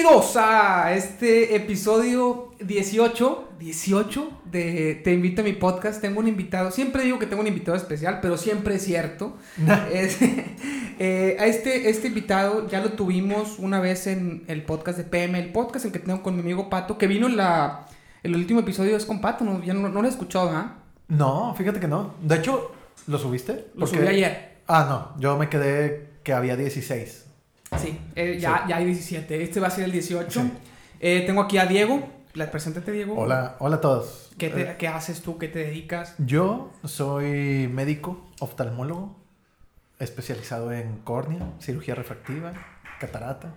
Bienvenidos a este episodio 18, 18 de Te invito a mi podcast. Tengo un invitado, siempre digo que tengo un invitado especial, pero siempre es cierto. Es- eh, a este, este invitado ya lo tuvimos una vez en el podcast de PM, el podcast en que tengo con mi amigo Pato, que vino en la, el último episodio es con Pato, no, ya no, no lo he escuchado, ¿ah? No, fíjate que no. De hecho, ¿lo subiste? Lo subí ayer. Ah, no. Yo me quedé que había 16. Sí, eh, ya, Sí. ya hay 17, este va a ser el 18. Sí. Eh, tengo aquí a Diego, preséntate Diego. Hola, hola a todos. ¿Qué, te- Eh, qué haces tú? ¿Qué te dedicas? yo soy médico oftalmólogo especializado en córnea, cirugía refractiva, catarata.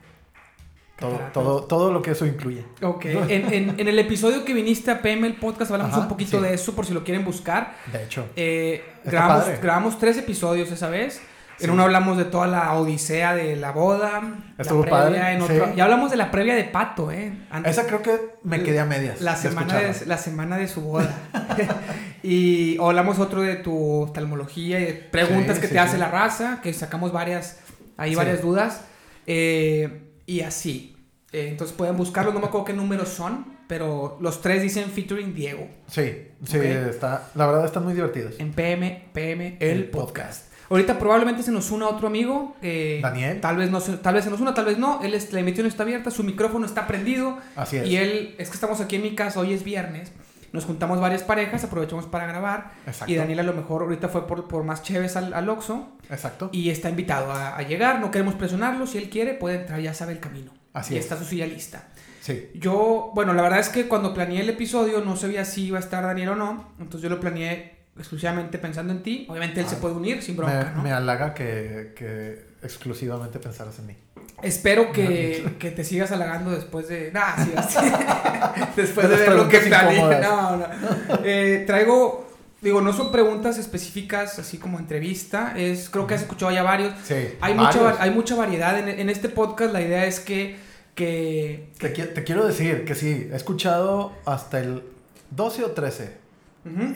Todo, todo, todo lo que eso incluye. Ok, en, en- en el episodio que viniste a PM el podcast hablamos Ajá, un poquito sí. de eso por si lo quieren buscar. De hecho, Eh, grabamos, padre. grabamos tres episodios esa vez. En uno hablamos de toda la odisea de la boda. Estuvo la previa, padre, en otro- Ya hablamos de la previa de Pato, ¿eh? Antes- esa creo que me quedé a medias. la de semana de, escucharla. la semana de su boda. y hablamos otro de tu oftalmología y de preguntas que te hace la raza, que sacamos varias, ahí Sí. varias dudas. eh, y así. Eh, entonces pueden buscarlos, no me acuerdo qué números son, pero los tres dicen featuring Diego. Sí, sí, está, la verdad están muy divertidos. En PM, PM, el, El podcast. Ahorita probablemente se nos una otro amigo. eh, Daniel. Tal vez, no se, tal vez se nos una, tal vez no. Él es- la emisión está abierta, su micrófono está prendido. Así es. Y él, es que estamos aquí en mi casa, hoy es viernes. Nos juntamos varias parejas, aprovechamos para grabar. Exacto. Y Daniel a lo mejor ahorita fue por, por más chéves al, al Oxxo Exacto. y está invitado a, a llegar. No queremos presionarlo. Si él quiere, puede entrar, ya sabe el camino. Así y es. está su silla lista. Sí. Yo, bueno, la verdad es que cuando planeé el episodio no sabía si iba a estar Daniel o no. Entonces yo lo planeé exclusivamente pensando en ti. Obviamente él se Ah, puede unir sin bronca, me, ¿no? me halaga que, que exclusivamente pensaras en mí. Espero que, que te sigas halagando después de. Nah, sí, así. después De ver lo que planeé. No, no. Eh, traigo. Digo, no son preguntas específicas, así como entrevista. Es, creo que has escuchado ya varios. Sí. Hay mucha, varios. hay mucha variedad. En, en este podcast la idea es que. que Te, qui- te quiero decir que sí, he escuchado hasta el 12 o 13.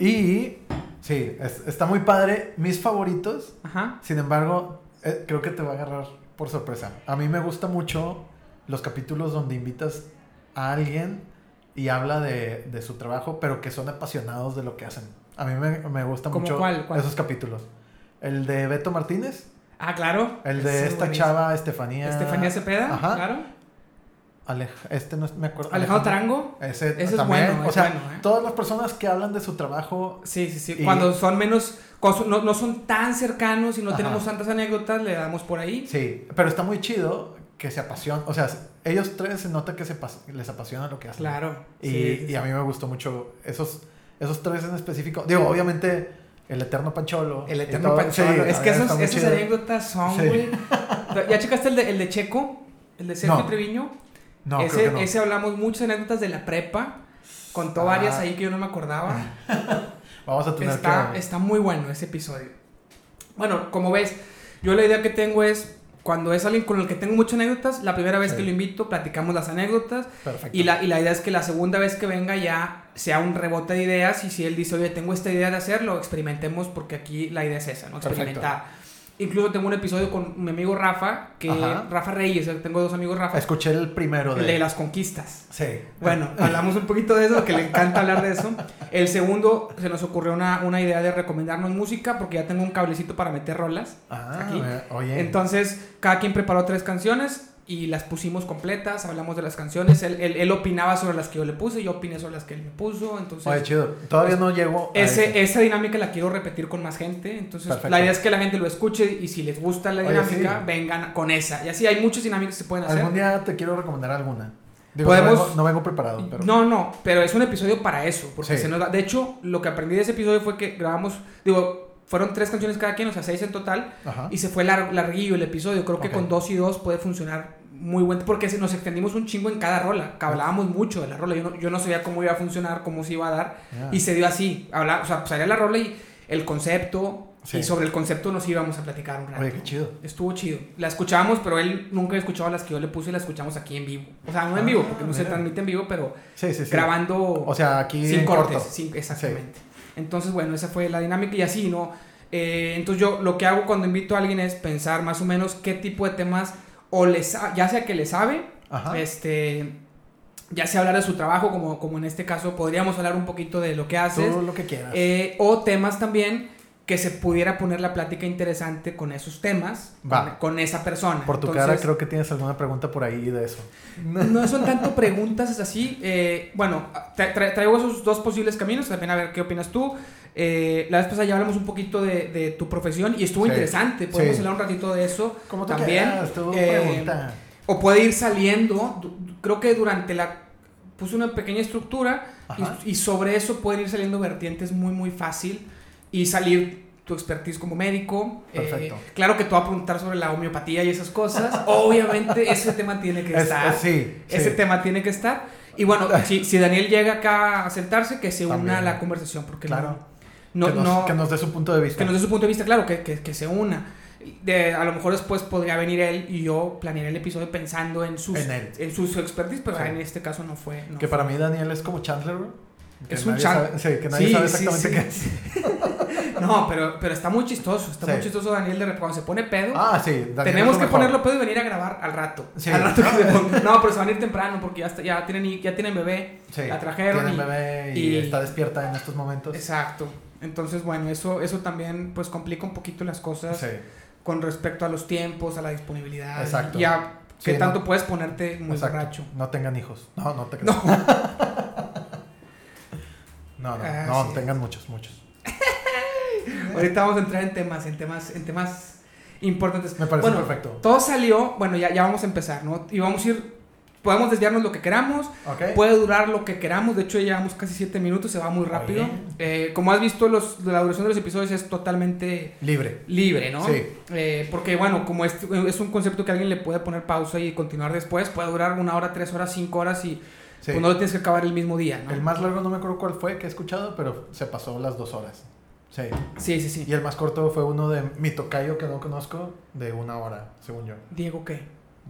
Y sí, es- está muy padre. Mis favoritos, Ajá. sin embargo, eh, creo que te va a agarrar por sorpresa. A mí me gusta mucho los capítulos donde invitas a alguien y habla de, de su trabajo, pero que son apasionados de lo que hacen. A mí me, me gusta ¿Cómo mucho cuál, cuál? esos capítulos. El de Beto Martínez, Ah, claro. el de esta buenísimo. chava Estefanía. Estefanía Cepeda, Ajá. claro. Alej- este no es- me acuerdo. Alejandro Tarango. Ese, Ese es bueno, o sea, bueno, ¿eh? todas las personas que hablan de su trabajo. Sí, sí, sí. Y- Cuando son menos. cuando no, no son tan cercanos y no Ajá. tenemos tantas anécdotas, le damos por ahí. Sí, pero está muy chido que se apasionan. O sea, ellos tres se nota que se les apasiona lo que hacen. Claro. Y, sí, sí, y a mí me gustó mucho esos, esos tres en específico. Digo, obviamente, el Eterno Pancholo. El eterno todo. Pancholo. Es que esos, esas anécdotas son, güey. ¿Ya checaste el de, el de Checo? El de Sergio No. Treviño. No, ese, creo que no. ese hablamos muchas anécdotas de la prepa. Contó Ah. varias ahí que yo no me acordaba. Vamos a tener Está, que. está muy bueno ese episodio. Bueno, como ves, yo la idea que tengo es. Cuando es alguien con el que tengo muchas anécdotas, la primera vez Sí. que lo invito, platicamos las anécdotas. Perfecto. Y la, y la idea es que la segunda vez que venga ya sea un rebote de ideas y si él dice, oye, tengo esta idea de hacerlo, experimentemos porque aquí la idea es esa, ¿no? Perfecto. Incluso tengo un episodio con mi amigo Rafa, que Ajá. Rafa Reyes, tengo dos amigos Rafa, Escuché el primero de. el de las conquistas. Sí. Bueno, hablamos un poquito de eso, que le encanta hablar de eso. El segundo, se nos ocurrió una, una idea de recomendarnos música porque ya tengo un cablecito para meter rolas. Ah, aquí. oye. Entonces, cada quien preparó tres canciones y las pusimos completas, hablamos de las canciones. Él, él- él opinaba sobre las que yo le puse, yo opiné sobre las que él me puso. Entonces, Oye, chido. Todavía no llego. a ese, esa dinámica la quiero repetir con más gente. Entonces, Perfecto. la idea es que la gente lo escuche y si les gusta la Oye, dinámica, sí. vengan con esa. Y así hay muchas dinámicas que se pueden hacer. Algún día te quiero recomendar alguna. Digo, Podemos- no, vengo, no vengo preparado, pero. No, no, pero es un episodio para eso. Porque Sí. se nos da- De hecho, lo que aprendí de ese episodio fue que grabamos, digo, fueron tres canciones cada quien, o sea, seis en total. Ajá. Y se fue lar- larguillo el episodio. Creo que con dos y dos puede funcionar muy buen. Porque se- nos extendimos un chingo en cada rola. Que hablábamos mucho de la rola. Yo no, yo no sabía cómo iba a funcionar, cómo se iba a dar. Ya. Y se dio así. Habla, o sea, salía la rola y el concepto. Sí. Y sobre el concepto nos íbamos a platicar un rato. Oye, qué chido. Estuvo chido. La escuchábamos, pero él nunca había escuchado las que yo le puse y la escuchamos aquí en vivo. O sea, no en Ah, vivo, porque no se mira. transmite en vivo, pero Sí, sí, grabando O sea, aquí sin cortes. sin- exactamente. Entonces, bueno, esa fue la dinámica y así, ¿no? Eh, entonces yo lo que hago cuando invito a alguien es pensar más o menos qué tipo de temas o le sa- ya sea que le sabe Ajá. Este, ya sea hablar de su trabajo, como, como en este caso, podríamos hablar un poquito de lo que haces. Tú lo que quieras. Eh, o temas también que se pudiera poner la plática interesante con esos temas, Va. Con, con esa persona. por tu Entonces, cara creo que tienes alguna pregunta por ahí de eso. No son tanto preguntas, es así. eh, bueno, tra- tra- traigo esos dos posibles caminos, también a ver qué opinas tú. Eh, la vez pasada ya hablamos un poquito de, de tu profesión y estuvo Sí. interesante. Podemos Sí. hablar un ratito de eso Como tú también. tú Eh, o puede ir saliendo, creo que durante la... Puse una pequeña estructura y, y sobre eso pueden ir saliendo vertientes muy, muy fácil y salir tu expertise como médico. Eh, Perfecto. claro que te voy a preguntar sobre la homeopatía y esas cosas. Obviamente ese tema tiene que Es- estar. es- sí, Ese tema tiene que estar. Y bueno, si, si Daniel llega acá a sentarse, que se una a la conversación, porque Claro. no, no, que, nos, no- que nos dé su punto de vista. que nos dé su punto de vista, claro, que, que, que se una. De, a lo mejor después podría venir él y yo planear el episodio pensando en, sus, En él. expertise, pero Sí. en este caso no fue. no que fue. para mí Daniel es como Chandler. Que Es un nadie Chan- sabe- Sí, que nadie Sí, sabe exactamente sí. qué es. No, pero, pero está muy chistoso. Está muy chistoso Daniel de repente cuando se pone pedo. Ah, sí. Daniel tenemos que mejor. ponerlo pedo y venir a grabar al rato. Sí. Al rato que No. se ponga- No, pero se van a ir temprano porque ya, está- ya, tienen, ya tienen bebé. Sí. La trajeron Tiene y- bebé y, y- está despierta en estos momentos. Exacto. Entonces, bueno, eso, eso también pues complica un poquito las cosas Sí. con respecto a los tiempos, a la disponibilidad. Exacto. Ya, Sí, que no. tanto puedes ponerte muy Exacto. borracho. No tengan hijos. No, no te No. No, no, Ah, no, sí. tengan muchos, muchos. Ahorita vamos a entrar en temas, en temas, en temas importantes. Me parece bueno, perfecto. todo salió, bueno, ya, ya vamos a empezar, ¿no? Y vamos a ir, podemos desviarnos lo que queramos, puede durar lo que queramos, de hecho ya llevamos casi 7 minutos, se va muy rápido. Eh, como has visto, los, la duración de los episodios es totalmente Libre. libre, ¿no? Sí. Eh, porque bueno, como es, es un concepto que alguien le puede poner pausa y continuar después, puede durar una hora, tres horas, cinco horas y Sí. pues no lo tienes que acabar el mismo día, ¿no? El más largo no me acuerdo cuál fue que he escuchado, pero se pasó las dos horas. Sí. Sí, sí, sí. Y el más corto fue uno de mi tocayo que no conozco, de una hora, según yo. Diego, ¿qué?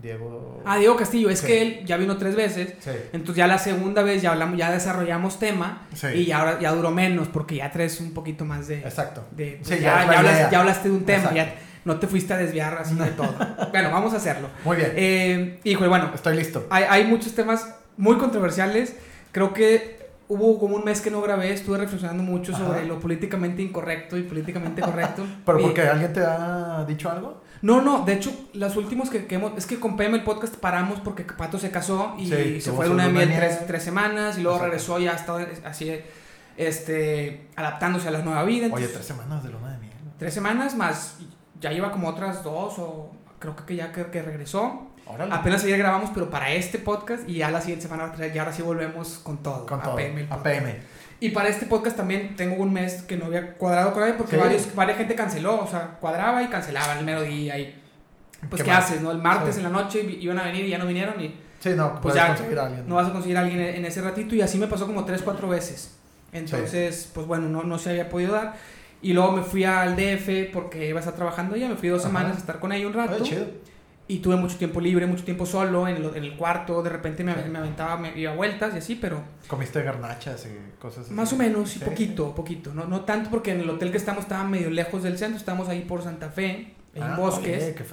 Diego. Ah, Diego Castillo, es Sí. que él ya vino tres veces. Sí. Entonces ya la segunda vez ya hablamos, ya desarrollamos tema Sí. y ya ahora ya duró menos porque ya traes un poquito más de, Exacto. de- Sí, ya, hablas- hablaste de un tema, Exacto. ya no te fuiste a desviar así de todo. bueno, vamos a hacerlo. Muy bien. Eh, bueno, Estoy listo. hay, hay muchos temas muy controversiales. Creo que hubo como un mes que no grabé, estuve reflexionando mucho Ajá. sobre lo políticamente incorrecto y políticamente correcto. ¿Pero porque alguien te ha dicho algo? No, no, de hecho, los últimos que, que hemos. Es que con PM el podcast paramos porque Pato se casó y Sí, se fue de una miel tres, tres semanas y luego Exacto. regresó ya estaba así, este, adaptándose a la nueva vida. Oye, tres semanas de luna de miel. tres semanas más, ya lleva como otras dos o creo que ya que, que regresó. Órale. Apenas ayer grabamos, pero para este podcast y ya la siguiente semana ya ahora sí volvemos con todo. Con a todo. PM el A podcast. PM. Y para este podcast también tengo un mes que no había cuadrado con él porque Sí. varios, varias gente canceló, o sea, cuadraba y cancelaba el mero día y pues Qué ¿qué, haces, no? El martes Sí. en la noche iban a venir y ya no vinieron y Sí, no, pues ya conseguir a alguien. no vas a conseguir a alguien en, ese ratito y así me pasó como tres, cuatro veces. Entonces, pues bueno, no, no se había podido dar. Y luego me fui al DF porque iba a estar trabajando allá, me fui dos Ajá. semanas a estar con ella un rato. Oye, chido. Y tuve mucho tiempo libre, mucho tiempo solo en el, en el cuarto, de repente me, me aventaba, me iba a vueltas y así, pero Comiste garnachas y cosas así. más o menos, sí, poquito, poquito. No, no tanto porque en el hotel que estamos estaba medio lejos del centro, estamos ahí por Santa Fe, en Ah, bosques. oye, qué.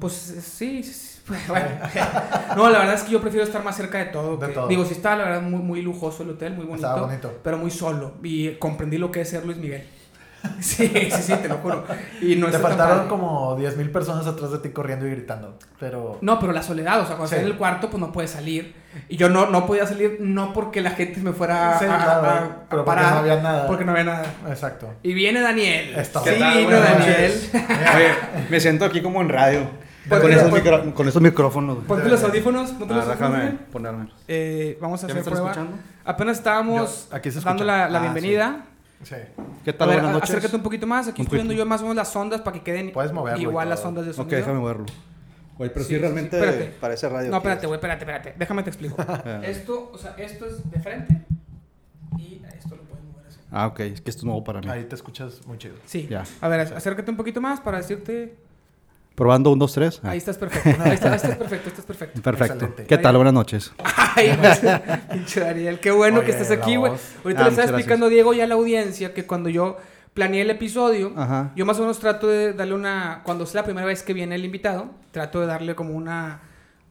Pues eh, sí, sí, sí, bueno. no, la verdad es que yo prefiero estar más cerca de todo. De que- todo. Digo, sí estaba la verdad muy, muy lujoso el hotel, muy bonito, Estaba bonito. pero muy solo. Y comprendí lo que es ser Luis Miguel. Sí, sí, sí, te lo juro. Y no Te está tan faltaron como 10.000 personas atrás de ti corriendo y gritando. Pero. No, pero la soledad, o sea, cuando Sí. estás en el cuarto, pues no puedes salir. Y yo no, no podía salir, no porque la gente me fuera sí, a, claro. a- a pero porque parar, no había nada. porque no había nada. Exacto. Y viene Daniel. Esto. Sí, vino Daniel. Oye, me siento aquí como en radio. Pues con, mira, esos pues- micro- con estos micrófonos. Ponte los audífonos, ponte Ah, los déjame ponerme. Eh, vamos a ¿Ya me hacer prueba. escuchando? Apenas estábamos Yo- aquí se dando la, la Ah, bienvenida. Sí. ¿Qué A tal? ver, Buenas a- noches. acércate un poquito más. Aquí Un estoy viendo yo más o menos las ondas para que queden Puedes moverlo y igual las ondas de Ok, sonido. déjame moverlo. Oye, pero Sí, realmente espérate. parece radio. No, espérate, güey, espérate, espérate. Déjame te explico. Esto, o sea, esto es de frente y esto lo puedes mover así. Ah, ok, es que esto es nuevo para mí. Ahí te escuchas muy chido. Sí. Ya. A ver, acércate un poquito más para decirte. Probando un, dos, tres. Ah, Ahí estás perfecto. Ahí, está- ahí estás perfecto, estás perfecto. Perfecto. Excelente. ¿Qué tal? Buenas noches. Ay, pues, pinche Daniel, qué bueno que estás aquí, güey. Ahorita Ah, le estaba explicando a Diego y a la audiencia que cuando yo planeé el episodio, Ajá. yo más o menos trato de darle una. Cuando es la primera vez que viene el invitado, trato de darle como una.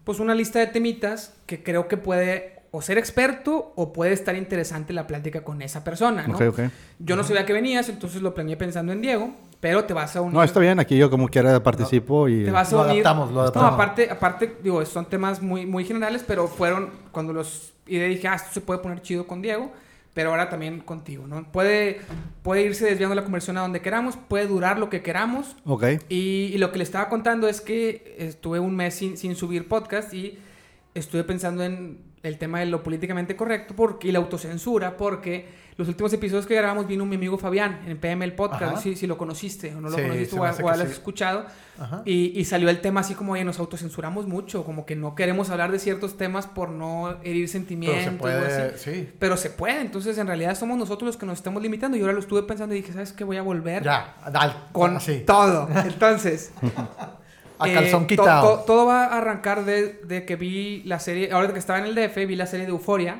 pues una lista de temitas que creo que puede o ser experto o puede estar interesante la plática con esa persona, ¿no? Ok, ok. Yo no sabía que venías, entonces lo planeé pensando en Diego, pero te vas a unir. No, está bien. Aquí yo como quiera participo y... Te vas a Lo unir. adaptamos, lo No, adaptamos. aparte, aparte, digo, son temas muy, muy generales, pero fueron cuando los y dije, ah, esto se puede poner chido con Diego, pero ahora también contigo, ¿no? Puede, puede irse desviando la conversión a donde queramos, puede durar lo que queramos. Ok. Y, y lo que le estaba contando es que estuve un mes sin, sin subir podcast y estuve pensando en el tema de lo políticamente correcto porque, y la autocensura, porque los últimos episodios que grabamos vino mi amigo Fabián en PM el podcast, Ajá. no sé si, si lo conociste o no lo Sí, conociste se o, o lo has sí. escuchado. Y, y salió el tema así como, oye, nos autocensuramos mucho, como que no queremos hablar de ciertos temas por no herir Pero sentimientos. se o puede, así. sí. Pero se puede, entonces en realidad somos nosotros los que nos estamos limitando. Y ahora lo estuve pensando y dije, ¿sabes qué? Voy a volver Ya, dale. con así. todo. Entonces, A eh, calzón quitado. to- todo va a arrancar de, de que vi la serie, ahora que estaba en el DF, vi la serie de Euforia,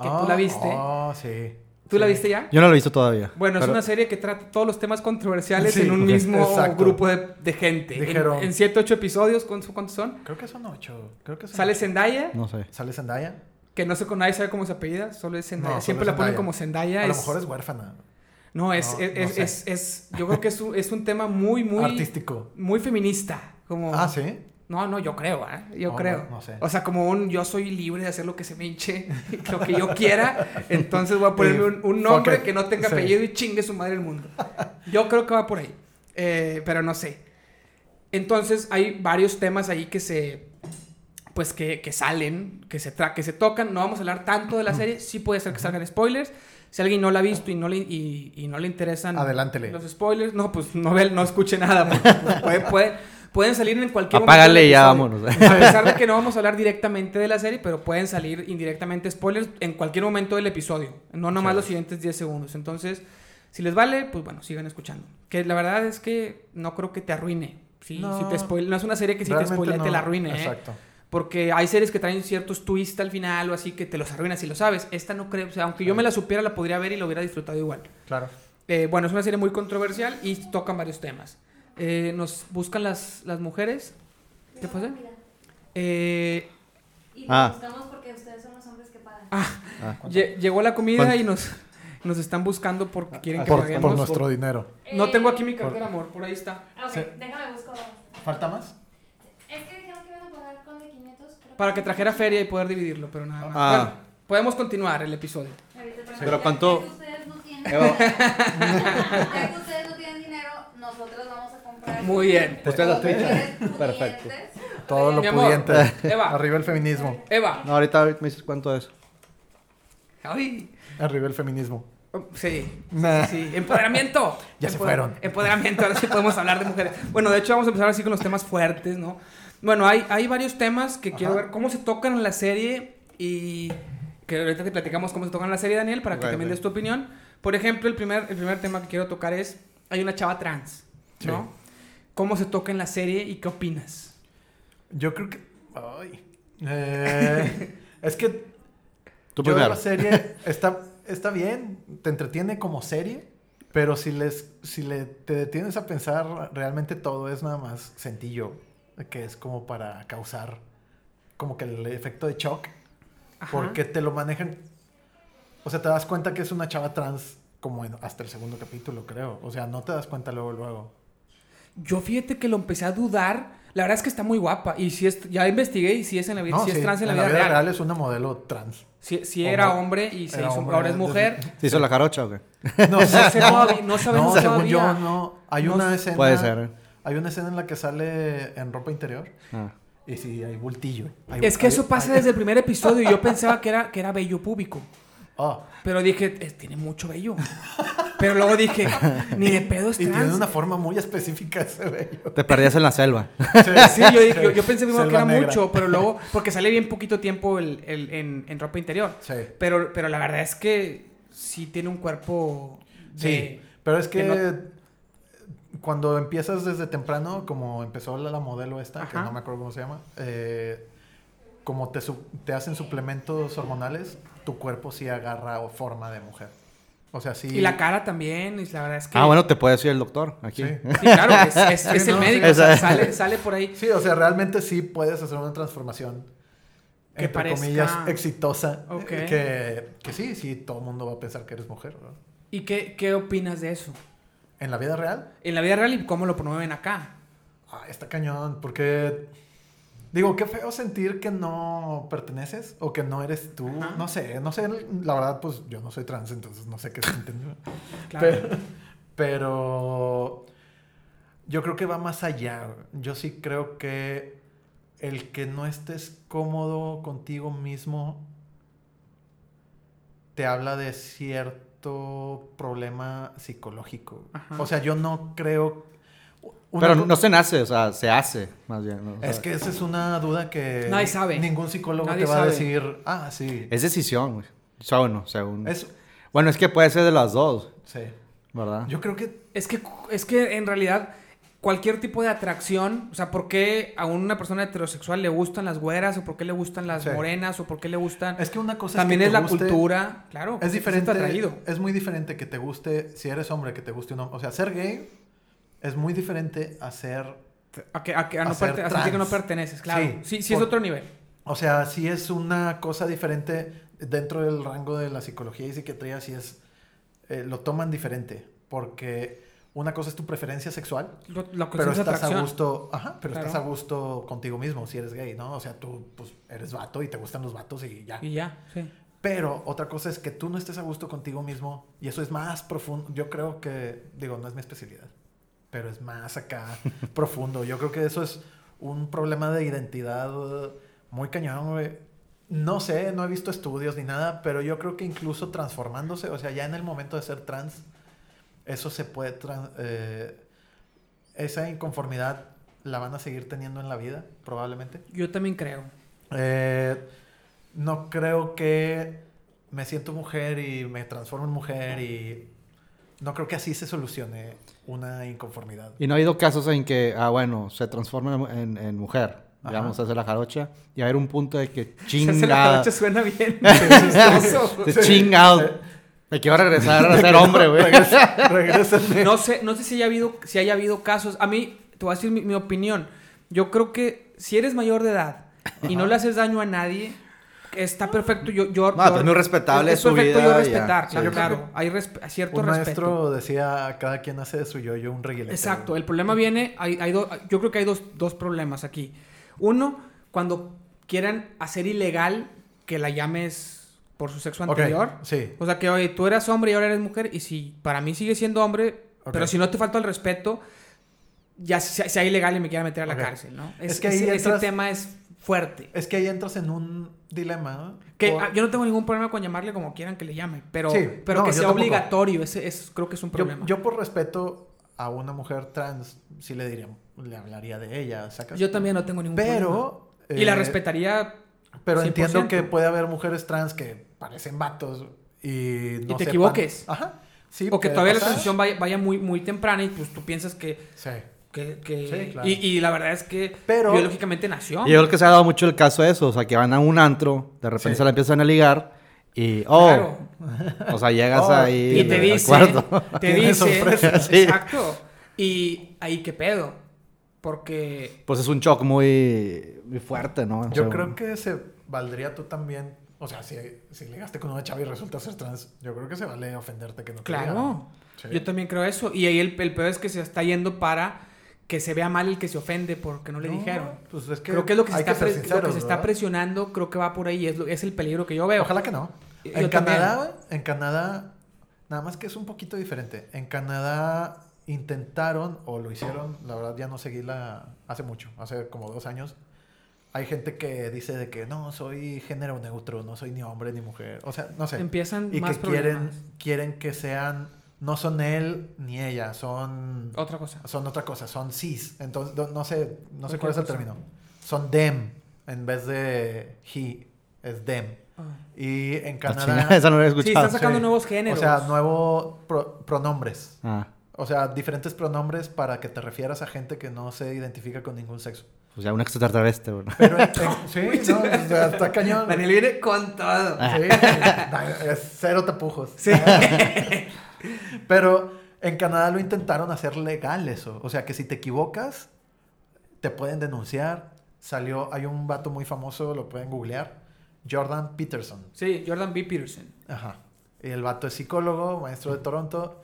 que tú la Ah, viste. Oh, sí. ¿Tú la viste ya? Yo no lo he visto todavía. Bueno, es una serie que trata todos los temas controversiales Sí, en un mismo exacto. grupo de, de gente. En- Dijeron- En 7, 8 episodios, ¿cuántos son? Creo que son ocho. Creo que son Sale ocho. Zendaya, No sé. ¿Sale Zendaya? que no sé con nadie sabe cómo se apellida, solo es Zendaya. No, Siempre solo la ponen como Zendaya. A lo mejor es huérfana. No, es, No, es, no es, sé. es- es- yo creo que es un, es un tema muy, muy... Artístico. Muy feminista. Como... Ah, sí. No, no, yo creo, ¿eh? Yo creo. no, no sé. O sea, como un yo soy libre de hacer lo que se me hinche, lo que yo quiera, entonces voy a ponerme un, nombre que no tenga Sí. apellido y chingue su madre el mundo. Yo creo que va por ahí, Eh, pero no sé. Entonces hay varios temas ahí que se, pues que, que salen, que se, tra que se tocan. No vamos a hablar tanto de la serie, sí puede ser que salgan spoilers. Si alguien no la ha visto y no le, y, y no le interesan Adelántele. los spoilers, no, pues no, ve, no escuche nada. pues, puede- puede- pueden salir en cualquier Apágale del y ya episodio. vámonos. A pesar de que no vamos a hablar directamente de la serie, pero pueden salir indirectamente spoilers en cualquier momento del episodio. No nomás Sí. los siguientes 10 segundos. Entonces, si les vale, pues bueno, sigan escuchando. Que la verdad es que no creo que te arruine. Sí, No. si te spoil- no es una serie que si te spoilea no. te la arruine. ¿eh? Exacto. Porque hay series que traen ciertos twists al final o así que te los arruinas si lo sabes. Esta no creo. O sea, aunque yo me la supiera, la podría ver y lo hubiera disfrutado igual. Claro. Eh, bueno, es una serie muy controversial y tocan varios temas. Eh, nos buscan las, las mujeres. ¿Qué pasa? Eh, Y Ah. nos buscamos porque ustedes son los hombres que pagan. Ah. lle- llegó la comida ¿Cuánto? y nos, nos están buscando porque quieren que Por, paguemos. por nuestro dinero. No Eh, tengo aquí mi cartera, amor. Por ahí está. ah, Ok, Sí. déjame buscar. ¿Falta más? Es que dijeron que iban a pagar con de 500. creo Para que trajera feria y poder dividirlo, pero nada más. Ah. Bueno, podemos continuar el episodio. Te- Pero ¿cuánto- Ya que ustedes no tienen, Eva, ya que ustedes no tienen dinero, nosotros vamos comprar. Muy bien. Usted la Mujeres tuya. Perfecto. pudientes. Todo lo Mi amor. pudiente. Eva. Arriba el feminismo. Eva. no, ahorita me dices cuánto es. Ay. Arriba el feminismo. Oh, Sí, Nah. sí, empoderamiento. Ya se fueron. Empoderamiento, ahora sí podemos hablar de mujeres. Bueno, de hecho vamos a empezar así con los temas fuertes, ¿no? Bueno, hay, hay varios temas que quiero ver cómo se tocan en la serie y que ahorita te platicamos cómo se tocan en la serie, Daniel, para que también des tu opinión. Por ejemplo, el primer, el primer tema que quiero tocar es, hay una chava trans, ¿no? Sí. ¿Cómo se toca en la serie y qué opinas? Yo creo que. Ay. Eh, es que. Tú yo la serie está, está bien, te entretiene como serie, pero si les si le, te detienes a pensar, realmente todo es nada más sencillo, que es como para causar como que el efecto de shock, Ajá. porque te lo manejan. O sea, te das cuenta que es una chava trans como en- hasta el segundo capítulo, creo. O sea, no te das cuenta luego, luego. Yo fíjate que lo empecé a dudar. La verdad es que está muy guapa. Y si es, ya investigué y si es en la vida, No, si sí, es trans en la vida, real. real es una modelo trans. Si, si era Hombre. y se Era hizo, hombre, ahora es mujer. ¿Se hizo la jarocha o qué? No No sé todavía, no sabemos No, según yo, no. Hay No una escena. Puede ser. Hay una escena en la que sale en ropa interior. Ah. Y sí, hay bultillo. Hay- Es que hay- eso pasa hay- desde el primer episodio y yo pensaba que era, que era bello público. Oh, Pero dije, "Eh, tiene mucho bello. Pero luego dije, ni de pedo es y tiene trans. una forma muy específica ese bello. Te perdías en la selva. Sí, yo, dije, yo, yo pensé primero que Selva era negra. mucho, pero luego, porque sale bien poquito tiempo el, el- en, en ropa interior. Sí. Pero, pero la verdad es que sí tiene un cuerpo de- Sí. Pero es que, que no- cuando empiezas desde temprano, como empezó la, la modelo esta, que no me acuerdo cómo se llama, eh, como te, su- te hacen suplementos hormonales, tu cuerpo sí agarra o forma de mujer. O sea, sí. Y la cara también, y la verdad es que... Ah, bueno, te puede decir el doctor aquí. Sí. Sí, claro, es, es- es Sí, el no, médico, o sea, sale, sale por ahí. Sí, o sea, realmente sí puedes hacer una transformación. Que entre parezca- comillas, exitosa. Ok. Que, que sí, sí, todo el mundo va a pensar que eres mujer, ¿no? ¿Y qué, qué opinas de eso? En la vida real, En la vida real y cómo lo promueven acá. ah, está cañón, porque. Digo, qué feo sentir que no perteneces o que no eres tú. Ajá. No sé, no sé, la verdad, pues yo no soy trans, entonces no sé qué sienten. Claro. Pero, pero yo creo que va más allá. Yo sí creo que el que no estés cómodo contigo mismo te habla de cierto problema psicológico. Ajá. O sea, yo no creo... una Pero no se nace, o sea, se hace, más bien. ¿no? O Es que esa es una duda que Nadie sabe. ningún psicólogo Nadie te va sabe. a decir, ah, sí. Es decisión, güey. O sea, bueno, según... Es, Bueno, es que puede ser de las dos, sí. ¿verdad? Yo creo que Es que, es que en realidad cualquier tipo de atracción, o sea, ¿por qué a una persona heterosexual le gustan las güeras o por qué le gustan las Sí. morenas o por qué le gustan... es que una cosa También es, es, que te la guste- cultura, claro. Es diferente, es muy diferente que te guste, si eres hombre, que te guste un hombre. O sea, ser gay es muy diferente a ser, A, que, a, que- a no a ser perte- a sentir que no perteneces, claro. Sí, Sí, sí, es otro nivel. o sea, sí es una cosa diferente dentro del rango de la psicología y psiquiatría, sí es, eh, lo toman diferente, porque una cosa es tu preferencia sexual, Lo, la pero estás atracción. a gusto, ajá, pero Claro. estás a gusto contigo mismo si eres gay, ¿no? O sea, tú pues eres vato y te gustan los vatos y ya. Y ya, sí. Pero otra cosa es que tú no estés a gusto contigo mismo y eso es más profundo. Yo creo que, digo, no es mi especialidad, pero es más acá profundo. Yo creo que eso es un problema de identidad eh, muy cañón, güey. No sé, no he visto estudios ni nada, pero yo creo que incluso transformándose, o sea, ya en el momento de ser trans, eso se puede, eh, esa inconformidad la van a seguir teniendo en la vida, probablemente. Yo también creo. Eh, no creo que me siento mujer y me transformo en mujer y no creo que así se solucione una inconformidad. Y no ha habido casos en que, ah, bueno, se transforma en, en- mujer, Ajá. digamos, hace la jarocha, y haber un punto de que Se hace la chingada, noche suena bien. de chingado, me quiero regresar a ser hombre, güey. No sé, no sé si haya habido, si haya habido casos. A mí, te voy a decir mi, mi opinión. Yo creo que si eres mayor de edad y no le haces daño a nadie, está perfecto. Yo, yo, No, yo- es muy respetable es su perfecto vida yo ya. respetar, Sí, claro, claro. Hay resp- cierto Un respeto. maestro decía, cada quien hace de su yo-yo un reguilete. Exacto, el problema viene, hay, hay do- yo creo que hay dos, dos problemas aquí. Uno, cuando quieran hacer ilegal que la llames por su sexo anterior. Sí. O sea que, oye, tú eras hombre y ahora eres mujer, y si para mí sigue siendo hombre, pero si no te falta el respeto, ya sea, sea ilegal y me quiera meter a la cárcel, ¿no? Es Es, que ahí ese, ese tema es fuerte. Es que ahí entras en un dilema. Que Por- ah, yo no tengo ningún problema con llamarle como quieran que le llame, pero, Sí, pero no, que sea tampoco. obligatorio, ese, ese creo que es un problema. yo por respeto a una mujer trans, sí le diría, le hablaría de ella, ¿sacas? Yo también no tengo ningún problema. Pero... Y la eh, respetaría Pero entiendo 100%. que puede haber mujeres trans que parecen vatos y no te sepan- equivoques. Ajá. Sí, O que todavía la transición vaya, vaya muy, muy temprana y pues tú piensas que... Sí. Que, que- Sí, claro. y, y la verdad es que Pero- biológicamente nació. Y yo creo que se ha dado mucho el caso de eso, o sea, que van a un antro, de repente Sí. se la empiezan a ligar y, oh, Claro. o sea, llegas Oh, ahí Y te al dice, cuarto. te dice. Sí. exacto. Y ahí qué pedo. Porque Pues es un shock muy, muy fuerte, ¿no? O Yo sea, creo que se valdría tú también, o sea, si, si ligaste con una chava y resulta ser trans, yo creo que se vale ofenderte que no te Claro. digan. Sí. yo también creo eso. Y ahí el, el peor es que se está yendo para que se vea mal el que se ofende porque no le No, dijeron. Pues es que creo que es lo que se, está, ser pre- lo que sinceros, se está presionando, creo que va por ahí. Es, lo- es el peligro que yo veo. Ojalá que no. Yo En. Canadá, en Canadá, nada más que es un poquito diferente. En Canadá intentaron, o lo hicieron, la verdad ya no seguí la, hace mucho, hace como dos años. Hay gente que dice de que no, soy género neutro, no soy ni hombre ni mujer. O sea, no sé. Empiezan y más que quieren, problemas. quieren que sean, no son él ni ella, son, Otra cosa. son otra cosa, son cis. Entonces, no, no sé, no sé cuál es el cosa. término. Son them, en vez de he, es them. Ah. Y en la Canadá... esa no la he Sí, escuchado. están sacando Sí. nuevos géneros. O sea, nuevos pro- pronombres. Ah, O sea, diferentes pronombres para que te refieras a gente que no se identifica con ningún sexo. Pues ya un extraterrestre, ¿verdad? Pero en- en- sí, no, o sea, está cañón. Daniel viene con todo. Sí, es cero tapujos. Sí. Pero en Canadá lo intentaron hacer legal eso. O sea, que si te equivocas, te pueden denunciar. Salió, hay un vato muy famoso, lo pueden googlear. Jordan Peterson. Sí, Jordan B. Peterson. Ajá. Y el vato es psicólogo, maestro de Toronto.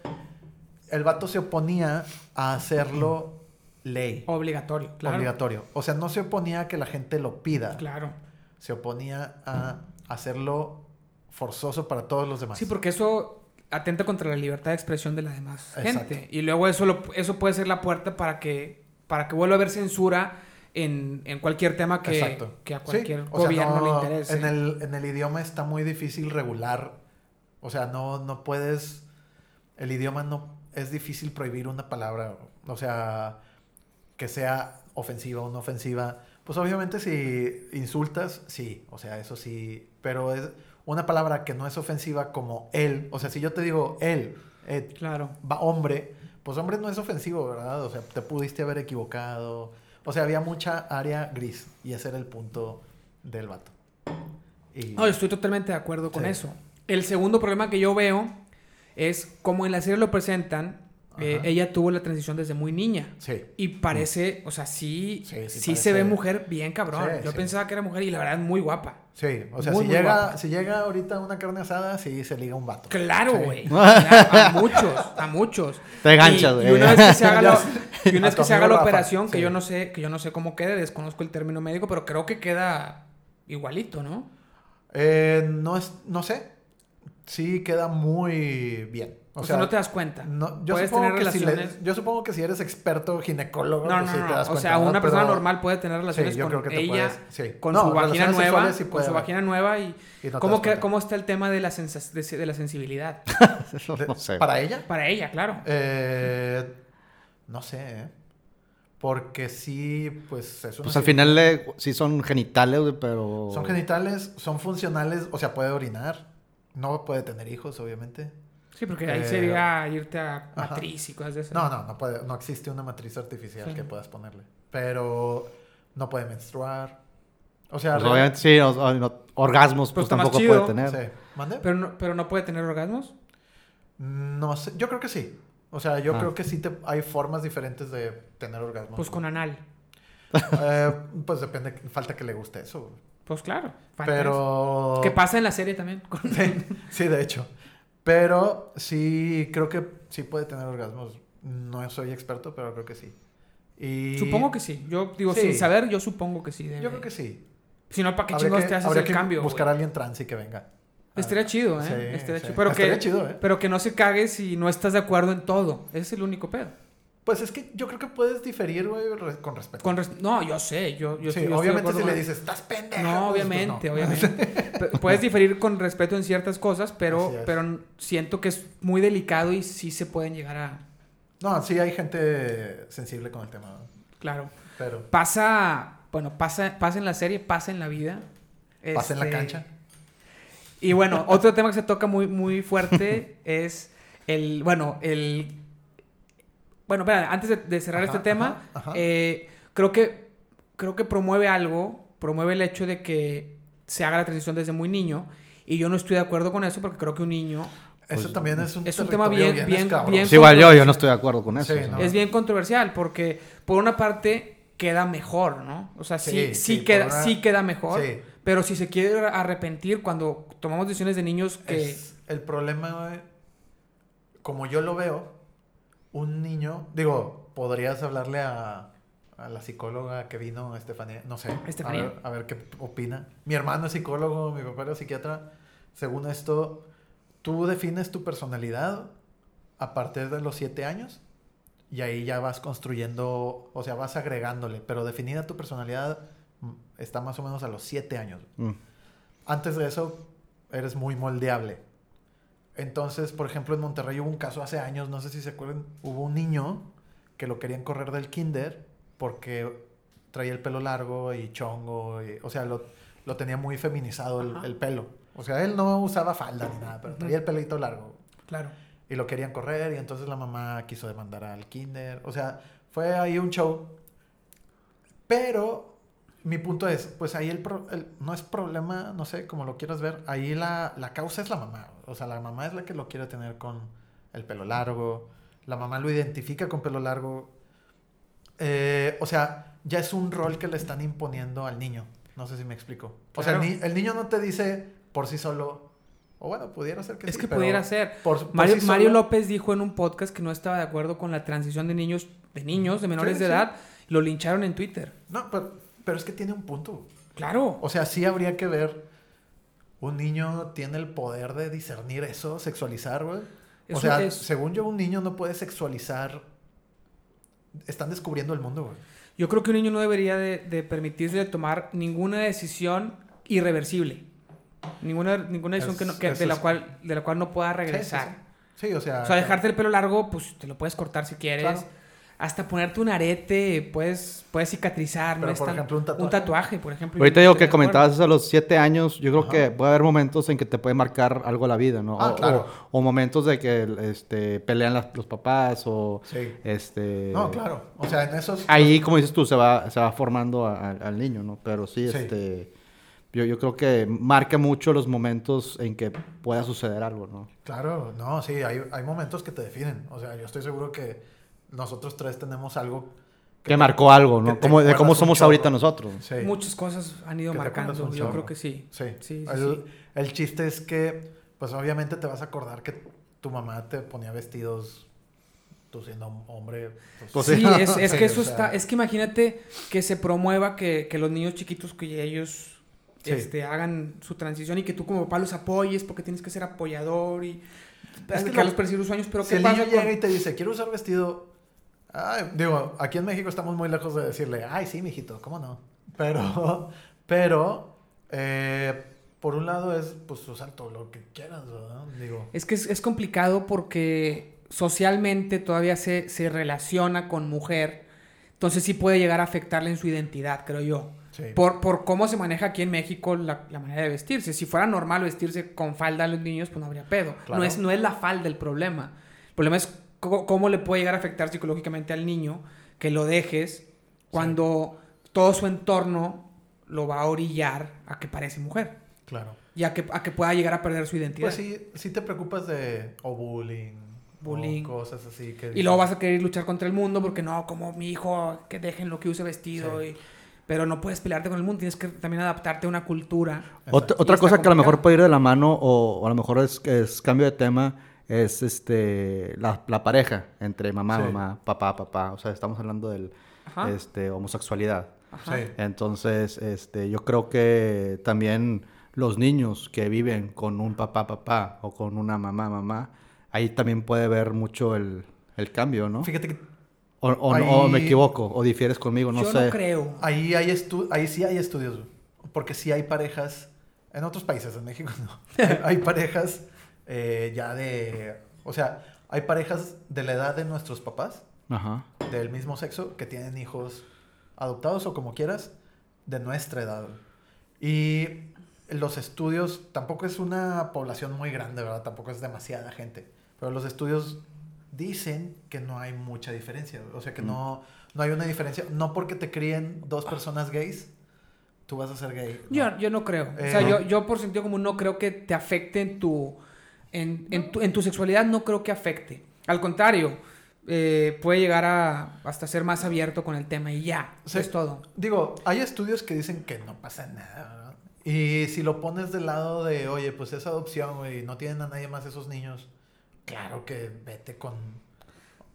El vato se oponía a hacerlo ley. Obligatorio, claro. Obligatorio. O sea, no se oponía a que la gente lo pida. Claro. Se oponía a hacerlo forzoso para todos los demás. Sí, porque eso atenta contra la libertad de expresión de la demás Exacto. gente. Y luego eso, lo- eso puede ser la puerta para que, para que vuelva a haber censura en, en cualquier tema que, que a Sí, cualquier o sea, gobierno no- le interese. En el, en el idioma está muy difícil regular. O sea, no, no puedes. El idioma no. Es difícil prohibir una palabra. O sea, que sea ofensiva o no ofensiva. Pues obviamente si insultas, sí. O sea, eso sí. Pero es una palabra que no es ofensiva como él. O sea, si yo te digo él, eh, Claro. va hombre, pues hombre no es ofensivo, ¿verdad? O sea, te pudiste haber equivocado. O sea, había mucha área gris y ese era el punto del vato. Y... No, estoy totalmente de acuerdo con Sí. eso. El segundo problema que yo veo es como en la serie lo presentan, eh, ella tuvo la transición desde muy niña. Sí. Y parece, o sea, sí, Sí, sí sí, parece- se ve mujer bien cabrón. Sí, yo sí. pensaba que era mujer y la verdad es muy guapa. Sí, o sea, Muy, si, muy llega, guapa. si llega ahorita una carne asada, sí se liga un vato. Claro, güey. Claro, a muchos, a muchos. Te ganchas, Y- güey. Y, una vez que se haga, la, y una vez que se haga la operación, que sí. yo no sé, que yo no sé cómo quede, desconozco el término médico, pero creo que queda igualito, ¿no? Eh, no, es, no sé. Sí queda muy bien. O, sea, no te das cuenta. no, yo, Puedes supongo tener que si le- relaciones. yo supongo que si eres experto ginecólogo, No, pues no, sí no. te das O cuenta, sea, ¿no? una persona Pero- normal puede tener relaciones Sí, yo con creo que te ella, puedes- sí. con No, su vagina nueva, sí con su vagina nueva y, Y no te ¿cómo, que- está el tema de la, de, de la sensibilidad no sé. ¿Para ella? para ella, claro. Eh, no sé, ¿eh? Porque sí, pues es una Pues al final eh, sí son genitales, pero... Son genitales, son funcionales, o sea, puede orinar. No puede tener hijos, obviamente. Sí, porque ahí Eh, sería irte a ajá. matriz y cosas de esas. No, no, no puede, no existe una matriz artificial Sí. que puedas ponerle. Pero no puede menstruar. O sea, Pues obviamente sí, o- o- no- orgasmos Pues pues, tampoco puede tener. Sí. ¿Mande? Pero no, pero no puede tener orgasmos. No sé, yo creo que sí. O sea, yo Ah. creo que sí te, hay formas diferentes de tener orgasmo. Pues con anal. Eh, pues depende, falta que le guste eso. Pues claro. falta eso. Pero... Que pasa en la serie también. con- Sí, sí, de hecho. Pero sí, creo que sí puede tener orgasmos. No soy experto, pero creo que sí. Y... Supongo que sí. Yo digo, Sí. sin saber, yo supongo que sí. debe- Yo creo que sí. Si no, ¿para qué Habría chingos que- te haces el que cambio? buscar a alguien trans y que venga. Estaría chido, ¿eh? Sí, Estaría sí. chido. Pero, Estaría que, chido, ¿eh? pero que no se cague si no estás de acuerdo en todo. Ese es el único pedo. Pues es que yo creo que puedes diferir, güey, con respeto. Con res- No, yo sé. Yo, yo sí, estoy- yo obviamente si le dices, estás pendejo. No, pues, pues, obviamente, no. obviamente. Puedes diferir con respeto en ciertas cosas, pero, pero siento que es muy delicado y sí se pueden llegar a... No, sí hay gente sensible con el tema. Claro. Pero Pasa, bueno, pasa, pasa en la serie, pasa en la vida. pasa en la Este, cancha. Y bueno, otro tema que se toca muy, muy fuerte es el, bueno, el... Bueno, espera, antes de, de cerrar Ajá, este tema, ajá, ajá. eh, creo que creo que promueve algo, promueve el hecho de que se haga la transición desde muy niño y yo no estoy de acuerdo con eso porque creo que un niño Eso pues, también es un, es un tema bien- bien- bien- Sí, igual yo, yo no estoy de acuerdo con eso. Sí, no. es bien controversial porque por una parte queda mejor, ¿no? O sea, sí, sí, Sí, sí, queda, una- sí queda mejor, Sí. pero si se quiere arrepentir cuando tomamos decisiones de niños que... Es el problema, güey, como yo lo veo, un niño, digo, podrías hablarle a, a la psicóloga que vino, Estefanía, no sé, a Estefanía. ver, a ver qué opina. Mi hermano es psicólogo, mi papá era psiquiatra. Según esto, tú defines tu personalidad a partir de los siete años y ahí ya vas construyendo, o sea, vas agregándole, pero definida tu personalidad mm, está más o menos a los siete años. Mm. Antes de eso, eres muy moldeable. Entonces, por ejemplo, en Monterrey hubo un caso hace años, no sé si se acuerdan, hubo un niño que lo querían correr del kinder porque traía el pelo largo y chongo, y- o sea, lo, lo tenía muy feminizado el, el pelo. O sea, él no usaba falda ni nada, pero traía el pelito largo. Claro. Y lo querían correr y entonces la mamá quiso demandar al kinder. O sea, fue ahí un show. Pero mi punto es, pues ahí el, pro- el- no es problema, no sé, como lo quieras ver, ahí la, la causa es la mamá. O sea, la mamá es la que lo quiere tener con el pelo largo, la mamá lo identifica con pelo largo. Eh, o sea, ya es un rol que le están imponiendo al niño. No sé si me explico. O sea, el, el niño no te dice por sí solo, o bueno, pudiera ser que Es sí, que pero pudiera ser. por- por Mario, sí Mario solo- López dijo en un podcast que no estaba de acuerdo con la transición de niños, de niños, de menores Sí, de edad. Lo lincharon en Twitter. No, pero, pero es que tiene un punto. Claro. O sea, sí habría que ver. Un niño tiene el poder de discernir eso, sexualizar, güey. O sea, es- según yo, un niño no puede sexualizar. Están descubriendo el mundo, güey. Yo creo que un niño no debería de, de permitirse tomar ninguna decisión irreversible. Ninguna, ninguna decisión Es- que no- que- de, la es- cual, de la cual no pueda Sí, sí, regresar. Sí, o sea. O sea, dejarte el pelo largo, pues te lo puedes cortar si quieres. Claro. Hasta ponerte un arete, puedes, puedes cicatrizar. Pero, no es por tan- ejemplo, un tatuaje. tatuaje, por ejemplo. Ahorita digo que comentabas eso a los siete años, yo creo Ajá. que puede haber momentos en que te puede marcar algo la vida, ¿no? Ah, o, claro. o- o momentos de que este, pelean las- los papás o Sí. este... No, claro. O sea, en esos. Ahí, como dices tú, se va, se va formando a- a- al niño, ¿no? Pero sí, Sí. este... Yo, yo creo que marca mucho los momentos en que pueda suceder algo, ¿no? Claro, no, sí, hay, hay momentos que te definen. O sea, yo estoy seguro que nosotros tres tenemos algo. Que te- marcó algo, que ¿no? Como, de cómo somos chorro. ahorita nosotros. Sí. Muchas cosas han ido Que marcando. Yo chorro. creo que sí. Sí. Sí, sí, el, sí. el chiste es que, pues obviamente te vas a acordar que tu mamá te ponía vestidos, tú siendo hombre. pues, Pues Sí, es, es Sí, que eso o sea. está. Es que imagínate que se promueva que, que los niños chiquitos que ellos Sí. este, hagan su transición y que tú como papá los apoyes porque tienes que ser apoyador y Es que que lo- los perseguir sus sueños. Pero si ¿qué el pasa niño con- llega y te dice, quiero usar vestido. Ay, digo, aquí en México estamos muy lejos de decirle, ay, sí, mijito, ¿cómo no? Pero, pero, eh, por un lado es, pues, usar todo lo que quieras, ¿verdad? Digo, Es que es, es complicado porque socialmente todavía se, se relaciona con mujer. Entonces sí puede llegar a afectarle en su identidad, creo yo. sí. Por, por cómo se maneja aquí en México la, la manera de vestirse. Si fuera normal vestirse con falda a los niños, pues no habría pedo. Claro. No, es, no es la falda el problema. El problema es cómo, cómo le puede llegar a afectar psicológicamente al niño que lo dejes cuando todo su entorno lo va a orillar a que parece mujer. Claro. Y a que, a que pueda llegar a perder su identidad. Pues sí, sí te preocupas de, o bullying, Bullying. o cosas así que... Y luego vas a querer luchar contra el mundo porque no, como mi hijo, que dejen lo que use vestido. Sí. y- pero no puedes pelearte con el mundo, tienes que también adaptarte a una cultura. Ot- otra cosa que a lo mejor complicado. puede ir de la mano o, o a lo mejor es, es cambio de tema es este la, la pareja entre mamá, Sí. mamá, papá, papá. O sea, estamos hablando del Ajá. este homosexualidad. Ajá. Sí. Entonces, este, yo creo que también los niños que viven con un papá, papá o con una mamá, mamá, ahí también puede ver mucho el, el cambio, ¿no? Fíjate que O, o- o Ahí- me equivoco, o difieres conmigo, no Yo sé. no creo. ahí, hay estu- ahí sí hay estudios, porque sí hay parejas, en otros países, en México no, hay parejas eh, ya de, o sea, hay parejas de la edad de nuestros papás, Ajá. del mismo sexo, que tienen hijos adoptados o como quieras, de nuestra edad. Y los estudios, tampoco es una población muy grande, ¿verdad? Tampoco es demasiada gente. Pero los estudios dicen que no hay mucha diferencia. O sea, que Mm. no, no hay una diferencia. No porque te críen dos personas gays, tú vas a ser gay. ¿no? Yo, yo no creo. Eh, o sea, no. yo, yo por sentido común no creo que te afecte en tu, en, en tu, en tu sexualidad, no creo que afecte. Al contrario, eh, puede llegar a hasta ser más abierto con el tema y ya, es todo. Digo, hay estudios que dicen que no pasa nada, ¿verdad? Y si lo pones del lado de, oye, pues es adopción, güey, no tienen a nadie más esos niños, claro que vete con,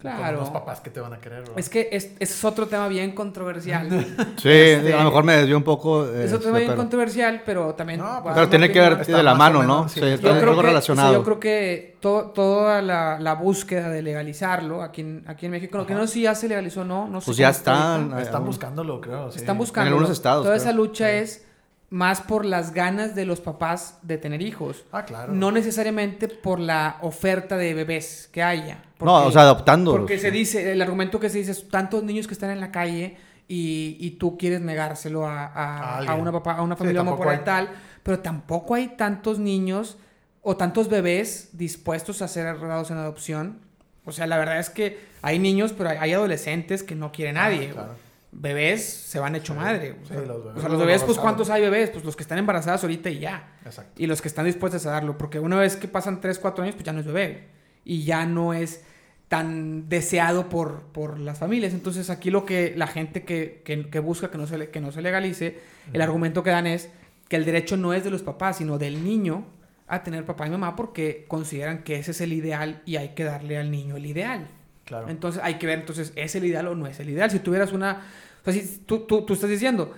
con Claro. los papás que te van a querer, ¿verdad? Es que es, ese es otro tema bien controversial. Sí, Este, a lo mejor me desvió un poco. es este, otro tema bien pero- controversial, pero también... No, pues, Pero tiene que ver Está de la mano, ¿no? sí. Sí, Yo está Yo algo creo, que, sí, relacionado. yo creo que to- toda la, la búsqueda de legalizarlo aquí en, aquí en México, lo que no sé si ya se legalizó o no, no sé Pues ya está ahorita. están. Están eh, buscándolo, creo. sí. Están buscando. algunos estados, Toda creo. esa lucha Sí. es más por las ganas de los papás de tener hijos. Ah, claro. No necesariamente por la oferta de bebés que haya. No, o sea, adoptándolos. Porque se dice, el argumento que se dice es tantos niños que están en la calle y, y tú quieres negárselo a, a- A a alguien. una, papá, a una Sí, familia homoparental, pero tampoco hay tantos niños o tantos bebés dispuestos a ser dados en adopción. O sea, la verdad es que hay niños, pero hay, hay adolescentes que no quieren Ah, nadie. claro. Bebés se van hecho madre. O Sí, sea, los o bebés sea, no los lo bebés, pues. ¿cuántos hay bebés? Pues los que están embarazadas ahorita y ya. Exacto. Y los que están dispuestos a darlo. Porque una vez que pasan 3, 4 años, pues ya no es bebé. Y ya no es tan deseado por, por las familias. Entonces aquí lo que la gente que, que- que busca que no, se, que no se legalice, el argumento que dan es que el derecho no es de los papás, sino del niño a tener papá y mamá porque consideran que ese es el ideal y hay que darle al niño el ideal. Claro. Entonces hay que ver, entonces, ¿es el ideal o no es el ideal? Si tuvieras una... O sea, si tú, tú, tú estás diciendo,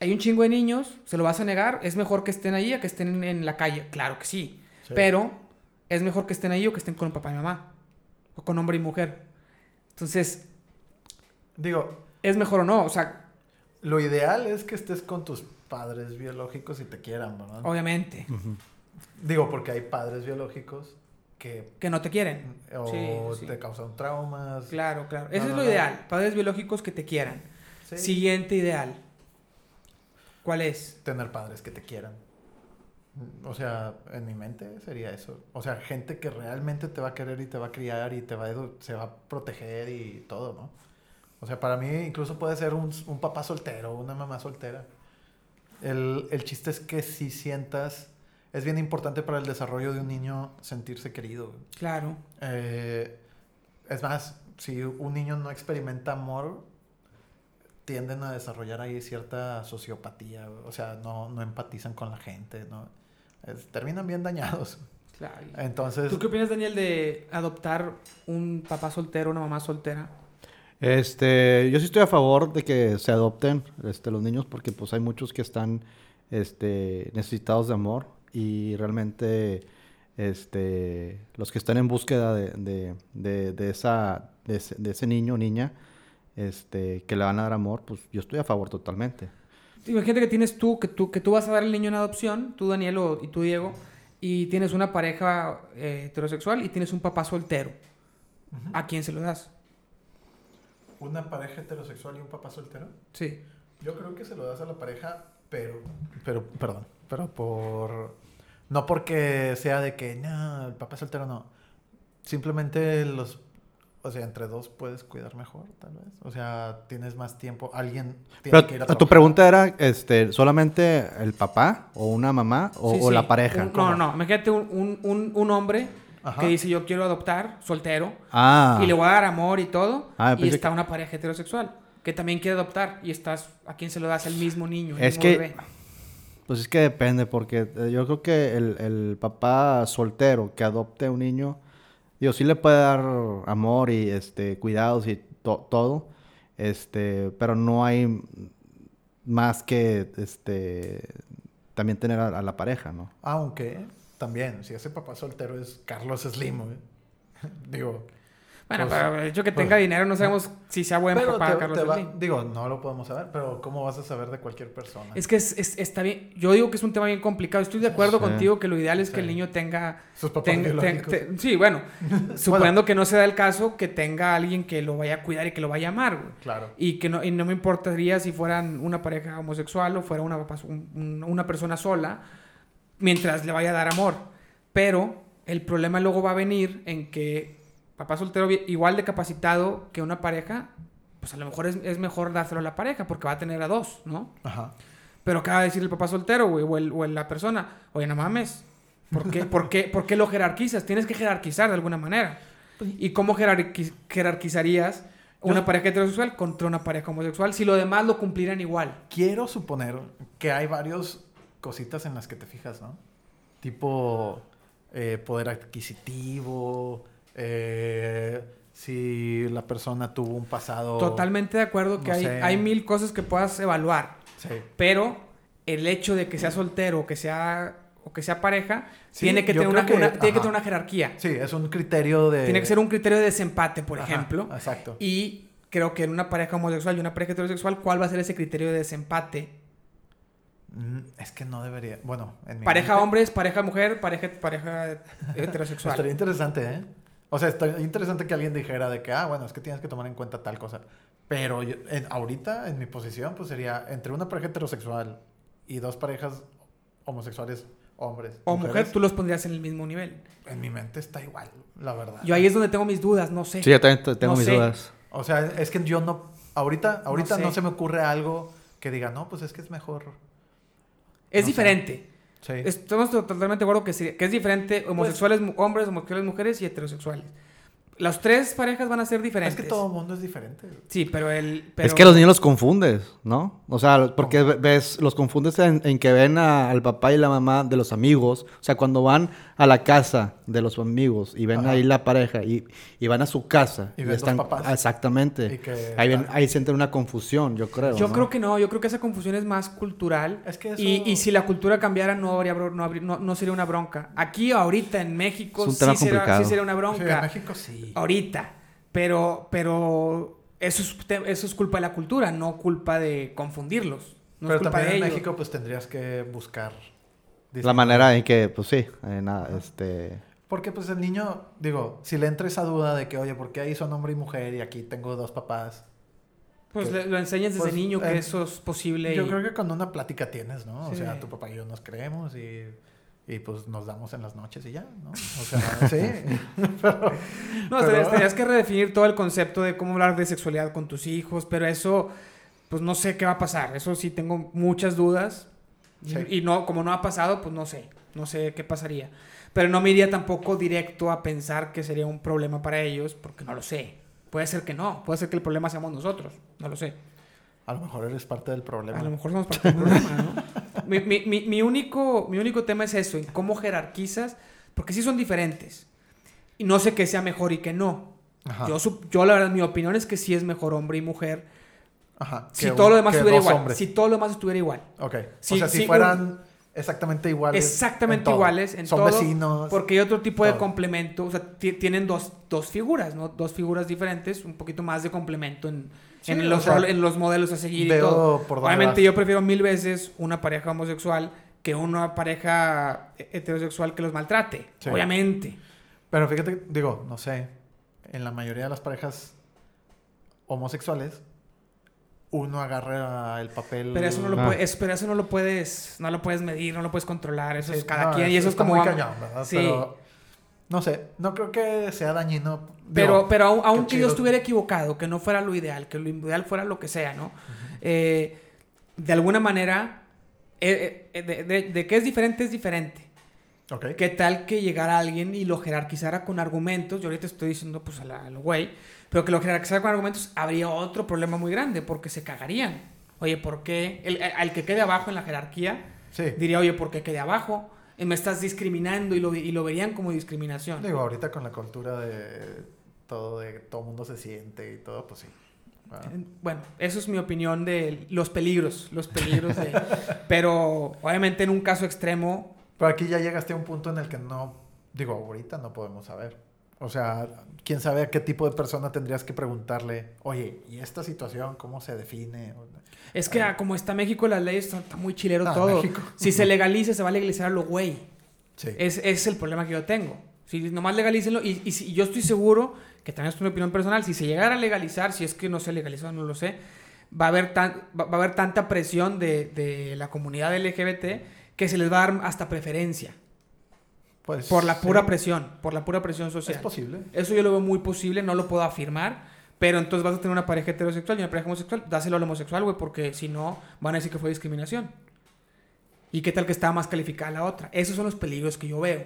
hay un chingo de niños, ¿se lo vas a negar? ¿Es mejor que estén ahí a que estén en, la calle? Claro que sí. Sí. Pero es mejor que estén ahí o que estén con papá y mamá. O con hombre y mujer. Entonces, Digo, ¿es mejor o no? O sea, lo ideal es que estés con tus padres biológicos y te quieran, ¿verdad? obviamente, Digo, porque hay padres biológicos que que no te quieren. o Sí, sí. te causan traumas. Claro, claro. Eso No, es no, lo no. ideal. Padres biológicos que te quieran. Sí. Siguiente ideal. ¿Cuál es? Tener padres que te quieran. O sea, en mi mente sería eso. O sea, gente que realmente te va a querer y te va a criar y te va a se va a proteger y todo, ¿no? O sea, para mí incluso puede ser un, un papá soltero, una mamá soltera. El, el chiste es que si sientas... Es bien importante para el desarrollo de un niño sentirse querido. Claro. Eh, es más, si un niño no experimenta amor, tienden a desarrollar ahí cierta sociopatía, o sea, no, no empatizan con la gente, ¿no? Es- terminan bien dañados. Claro. Entonces, ¿Tú qué opinas, Daniel, de adoptar un papá soltero, una mamá soltera? Este, yo sí estoy a favor de que se adopten este, los niños porque pues hay muchos que están este, necesitados de amor y realmente este, los que están en búsqueda de, de, de- de esa, de, ese, de ese niño o niña este, que le van a dar amor, pues yo estoy a favor totalmente. Imagínate que tienes tú, que tú, que tú vas a dar el niño en adopción, tú, Daniel, o- y tú, Diego, y tienes una pareja eh, heterosexual y tienes un papá soltero. ¿A quién se lo das? una pareja heterosexual y un papá soltero, Sí. yo creo que se lo das a la pareja, pero, pero, perdón, pero por, no porque sea de que, no, el papá soltero no, simplemente los, o sea, entre dos puedes cuidar mejor, tal vez, o sea, tienes más tiempo, alguien tiene Pero que ir a tu trabajar. pregunta era este, solamente el papá o una mamá o, Sí, o sí. la pareja. Un- no, no, imagínate un, un, un, un hombre Ajá. que dice yo quiero adoptar, soltero, Ah, y le voy a dar amor y todo, Ah, y está que- una pareja heterosexual que también quiere adoptar y estás, ¿a quién se lo das? El mismo niño, el Es mismo que- bebé. Pues es que depende, porque eh, yo creo que el, el papá soltero que adopte a un niño, digo, sí le puede dar amor y este cuidados y to- todo, este, pero no hay más que este también tener a, la pareja, ¿no? Aunque también, si ese papá soltero es Carlos Slim, güey, digo, Bueno, pues, pero el hecho que pues, tenga dinero no sabemos si sea buen papá te- Carlos te va- digo, no lo podemos saber, pero ¿cómo vas a saber de cualquier persona? Es que es, es- está bien. Yo digo que es un tema bien complicado. Estoy de acuerdo Sí. contigo que lo ideal es que Sí. el niño tenga. Sus papás tenga- te- biológicos. te- sí, bueno. suponiendo que no se da el caso, que tenga alguien que lo vaya a cuidar y que lo vaya a amar, güey. Claro. Y que no, y no me importaría si fueran una pareja homosexual o fuera una, un- un- una persona sola, mientras le vaya a dar amor. Pero el problema luego va a venir en que papá soltero igual de capacitado que una pareja, pues a lo mejor es, es mejor dárselo a la pareja porque va a tener a dos, ¿no? Ajá. Pero acaba de decir el papá soltero, güey, o, el- o la persona, oye, no mames, ¿por qué, por, qué, ¿por qué lo jerarquizas? Tienes que jerarquizar de alguna manera. ¿Y cómo jerarqui- jerarquizarías una pareja heterosexual contra una pareja homosexual si lo demás lo cumplieran igual? Quiero suponer que hay varios cositas en las que te fijas, ¿no? Tipo eh, poder adquisitivo, eh, si la persona tuvo un pasado... Totalmente de acuerdo que no hay, sé. hay mil cosas que puedas evaluar, Sí. pero el hecho de que sea soltero o que sea, o que sea pareja, Sí, tiene, que tener, una, que- una- tiene que tener una jerarquía. Sí, es un criterio de... Tiene que ser un criterio de desempate, por Ajá, ejemplo. Exacto. Y creo que en una pareja homosexual y una pareja heterosexual, ¿cuál va a ser ese criterio de desempate? Mm, Es que no debería... Bueno, en mi Pareja mente- hombres, pareja mujer, pareja, pareja heterosexual. Estaría interesante, ¿eh? O sea, estaría interesante que alguien dijera de que, ah, bueno, es que tienes que tomar en cuenta tal cosa. Pero yo- en- ahorita, en mi posición, pues sería entre una pareja heterosexual y dos parejas homosexuales hombres. o mujeres, mujer, tú los pondrías en el mismo nivel. En mi mente está igual, la verdad. Yo ahí es donde tengo mis dudas, no sé. Sí, yo también te- tengo No mis sé. dudas. O sea, es que yo no ahorita, ahorita no, sé. se me ocurre algo que diga, no, pues es que es mejor. Es No sé. Sí. Estamos totalmente de acuerdo que, que es diferente homosexuales mu- hombres, homosexuales mujeres y heterosexuales. Las tres parejas van a ser es diferentes. que todo el mundo es diferente. Sí, pero el... Pero... Es que los niños los confundes, ¿no? O sea, porque ve- ves, los confundes en, en que ven a- al papá y la mamá de los amigos. O sea, cuando van a la casa de los amigos y ven Ajá. ahí la pareja y, y van a su casa Y ven están papás. exactamente. Y que- ahí, ven- ahí sienten una confusión, yo creo. Yo ¿no? creo que no, yo creo que esa confusión es más cultural. Es que eso- y, y si la cultura cambiara, no, habría, no, habría- no, no sería una bronca. Aquí, ahorita, en México, Es un sí, tema sería, complicado. sí sería una Sí, bronca. en México sí. Ahorita. Pero, pero eso, es, eso es culpa de la cultura, no culpa de confundirlos. No Pero es culpa también de en ellos. México pues tendrías que buscar... La manera en que, pues sí, eh, nada, este... Porque pues el niño, digo, si le entra esa duda de que, oye, ¿por qué ahí son hombre y mujer y aquí tengo dos papás? Pues que- le- lo enseñas desde pues, niño que eh, eso es posible. Yo y- creo que con una plática tienes, ¿no? O sea, tu papá y yo nos creemos y, y pues nos damos en las noches y ya, ¿no? O sea, sí. Pero- No, pero- tenías, tenías que redefinir todo el concepto de cómo hablar de sexualidad con tus hijos, pero eso, pues no sé qué va a pasar. Eso sí tengo muchas dudas. Y- Sí. Y, no, como no ha pasado, pues no sé. No sé qué pasaría. Pero no me iría tampoco directo a pensar que sería un problema para ellos, porque no lo sé. Puede ser que no. Puede ser que el problema seamos nosotros. No lo sé. A lo mejor eres parte del problema. A lo mejor somos parte del problema, ¿no? Mi, mi- mi- mi único, mi único tema es eso, en cómo jerarquizas, porque sí son diferentes. Y no sé qué sea mejor y qué no. Ajá. Yo, yo, la verdad, mi opinión es que sí es mejor hombre y mujer. Ajá. Si todo un- lo demás estuviera igual. hombres. Si todo lo demás estuviera igual. Ok. Sí, o sea, si sí, fueran exactamente iguales. Exactamente en iguales en Son todo. vecinos. Porque hay otro tipo de todo. complemento. O sea, ti- tienen dos, dos figuras, ¿no? Dos figuras diferentes, un poquito más de complemento en, Sí, en, los, sea, en los modelos a seguir y veo todo. por dónde Obviamente vas. yo prefiero mil veces una pareja homosexual que una pareja heterosexual que los maltrate. Sí. Obviamente. Pero fíjate, digo, no sé, en la mayoría de las parejas homosexuales, uno agarra el papel. Pero eso no lo Ah. puedes, pero eso no lo puedes, no lo puedes medir, no lo puedes controlar, eso Sí, es cada no, quien y eso es como muy cañón, ¿verdad? Sí. Pero no sé, no creo que sea dañino. Pero, Digo, pero aunque yo estuviera equivocado, que no fuera lo ideal, que lo ideal fuera lo que sea, ¿no? Eh, de alguna manera, eh, eh, de, de- de que es diferente, es diferente. Ok. ¿Qué tal que llegara alguien y lo jerarquizara con argumentos? Yo ahorita estoy diciendo, pues, a la- a lo güey, pero que lo jerarquizara con argumentos, habría otro problema muy grande, porque se cagarían. Oye, ¿por qué? El, al que quede abajo en la jerarquía, Sí. diría, oye, ¿por qué quede abajo? Me estás discriminando y lo, y lo verían como discriminación. Digo, ahorita con la cultura de todo, de todo mundo se siente y todo, pues sí. Bueno, eso es mi opinión de los peligros, los peligros de... pero obviamente en un caso extremo, Pero aquí ya llegaste a un punto en el que no, digo, ahorita no podemos saber. O sea, quién sabe a qué tipo de persona tendrías que preguntarle, oye, ¿y esta situación cómo se define? es que ah, como está México, las leyes está, está muy chilero Ah, todo. México. Si se legaliza, se va a legalizar a lo güey. Sí. Es, es el problema que yo tengo. Si nomás legalícenlo, y, y, si- y yo estoy seguro, que también es una opinión personal, si se llegara a legalizar, si es que no se legalizó, no lo sé, va a haber, tan, va, va a haber tanta presión de, de la comunidad LGBT que se les va a dar hasta preferencia. Pues, Por la pura sí, presión, por la pura presión social. Es posible. Eso yo lo veo muy posible, no lo puedo afirmar. Pero entonces vas a tener una pareja heterosexual y una pareja homosexual. Dáselo al homosexual, güey, porque si no, van a decir que fue discriminación. ¿Y qué tal que estaba más calificada la otra? Esos son los peligros que yo veo.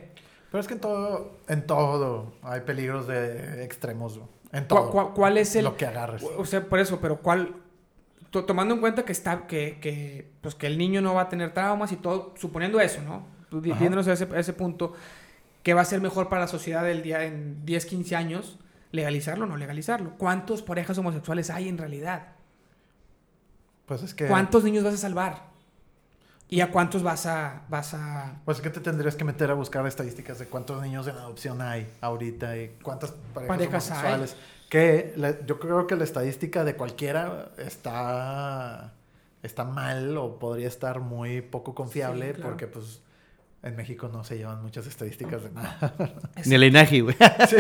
Pero es que en todo, en todo hay peligros de extremos. En ¿Cuál, todo. cuál- cuál es el...? Lo que agarres. O sea, por eso, pero ¿cuál...? to- tomando en cuenta que está que, que, pues que el niño no va a tener traumas y todo, suponiendo eso, ¿no? Pues. Viéndonos a ese, a ese punto, ¿qué va a ser mejor para la sociedad del día en 10, 15 años? ¿Legalizarlo o no legalizarlo? ¿Cuántas parejas homosexuales hay en realidad? Pues es que. ¿Cuántos niños vas a salvar? ¿Y a cuántos vas a, vas a... Pues es que te tendrías que meter a buscar estadísticas de cuántos niños en adopción hay ahorita y cuántas parejas, Parejas hay. homosexuales. Que la- yo creo que la estadística de cualquiera está, está mal o podría estar muy poco confiable Sí, claro. porque pues en México no se llevan muchas estadísticas de nada. Ni el INEGI, güey. sí,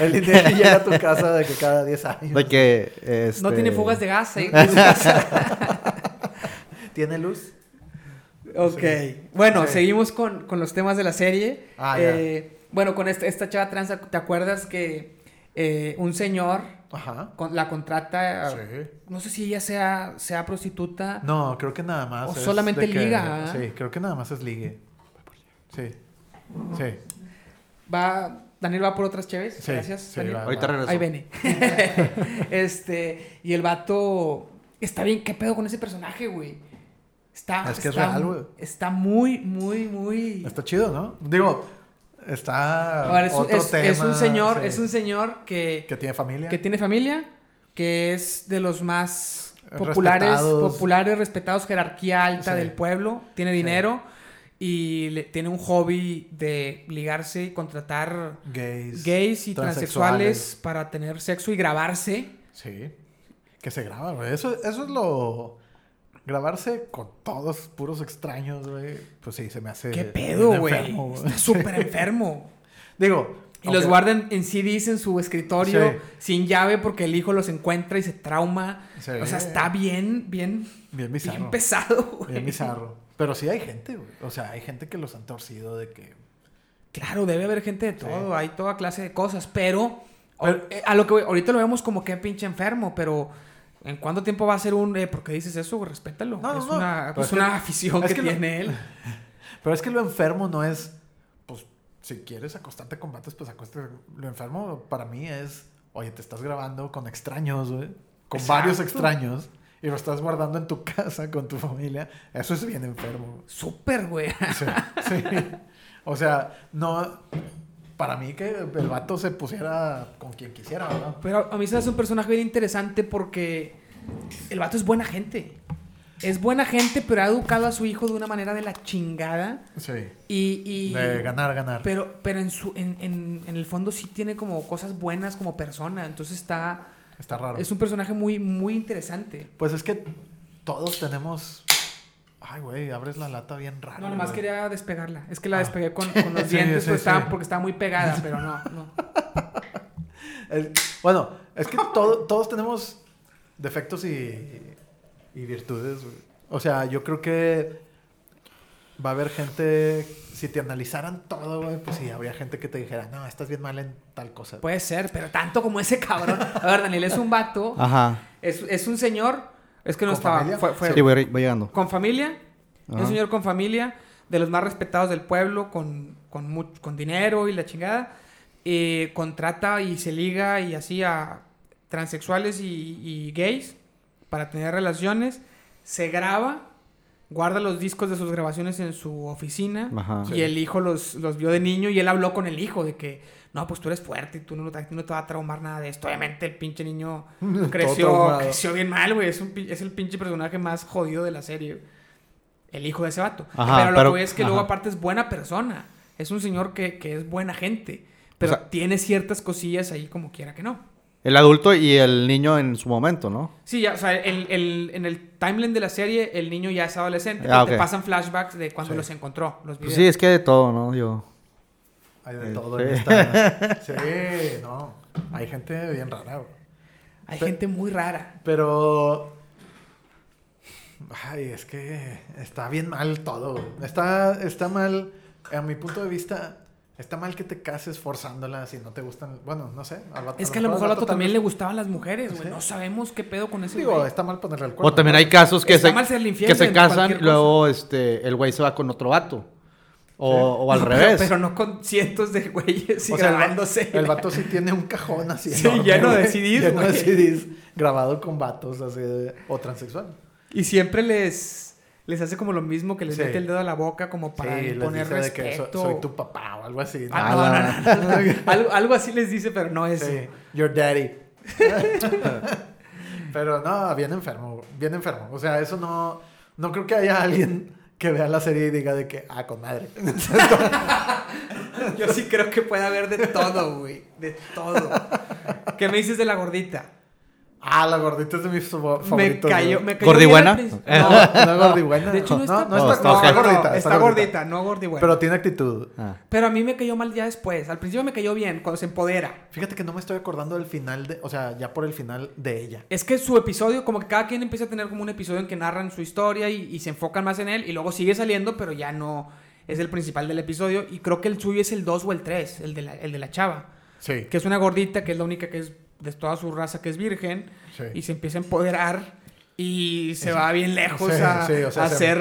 el INEGI llega a tu casa de que cada 10 años. De que, No este, tiene fugas de gas ¿eh? ¿Tiene luz? Ok. Sí. Bueno, Sí. seguimos con, con los temas de la serie. Ah, ya. Eh, bueno, con esta, esta chava trans, ¿te acuerdas que eh, un señor Ajá. con- la contrata. Sí. No sé si ella sea, sea prostituta. No, creo que nada más. O es solamente que- liga, ¿ah? Sí, creo que nada más es ligue. Sí. Sí. Va, Daniel va por otras chéves. Sí, Gracias. sí, Daniel. va. Ahorita regreso. Ahí viene. este, y el vato está bien, ¿qué pedo con ese personaje, güey? Está, Es que es está- real, güey. Está muy, muy, muy. Está chido, ¿no? Digo, está Ahora, es, otro es- tema. es un señor, sí, es un señor que, que tiene familia. que tiene familia, que es de los más populares, Respetados. populares, respetados, jerarquía alta Sí. del pueblo, tiene dinero y le- tiene un hobby de ligarse y contratar gays. gays y transexuales para tener sexo y grabarse. Sí. Que se graba, güey. Eso, eso es lo. Grabarse con todos puros extraños, güey. Pues sí, se me hace. ¿Qué pedo, güey? Está súper enfermo. Digo. Y los guardan en CDs en su escritorio Sí. sin llave porque el hijo los encuentra y se trauma. Sí. O sea, está bien, bien, Bien bizarro. bien pesado, güey. Bien bizarro. Pero sí hay gente, güey. O sea, hay gente que los han torcido de que. Claro, debe haber gente de todo, hay toda clase de cosas, pero, Pero- eh, a lo que ahorita lo vemos como que pinche enfermo, pero ¿en cuánto tiempo va a ser un, eh, por qué dices eso? Respétalo. No, es no. una, Pero es que- una afición es que, que lo- tiene él. Pero es que lo enfermo no es. Pues, si quieres acostarte con vatos, pues acostate. Lo enfermo para mí es. Oye, te estás grabando con extraños, güey. Con Exacto. varios extraños. Y lo estás guardando en tu casa con tu familia. Eso es bien enfermo. Súper, güey. Sí, sí. O sea, no. Para mí que el vato se pusiera con quien quisiera, ¿verdad? Pero a mí se hace un personaje bien interesante porque el vato es buena gente. Es buena gente, pero ha educado a su hijo de una manera de la chingada. Sí. Y, y- De ganar, ganar. Pero, pero en, su, en, en, en el fondo sí tiene como cosas buenas como persona. Entonces está... Está raro. Es un personaje muy, muy interesante. Pues es que todos tenemos. Ay, güey, abres la lata bien raro. No, nomás güey. quería despegarla. Es que la Ah. despegué con, con los Sí, dientes sí, pues, estaba- porque estaba muy pegada, pero no, no. Bueno, es que todo- todos tenemos defectos y, y virtudes. güey. O sea, yo creo que va a haber gente. Si te analizaran todo, güey, pues sí, habría gente que te dijera, no, estás bien mal en tal cosa. Puede ser, pero tanto como ese cabrón. A ver, Daniel, es un vato. Ajá. Es, es un señor. Es que no ¿Con estaba. Fue, fue- Sí, voy, voy llegando. con familia. Es Ajá. un señor con familia. De los más respetados del pueblo. Con, con, mu- con dinero y la chingada. eh, contrata y se liga y así a transexuales y, y gays para tener relaciones. Se graba. Guarda los discos de sus grabaciones en su oficina. Ajá. Y Sí. el hijo los, los vio de niño y él habló con el hijo de que, no, pues tú eres fuerte y tú no, no te va a traumar nada de esto. Obviamente el pinche niño creció, creció bien mal, güey. Es, un es el pinche personaje más jodido de la serie. El hijo de ese vato. Ajá, pero lo pero- que es que luego aparte es buena persona. Es un señor que, que es buena gente. Pero O sea- tiene ciertas cosillas ahí como quiera que no. El adulto y el niño en su momento, ¿no? Sí, ya, o sea, el, el- en el timeline de la serie, el niño ya es adolescente. Ah, pero Te pasan flashbacks de cuando Sí. los encontró, los Pues sí, es que de todo, ¿no? Yo... Hay de Eh, todo sí. en esta. Sí, no. Hay gente bien rara, güey. Hay Pe- gente muy rara. Pero. Ay, es que está bien mal todo. güey. Está, está mal, a mi punto de vista, está mal que te cases forzándola si no te gustan. Bueno, no sé. al vato- Es que a lo mejor al vato también le gustaban las mujeres, güey. Sí. No sabemos qué pedo con ese Digo, güey. está mal ponerle el cuerno. O también hay casos que se, que se casan y luego este, el güey se va con otro vato. O, Sí. o al No, revés. Pero, pero no con cientos de güeyes y O sea, el va- grabándose. El vato sí tiene un cajón así. Sí, enorme, lleno de. CDs, Lleno de. CDs grabado con vatos así de- o transexual. Y siempre les, les hace como lo mismo, que les Sí. mete el dedo a la boca como para sí, les de que respeto. so- soy tu papá o algo así. Ah, no, la- no, no, no. algo, algo así les dice, pero no es. Sí, your daddy. Pero no, bien enfermo, bien enfermo. O sea, eso no, no creo que haya alguien que vea la serie y diga de que, ah, con madre. Yo sí creo que puede haber de todo, güey. De todo. ¿Qué me dices de la gordita? Ah, la gordita es de mis fa- Me favoritos. cayó, me cayó ¿Gordibuena? No, No, gordibuena. De hecho, no está, no, no está, no, no, está gordita. está gordita, no gordibuena. Pero tiene actitud. Ah. Pero a mí me cayó mal ya después. Al principio me cayó bien, cuando se empodera. Fíjate que no me estoy acordando del final de, o sea, ya por el final de ella. Es que su episodio, como que cada quien empieza a tener como un episodio en que narran su historia y, y se enfocan más en él y luego sigue saliendo, pero ya no es el principal del episodio. Y creo que el suyo es el 2 o el 3, el de la, el de la chava. Sí. Que es una gordita, que es la única que es de toda su raza que es virgen Sí. y se empieza a empoderar y se Sí. va bien lejos Sí, a, sí, o sea, a se- ser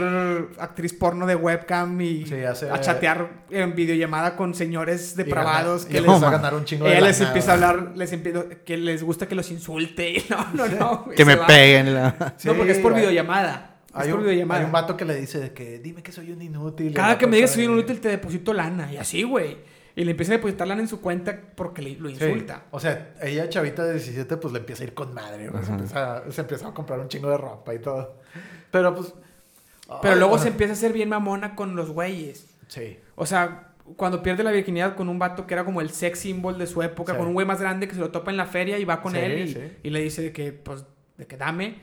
actriz porno de webcam y Sí, hace- a chatear en videollamada con señores Y depravados gana- que y les, empieza a ganar un chingo de ella les lana, empieza a güey. hablar, les empieza, que les gusta que los insulte y no, no, no. Que me va. peguen. la- No, porque es por videollamada. Es Hay por un, videollamada. hay un vato que le dice de que dime que soy un inútil. Cada que me digas está soy un inútil te deposito lana y así, güey. Y le empieza a depositar lana en su cuenta porque le, lo Sí. insulta. O sea, ella chavita de 17 pues le empieza a ir con madre, güey. Se, empieza, se empieza a comprar un chingo de ropa y todo. Pero pues... Pero ay, luego se empieza a hacer bien mamona con los güeyes. Sí. O sea, cuando pierde la virginidad con un vato que era como el sex symbol de su época, Sí. con un güey más grande que se lo topa en la feria y va con Sí, él y, le dice de que, pues, de que dame.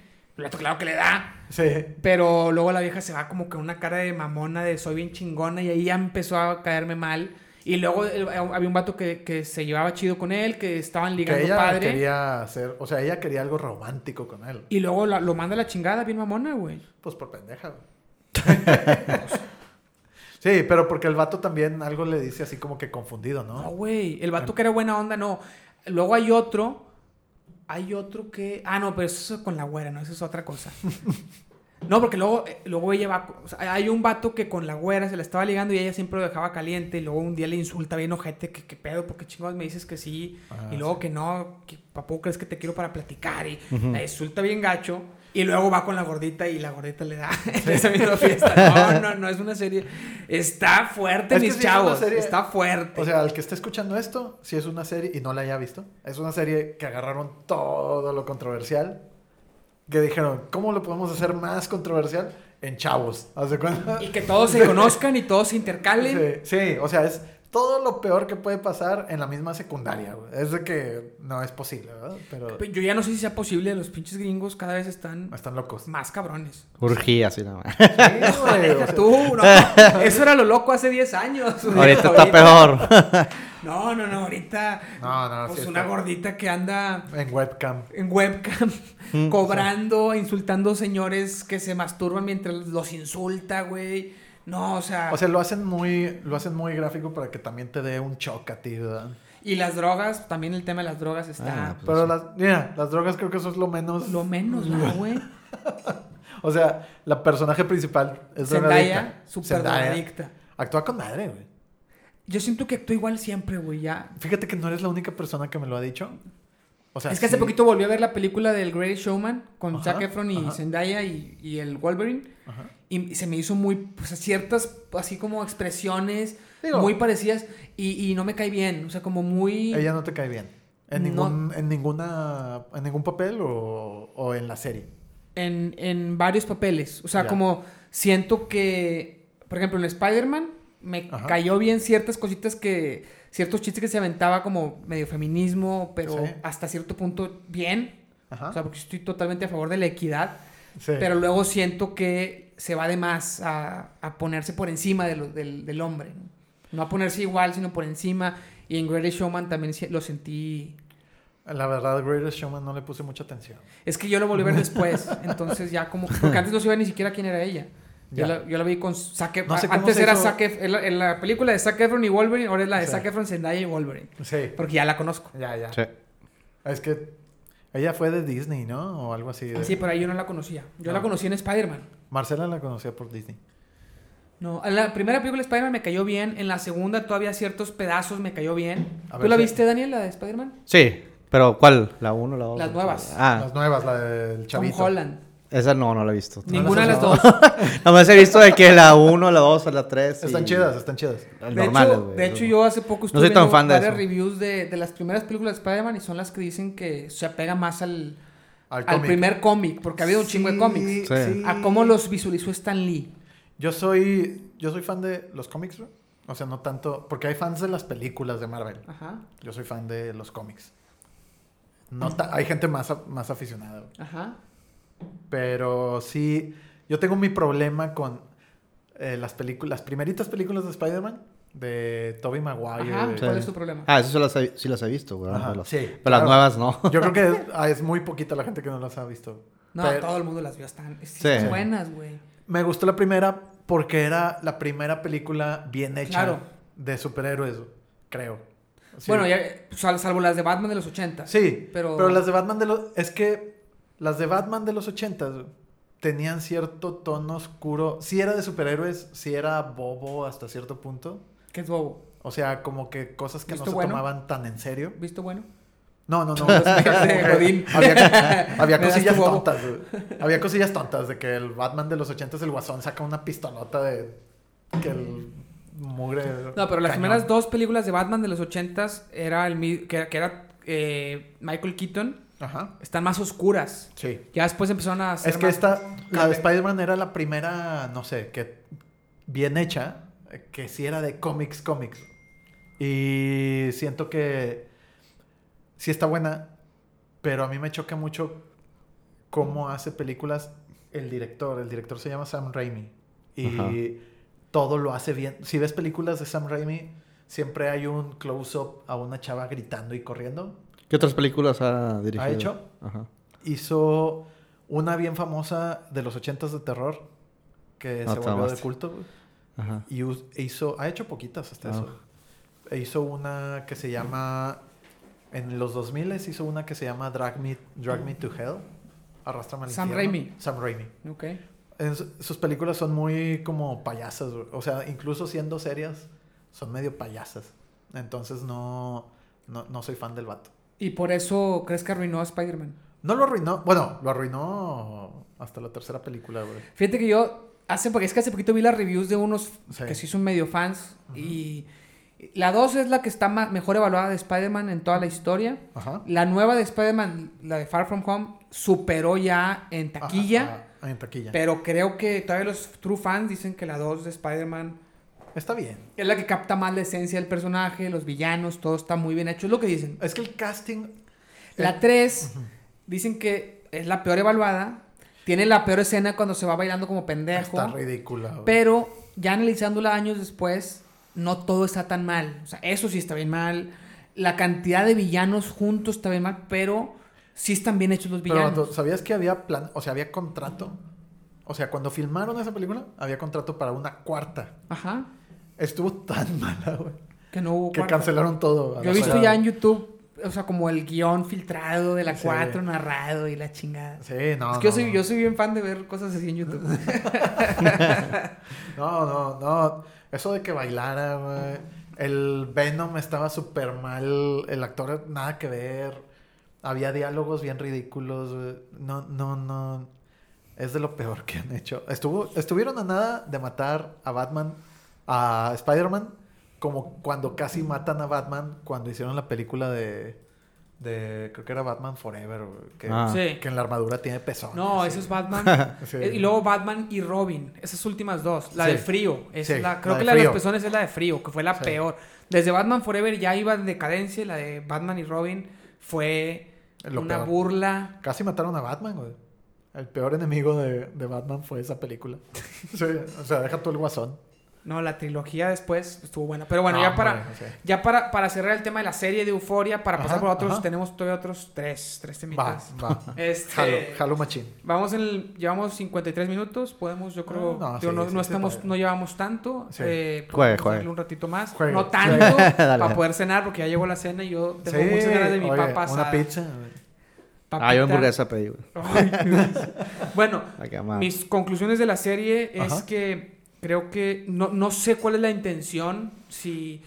Claro que le da. Sí. Pero luego la vieja se va como que una cara de mamona de soy bien chingona y ahí ya empezó a caerme mal. Y luego el- había un vato que, que se llevaba chido con él, que estaban Que ligando ella padre. quería hacer... O sea, ella quería algo romántico con él. Y luego la- lo manda a la chingada, bien mamona, güey. Pues por pendeja, güey. sí, pero porque el vato también algo le dice así como que confundido, No, ¿no? güey. El vato que era buena onda, no. Luego hay otro. Hay otro que. Ah, no, pero eso es con la güera, no, eso es otra cosa. No, porque luego, eh, luego ella va. o sea, hay un vato que con la güera se la estaba ligando y ella siempre lo dejaba caliente. Y luego un día le insulta bien ojete que qué pedo, porque chingados me dices que sí. Ah, y luego sí. que no, que papu crees que te quiero para platicar. Y Ujú. la insulta bien gacho. Y luego va con la gordita y la gordita le da en esa misma fiesta. No, no, no, es una serie. Está fuerte, Es mis es chavos. serie- Está fuerte. O sea, al que esté escuchando esto, si es una serie y no la haya visto, es una serie que agarraron todo lo controversial, que dijeron, ¿cómo lo podemos hacer más controversial? En chavos, ¿haz de cuenta? Y que todos se conozcan y todos se intercalen. Sí, sí, o sea, es todo lo peor que puede pasar en la misma secundaria, güey. Es de que no es posible, ¿verdad? Pero Yo ya no sé si sea posible, los pinches gringos cada vez están están locos. más cabrones. Urgía, así nada más. Sí, güey, o sea, Tú, no, eso era lo loco hace 10 años. Ahorita está peor. No, no, no, ahorita. No, no, Pues sí una está- gordita que anda En webcam. en webcam Mm, cobrando, insultando señores que se masturban mientras los insulta, güey. No, o sea, O sea, lo hacen muy, lo hacen muy gráfico para que también te dé un shock a ti, ¿verdad? y las drogas, también el tema de las drogas está Ah, pues Pero sí. las, mira, las drogas creo que eso es lo menos. lo menos, ¿no, güey? O sea, la personaje principal es Zendaya, súper Zendaya. drogadicta. Actúa con madre, güey. Yo siento que actúa igual siempre, güey, ya. Fíjate que no eres la única persona que me lo ha dicho. O sea, es que hace poquito volví a ver la película del Great Showman con Ajá, Zac Efron y ajá. Zendaya y, y el Wolverine. Ajá. Y se me hizo muy, pues ciertas, así como expresiones Digo- muy parecidas y, y no me cae bien. O sea, como muy... Ella no te cae bien. En No. ningún, en ninguna, en ningún papel o, o en la serie. En, en varios papeles. O sea, Ya. como siento que, por ejemplo, en Spider-Man me Ajá. cayó bien ciertas cositas que, ciertos chistes que se aventaba como medio feminismo, pero Sí. hasta cierto punto bien. Ajá. O sea, porque estoy totalmente a favor de la equidad. Sí. Pero luego siento que se va de más a, a ponerse por encima de lo- del, del hombre. ¿no? No a ponerse igual, sino por encima. Y en Greatest Showman también lo sentí. La verdad, Greatest Showman no le puse mucha atención. Es que yo lo volví a ver después. entonces ya como. Porque antes no iba ni siquiera quién era ella. Yo la, yo la vi con Zac Efron. No sé cómo Antes era hizo- Zac Ef- en, la, en la película de Zac Efron y Wolverine, ahora es la de Sí. Zac Efron, Zendaya y Wolverine. Sí. Porque ya la conozco. Ya, ya. Sí. Es que ella fue de Disney, ¿no? O algo así. de- Sí, pero ahí yo no la conocía. Yo No. la conocí en Spider-Man. Marcela la conocía por Disney. No, en la primera película de Spider-Man me cayó bien. En la segunda todavía ciertos pedazos me cayó bien. A ¿Tú ver la viste, Daniel, la de Spider-Man? Sí, pero ¿cuál? ¿La 1 la 2? Las nuevas. Ah, Las nuevas, la del Tom chavito. Holland. Esa no, no la he visto. Ninguna de las no. dos. Nomás he visto de que la 1, la 2, la 3. Están chidas, están chidas. De Normales, hecho, güey. de hecho, yo hace poco estuve soy tan viendo fan de varias eso. reviews de, de las primeras películas de Spider-Man y son las que dicen que se apega más al, Al, primer cómic, porque ha habido un chingo de cómics. Sí. A cómo los visualizó Stan Lee. Yo soy, yo soy fan de los cómics, bro. O sea, no tanto... Porque hay fans de las películas de Marvel. Ajá, Yo soy fan de los cómics. No hay gente más, más aficionada. güey. ajá. Pero sí... Yo tengo mi problema con eh, las películas... Las primeritas películas de Spider-Man. De Tobey Maguire. Ajá, de- Sí. ¿cuál es tu problema? Ah, eso sí las he, sí las he visto, güey. Ajá, pero las, sí, pero claro. las nuevas no. Yo creo que es, ah, es muy poquita la gente que no las ha visto. No, Pero- todo el mundo las vio. Están, sí, Sí. están buenas, güey. Me gustó la primera porque era la primera película bien hecha Claro. de superhéroes, creo. Sí. Bueno, ya, sal- salvo las de Batman de los 80. Sí, pero- pero... las de Batman de los... Es que las de Batman de los 80 tenían cierto tono oscuro. Sí era de superhéroes, sí era bobo hasta cierto punto. Que es bobo. O sea, como que cosas que no ¿Visto se bueno? tomaban tan en serio. ¿Visto bueno? No, no, no. había, cosillas tontas. Había cosillas tontas de que el Batman de los 80 el guasón saca una pistolota de... Que el mugre... No, pero las cañón. primeras dos películas de Batman de los 80 era el que era eh, Michael Keaton. Ajá. Están más oscuras. Sí. Ya después empezaron a hacer Es que más- esta, la de. Spider-Man era la primera, no sé, que bien hecha, que sí era de cómics, cómics. Y siento que sí está buena, pero a mí me choca mucho cómo hace películas el director. El director se llama Sam Raimi. Y Ajá. todo lo hace bien. Si ves películas de Sam Raimi, siempre hay un close-up a una chava gritando y corriendo. ¿Qué otras películas ha dirigido? ¿Ha hecho? Ajá. hizo una bien famosa de los ochentas de terror que Ah, se volvió de culto. Ajá. y e hizo ha hecho poquitas hasta Ah. eso E hizo una que se llama en los 2000 hizo una que se llama Drag Me Drag Me to Hell Arrastrame al Sam infierno. Raimi. Sam Raimi Ok. En su- sus películas son muy como payasas o sea incluso siendo serias son medio payasas entonces no no, no soy fan del vato ¿Y por eso crees que arruinó a Spider-Man? no lo arruinó bueno lo arruinó hasta la tercera película güey Fíjate que yo, hace, porque es que hace poquito vi las reviews de unos Sí. que sí son medio fans. Y la 2 es la que está ma- mejor evaluada de Spider-Man en toda la historia. Ajá. La nueva de Spider-Man, la de Far From Home, superó ya en taquilla. Ajá, ajá, en taquilla. Pero creo que todavía los true fans dicen que la 2 de Spider-Man Está bien. es la que capta más la esencia del personaje, los villanos, todo está muy bien hecho. Es lo que dicen. Es que el casting. La eh, 3 dicen que es la peor evaluada. Tiene la peor escena cuando se va bailando como pendejo. Está ridícula. güey. Pero ya analizándola años después, no todo está tan mal. O sea, eso sí está bien mal. La cantidad de villanos juntos está bien mal, pero sí están bien hechos los Pero, villanos. vato, ¿sabías que había plan, o sea, había contrato? O sea, cuando filmaron esa película, había contrato para una cuarta. Ajá. Estuvo tan mala, güey. Que no hubo Que cuarta. cancelaron todo. Yo he visto ya en YouTube, o sea, como el guion filtrado de la Sí. 4 narrado y la chingada. Sí, no. es que yo, soy, no. yo soy bien fan de ver cosas así en YouTube. No, no, no. Eso de que bailara, güey. El Venom estaba súper mal. El actor, nada que ver. Había diálogos bien ridículos, güey. No, no, no. Es de lo peor que han hecho. Estuvo, estuvieron a nada de matar a Batman, a Spider-Man, como cuando casi matan a Batman cuando hicieron la película de. de creo que era Batman Forever, que, Ah. Sí. que en la armadura tiene pezón. No, eso es Batman. Sí. Eh, Y luego Batman y Robin. Esas últimas dos. La Sí. del frío. Es Sí, la, creo la que de la de los pezones es la de frío, que fue la Sí. peor. Desde Batman Forever ya iba en decadencia. y La de Batman y Robin fue Lo una peor. burla. Casi mataron a Batman, güey. El peor enemigo de, de Batman fue esa película. Sí, o sea, deja tú el guasón. No, la trilogía después estuvo buena. Pero bueno, No, ya para, ya para, para cerrar el tema de la serie de Euforia, para pasar Ajá, por otros, ajá. tenemos todavía otros tres, tres temitas. va. Este, Jalo, jalo machín. Vamos en el, llevamos 53 minutos, podemos, yo creo, Ah, no, digo, sí, no, sí, no sí, estamos, no llevamos tanto, Sí. eh, Juegue, un ratito más, Juegue, no tanto, para poder cenar, porque ya llegó la cena y yo tengo muchas ganas de mi oye, asada. Una pizza. Papita. Ah, yo hamburguesa pedí, güey. Ay, Dios. bueno, mis conclusiones de la serie es Ajá. que creo que no, no sé cuál es la intención, si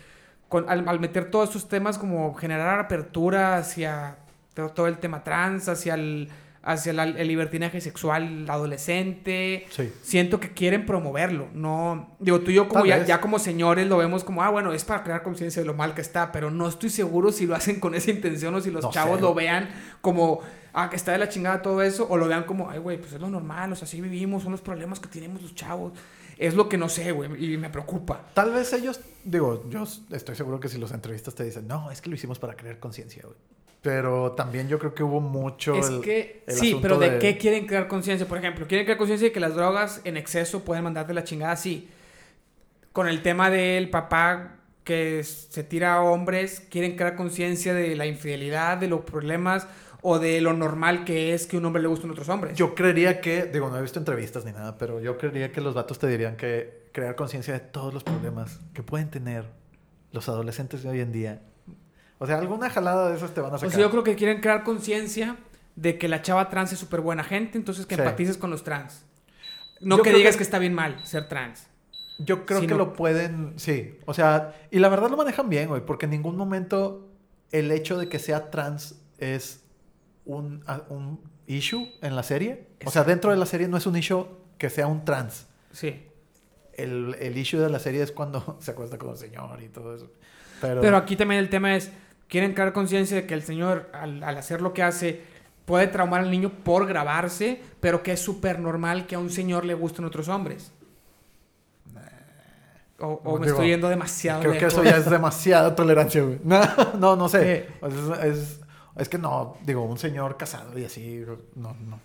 con- al, al meter todos estos temas como generar apertura hacia todo, el tema trans, hacia el, hacia la- el libertinaje sexual adolescente. Sí. Siento que quieren promoverlo, no... Digo, tú y yo como ya, como señores lo vemos como, ah, bueno, es para crear conciencia de lo mal que está, pero no estoy seguro si lo hacen con esa intención o si los No chavos sé. lo vean como, ah, que está de la chingada todo eso, o lo vean como, ay, güey, pues es lo normal, o sea, así vivimos, son los problemas que tenemos los chavos. Es lo que no sé, güey, y me preocupa. Tal vez ellos, digo, yo estoy seguro que si los entrevistas te dicen, no, es que lo hicimos para crear conciencia, güey. Pero también yo creo que hubo mucho. es el- que, el sí, pero ¿de, qué quieren crear conciencia? Por ejemplo, quieren crear conciencia de que las drogas en exceso pueden mandarte la chingada, sí. Con el tema del papá que se tira a hombres, quieren crear conciencia de la infidelidad, de los problemas o de lo normal que es que un hombre le gusten otros hombres. Yo creería que, digo, no he visto entrevistas ni nada, pero yo creería que los vatos te dirían que crear conciencia de todos los problemas que pueden tener los adolescentes de hoy en día. O sea, alguna jalada de esas te van a O sacar. sea, yo creo que quieren crear conciencia de que la chava trans es súper buena gente, entonces que Sí. empatices con los trans. No Yo que digas que- que... está bien mal ser trans. Yo creo que lo pueden, sí. O sea, y la verdad lo manejan bien, güey, porque en ningún momento el hecho de que sea trans es un, un issue en la serie. O sea, dentro de la serie no es un issue que sea un trans. Sí. El, el issue de la serie es cuando se acuesta con el señor y todo eso. Pero, Pero aquí también el tema es, quieren crear conciencia de que el señor, al, al hacer lo que hace, puede traumar al niño por grabarse, pero que es súper normal que a un señor le gusten otros hombres. O, o me Digo, estoy yendo demasiado creo que lejos. eso ya es demasiada tolerancia, güey. No, no, no sé. Eh. Es, es, es que no, digo, un señor casado y así, no, no.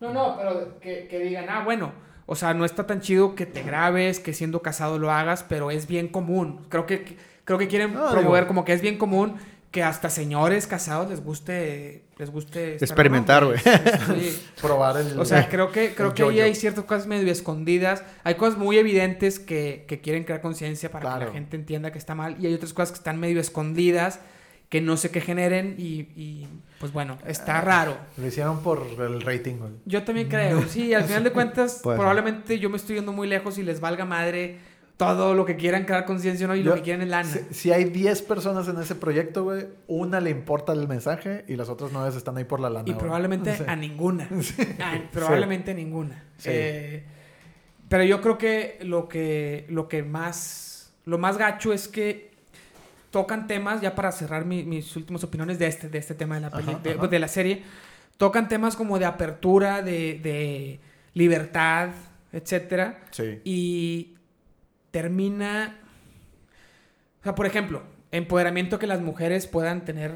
No, no, pero que, que digan, ah, bueno, o sea, no está tan chido que te grabes, que siendo casado lo hagas, pero es bien común. Creo que, creo que quieren No, promover digo- como que es bien común que hasta señores casados les guste, les guste Experimentar. Sí. Probar el. O sea, creo que, creo que ahí hay ciertas cosas medio escondidas. Hay cosas muy evidentes que, que quieren crear conciencia para que la gente entienda que está mal. Y hay otras cosas que están medio escondidas, que no sé qué generen. Y, y, pues bueno, Ah. está raro. Lo hicieron por el rating, güey. Yo también creo. Sí, al final de cuentas, Puede ser. probablemente yo me estoy yendo muy lejos y les valga madre todo lo que quieran crear conciencia ¿no? y Yo- lo que quieren es lana. Si, si hay 10 personas en ese proyecto, güey, una le importa el mensaje y las otras 9 están ahí por la lana. Y güey. probablemente Sí. a ninguna. Ah, probablemente a ninguna. Eh, pero yo creo que lo que lo que más lo más gacho es que tocan temas ya para cerrar mi- mis últimas opiniones de este de este tema de la peli- Ajá, de, ajá. de la serie tocan temas como de apertura de, de libertad etcétera Sí. y termina o sea por ejemplo empoderamiento que las mujeres puedan tener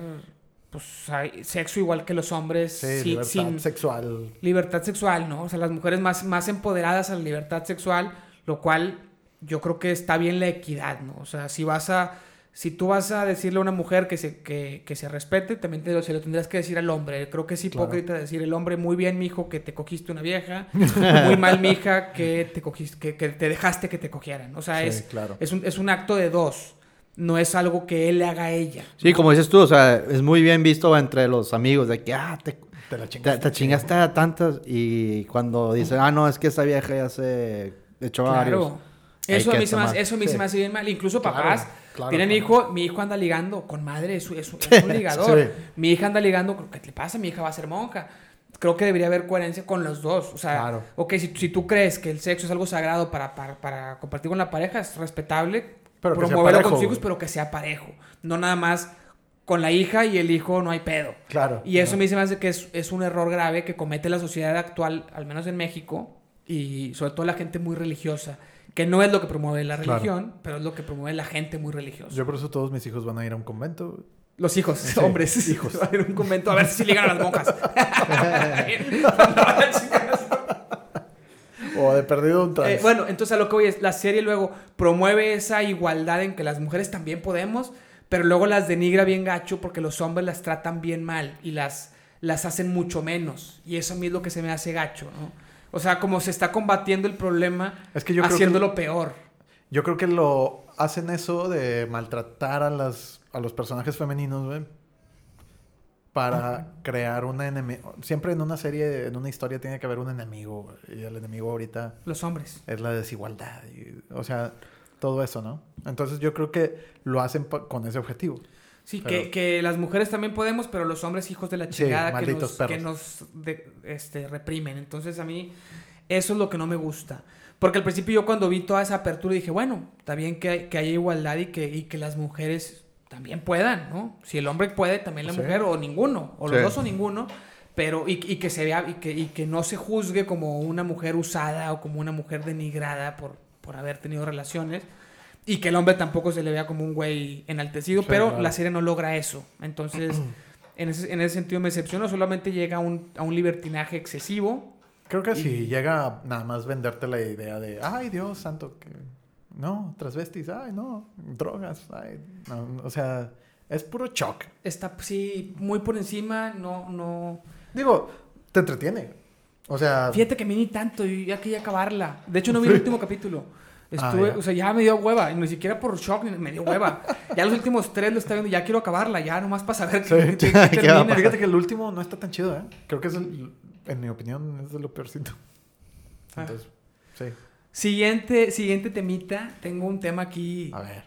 pues hay- sexo igual que los hombres Sí, libertad sin sexual. libertad sexual no o sea las mujeres más más empoderadas a la libertad sexual lo cual yo creo que está bien la equidad no o sea si vas a si tú vas a decirle a una mujer que se, que, que se respete, también te lo, se lo tendrás que decir al hombre. Creo que es Claro. hipócrita decir el hombre, muy bien, mijo, que te cogiste una vieja. muy mal, mija, que te cogiste, que, que te dejaste que te cogieran. O sea, Sí, es, claro. es, un, es un acto de dos. No es algo que él le haga a ella. Sí, como dices tú, o sea, es muy bien visto entre los amigos de que, ah, te, Te la te, chingaste. te chingaste a tantas y cuando dicen, ah, no, es que esa vieja ya se echó a varios. Claro. Hay Eso a, mí se me hace, tomar. eso a mí se me hace bien mal. Incluso Claro, papás claro, tienen claro. hijo, mi hijo anda ligando con madre, es, es- es un ligador. Sí. Mi hija anda ligando, ¿qué le pasa? Mi hija va a ser monja. Creo que debería haber coherencia con los dos. O sea, Claro. ok, si, si tú crees que el sexo es algo sagrado para, para, para compartir con la pareja, es respetable. Pero promoverlo parejo, con sus hijos, pero que sea parejo. No nada más con la hija y el hijo no hay pedo. Claro. Y eso a mí se me hace que es, es un error grave que comete la sociedad actual, al menos en México, y sobre todo la gente muy religiosa, que no es lo que promueve la Claro. religión, pero es lo que promueve la gente muy religiosa. Yo por eso todos mis hijos van a ir a un convento. Los hijos, Sí, hombres, hijos. Van a ir a un convento a ver si ligan a las monjas. O de perdido un. Eh, bueno, entonces a lo que voy es, la serie luego promueve esa igualdad en que las mujeres también podemos, pero luego las denigra bien gacho porque los hombres las tratan bien mal y las, las hacen mucho menos. Y eso a mí es lo que se me hace gacho, ¿no? O sea, como se está combatiendo el problema Es que yo creo que- haciéndolo peor. Yo creo que lo hacen eso de maltratar a las a los personajes femeninos, güey. Para crear un enemigo. Siempre en una serie, en una historia tiene que haber un enemigo. Y el enemigo ahorita Los hombres. es la desigualdad. y- o sea, todo eso, ¿no? Entonces yo creo que lo hacen con ese objetivo. Sí, Pero- que, que las mujeres también podemos, pero los hombres hijos de la Sí, chingada que nos, que nos de- este, reprimen. Entonces a mí eso es lo que no me gusta. Porque al principio yo cuando vi toda esa apertura dije, bueno, está bien que, que haya igualdad y que, y que las mujeres también puedan, ¿no? Si el hombre puede, también la Sí. mujer, o ninguno, o los Sí. dos o ninguno. Pero, y, y que se vea, y que, y que no se juzgue como una mujer usada o como una mujer denigrada por, por haber tenido relaciones. Y que el hombre tampoco se le vea como un güey enaltecido, Sí, pero claro. la serie no logra eso. Entonces, en ese, en ese sentido me decepcionó. Solamente llega a un, a un libertinaje excesivo. Creo que Y- si llega a nada más venderte la idea de, ay Dios santo, que no, transvestis, ay no, drogas, ay, no, o sea, es puro shock. Está, sí, muy por encima. No, no. Digo, te entretiene. O sea, Fíjate que mí ni tanto y ya quería acabarla. De hecho, no vi el último capítulo. Estuve, Ah, ya. o sea, ya me dio hueva, y ni siquiera por shock, ni- me dio hueva. Ya los últimos tres lo está viendo, ya quiero acabarla, ya nomás para saber Sí. Fíjate que el último no está tan chido, ¿eh? Creo que es, el- en mi opinión, es de lo peorcito. Ah. Entonces, sí. Siguiente, siguiente temita, tengo un tema aquí. A ver.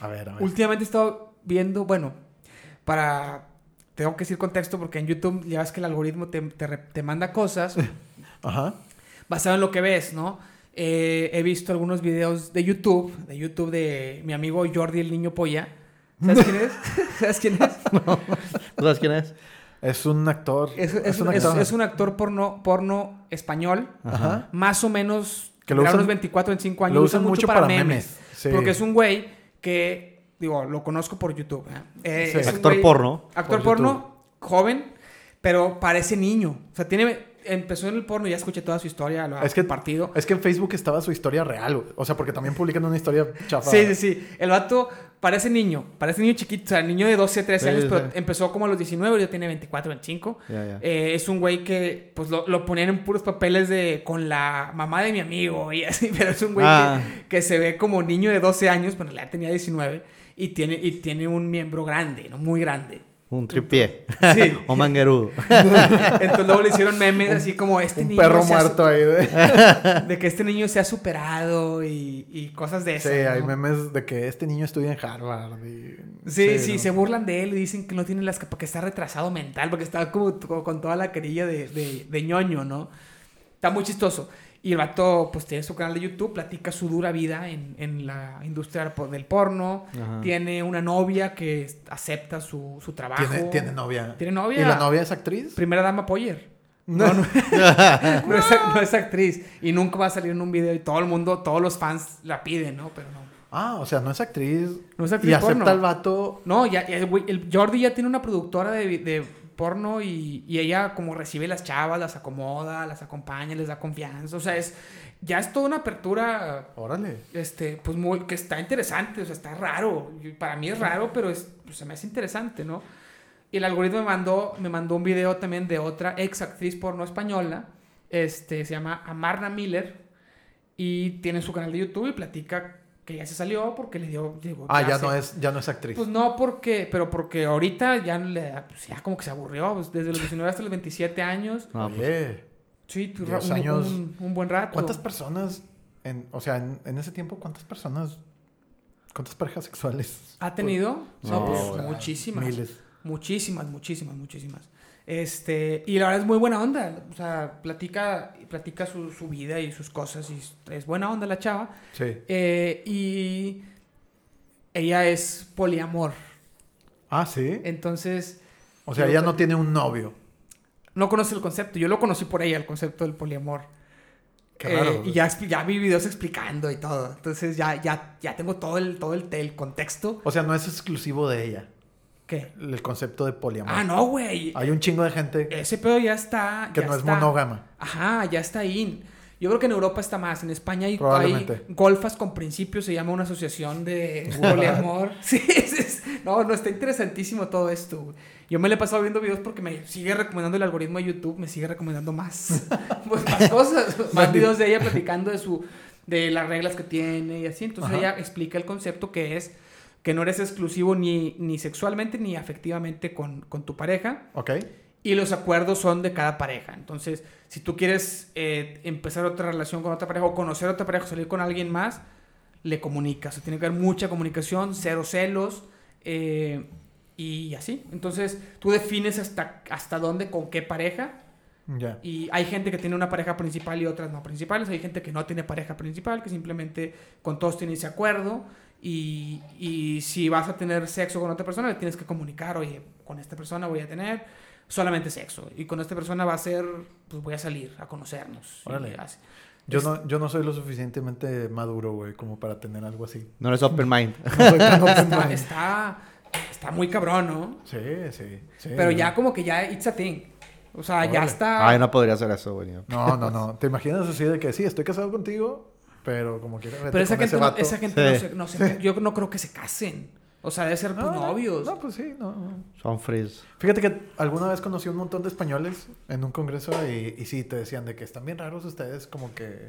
A ver, a ver. Últimamente he estado viendo, bueno, para... Tengo que decir contexto porque en YouTube ya ves que el algoritmo te, te te manda cosas Ajá. basado en lo que ves, ¿no? Eh, he visto algunos videos de YouTube, de YouTube de mi amigo Jordi el Niño Polla. ¿Sabes quién es? ¿Sabes quién es? ¿Tú sabes quién es? Es un actor. Es, es un, es- es un actor porno, porno español, Ajá. más o menos, Que lo usan- unos 24, 25 años. Lo lo usan mucho para memes. Sí. Porque es un güey que, digo, lo conozco por YouTube. ¿eh? Eh, Sí. Actor güey- porno. Actor Por porno, joven, pero parece niño. O sea, tiene... Empezó en el porno y ya escuché toda su historia, lo Es que- compartido. Es que en Facebook estaba su historia real. O sea, porque también publican una historia chafa. Sí, sí, sí. El vato parece niño, parece niño chiquito, o sea, niño de 12, 13 Sí, años, sí, pero sí. empezó como a los 19, ya tiene 24, 25. Ya, ya. Eh, es un güey que, pues, lo, lo ponían en puros papeles de con la mamá de mi amigo y así, pero es un güey Ah. que, que se ve como niño de 12 años, pero ya tenía 19 y tiene, y tiene un miembro grande, ¿no? Muy grande. Un tripié. Sí. o manguerudo. Entonces luego le hicieron memes así como este Un niño perro muerto ahí. De... su- de que este niño se ha superado y, y cosas de Sí, esas. hay ¿no? memes de que este niño estudia en Harvard. Y... Sí, sí, ¿no? se burlan de él y dicen que no tiene las capacidades, que está retrasado mental, porque está como, como con toda la carilla de, de, de ñoño, ¿no? Está muy chistoso. Y el vato, pues tiene su canal de YouTube, platica su dura vida en, en la industria del por- del porno. Ajá. Tiene una novia que acepta su, su trabajo. ¿Tiene, tiene novia. ¿Tiene novia? ¿Y la novia es actriz? Primera dama Poyer. No, no, no es, no es actriz. Y nunca va a salir en un video y todo el mundo, todos los fans la piden, ¿no? Pero no. Ah, o sea, no es actriz. No es actriz Y acepta porno. al vato. No, ya, ya, güey, el Jordi ya tiene una productora de, de porno y, y ella como recibe las chavas, las acomoda, las acompaña, les da confianza. O sea, es ya es toda una apertura, Órale. este, pues muy, que está interesante, o sea, está raro. Para mí es raro, pero es, pues, se me hace interesante, ¿no? Y el algoritmo me mandó, me mandó un video también de otra ex actriz porno española, este, se llama Amarna Miller, y tiene su canal de YouTube y platica que ya se salió porque le dio... digo, Ah, ya se- no es, ya no es actriz. pues no porque, pero porque ahorita ya, le, pues ya como que se aburrió, pues desde los 19 hasta los 27 años. No, pues, Sí, tu- 10 un, años. un- un buen rato. ¿cuántas personas, en, o sea, en, en ese tiempo, cuántas personas, cuántas parejas sexuales? ¿Ha tenido? No, No, pues, muchísimas. Miles. Muchísimas, muchísimas, muchísimas. Este, y la verdad es muy buena onda. O sea, platica, platica su, su vida y sus cosas. Y es buena onda la chava. Sí. Eh, y ella es poliamor. Ah, sí. Entonces, O sea, ella no tiene un novio. no conoce el concepto. Yo lo conocí por ella, el concepto del poliamor. Qué Eh, raro. y ya, expli- ya vi videos explicando y todo. Entonces ya, ya, ya tengo todo el, todo el, el contexto. O sea, no es exclusivo de ella. ¿Qué? El concepto de poliamor. Ah, no, güey. Hay un chingo de gente Ese pedo ya está. que ya no es monógama. Ajá, ya está ahí. Yo creo que en Europa está más. En España hay, golfas con principios, se llama una asociación de poliamor. sí, es- es- no, no, está interesantísimo todo esto. Yo me le he pasado viendo videos porque me sigue recomendando el algoritmo de YouTube, me sigue recomendando más, pues, más cosas, más videos de ella platicando de su de las reglas que tiene y así. Entonces Ajá. ella explica el concepto que es que no eres exclusivo ni, ni sexualmente ni afectivamente con, con tu pareja. ¿Ok? Y los acuerdos son de cada pareja. Entonces, si tú quieres eh, empezar otra relación con otra pareja o conocer a otra pareja o salir con alguien más, le comunicas. O sea, tiene que haber mucha comunicación, cero celos eh, y así. Entonces, tú defines hasta, hasta dónde, con qué pareja. Ya. Y hay gente que tiene una pareja principal y otras no principales. Hay gente que no tiene pareja principal, que simplemente con todos tiene ese acuerdo. Y, y si vas a tener sexo con otra persona, le tienes que comunicar, oye, con esta persona voy a tener solamente sexo. Y con esta persona va a ser, pues voy a salir a conocernos. Y Órale. así. Yo Es- no, yo no soy lo suficientemente maduro, güey, como para tener algo así. no eres open mind. No soy tan open Está, mind. está, está muy cabrón, ¿no? Sí, sí, sí. Pero ya como que ya it's a thing. O sea, ya Órale. está... Ay, no podría hacer eso, güey. No, no, no. ¿Te imaginas así de que sí, estoy casado contigo, pero como quiera Pero esa gente, no, vato? esa gente Sí. no se, no se- yo no creo que se casen. O sea, debe ser pues, No, no, novios. No, pues sí, no. Son frizz. Fíjate que alguna vez conocí un montón de españoles en un congreso y, y sí, te decían de que están bien raros ustedes, como que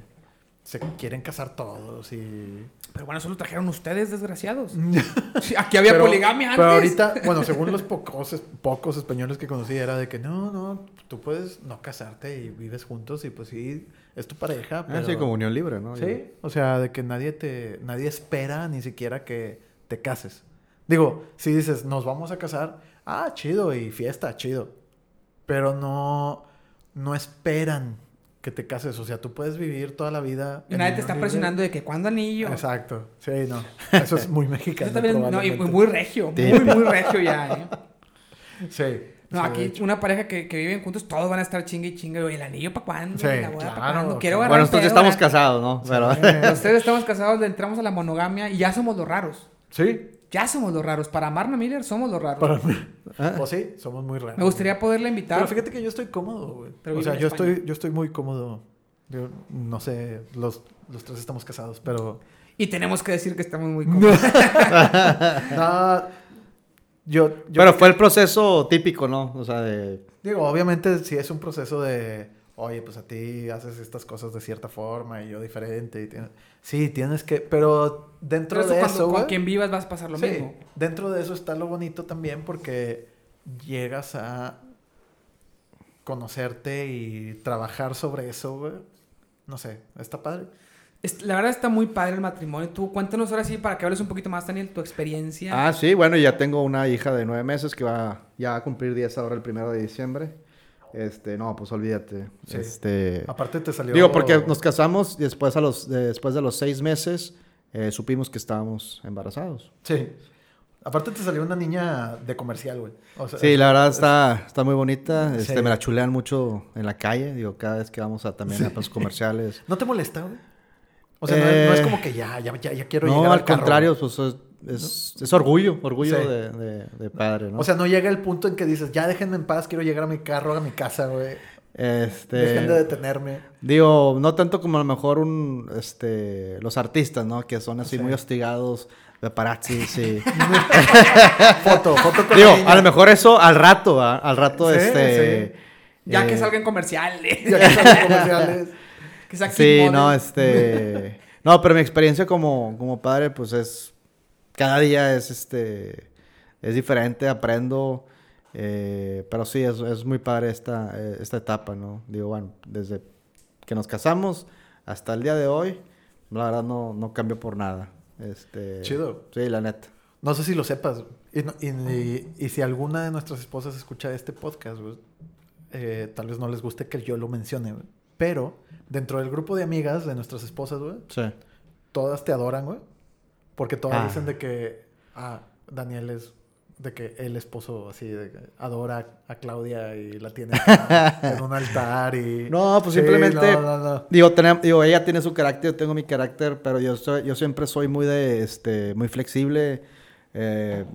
se quieren casar todos y... Pero bueno, eso lo trajeron ustedes, desgraciados. Sí, aquí había Pero- poligamia antes. Pero ahorita, bueno, según los pocos, pocos españoles que conocí, era de que no, no, tú puedes no casarte y vives juntos y pues sí, es tu pareja. Ah, Pero... sí, como unión libre, ¿no? Sí, o sea, de que nadie te, nadie espera ni siquiera que te cases. Digo, si dices, nos vamos a casar, ah, chido, y fiesta, chido. Pero no, no esperan que te cases. O sea, tú puedes vivir toda la vida. Y nadie te está libre. presionando de que cuando anillo. Exacto, sí, no. Eso es muy mexicano. Eso también es- no, y muy regio, muy, muy regio ya, ¿eh? Sí. No, sí, aquí una pareja que, que viven juntos, todos van a estar chingue y chingue. güey, ¿El anillo para cuándo? Sí, ¿La boda pa' claro, cuándo? sí. Quiero Bueno, nosotros estamos casados, ¿no? Pero... Sí. Ustedes estamos casados, le entramos a la monogamia y ya somos los raros. Sí, Ya somos los raros. Para Marna Miller somos los raros. para mí. Ah. Pues sí, somos muy raros. Me gustaría poderla invitar. Pero fíjate que yo estoy cómodo, güey. Pero O sea, yo España. estoy, yo estoy muy cómodo. Yo no sé, los, los tres estamos casados, pero. Y tenemos que decir que estamos muy cómodos. no, yo, yo Pero fue el proceso típico, ¿no? O sea, de... digo, obviamente sí es un proceso de, oye, pues a ti haces estas cosas de cierta forma y yo diferente. Y tienes- sí, tienes que, pero dentro Pero eso de cuando eso, con güey, quien vivas vas a pasar lo sí, mismo. dentro de eso está lo bonito también porque llegas a conocerte y trabajar sobre eso, güey. No sé, está padre. La verdad está muy padre el matrimonio. Tú cuéntanos ahora sí para que hables un poquito más, Daniel, tu experiencia. Ah, sí, bueno, ya tengo una hija de nueve meses que va ya va a cumplir 10 ahora el primero de diciembre. Este, no, pues olvídate. Sí. Este, Aparte te salió... digo, porque nos casamos y después, a los, después de los seis meses eh, supimos que estábamos embarazados. Sí. Aparte te salió una niña de comercial, güey. O sea, Sí, la verdad está, está muy bonita. Este, Sí. Me la chulean mucho en la calle. Digo, cada vez que vamos a también a los comerciales. ¿No te molesta, güey? O sea, no, es, no es Eh, como que ya, ya, ya, ya quiero no, llegar al carro, contrario, pues es, es, es orgullo, orgullo Sí. de, de- de padre, ¿no? O sea, no llega el punto en que dices, ya déjenme en paz, quiero llegar a mi carro, a mi casa, güey. este, Dejen de detenerme. Digo, no tanto como a lo mejor un, este, los artistas, ¿no? Que son así Sí. muy hostigados, paparazzi, sí. Foto, foto con Digo, la niña. a lo mejor eso al rato, ¿ah? Al rato, Sí, este... ya que eh, salgan comerciales. Ya que los comerciales. Que sea Sí, no, este... No, pero mi experiencia como, como padre, pues es... Cada día es, este... Es diferente, aprendo. eh, pero sí, es, es muy padre esta, eh, esta etapa, ¿no? Digo, bueno, desde que nos casamos hasta el día de hoy, la verdad no, no cambió por nada. Este... Chido. Sí, la neta. No sé si lo sepas. Y, y- y- y si alguna de nuestras esposas escucha este podcast, güey, eh, tal vez no les guste que yo lo mencione. Pero dentro del grupo de amigas de nuestras esposas, güey, Sí. todas te adoran, güey. Porque todas Ah. dicen de que, ah, Daniel es, de que el esposo así, de que adora a Claudia y la tiene en un altar y... No, pues Sí, simplemente... no, no, no. Digo, tenem- digo, ella tiene su carácter, yo tengo mi carácter, pero yo soy, yo siempre soy muy de, este, muy flexible, eh,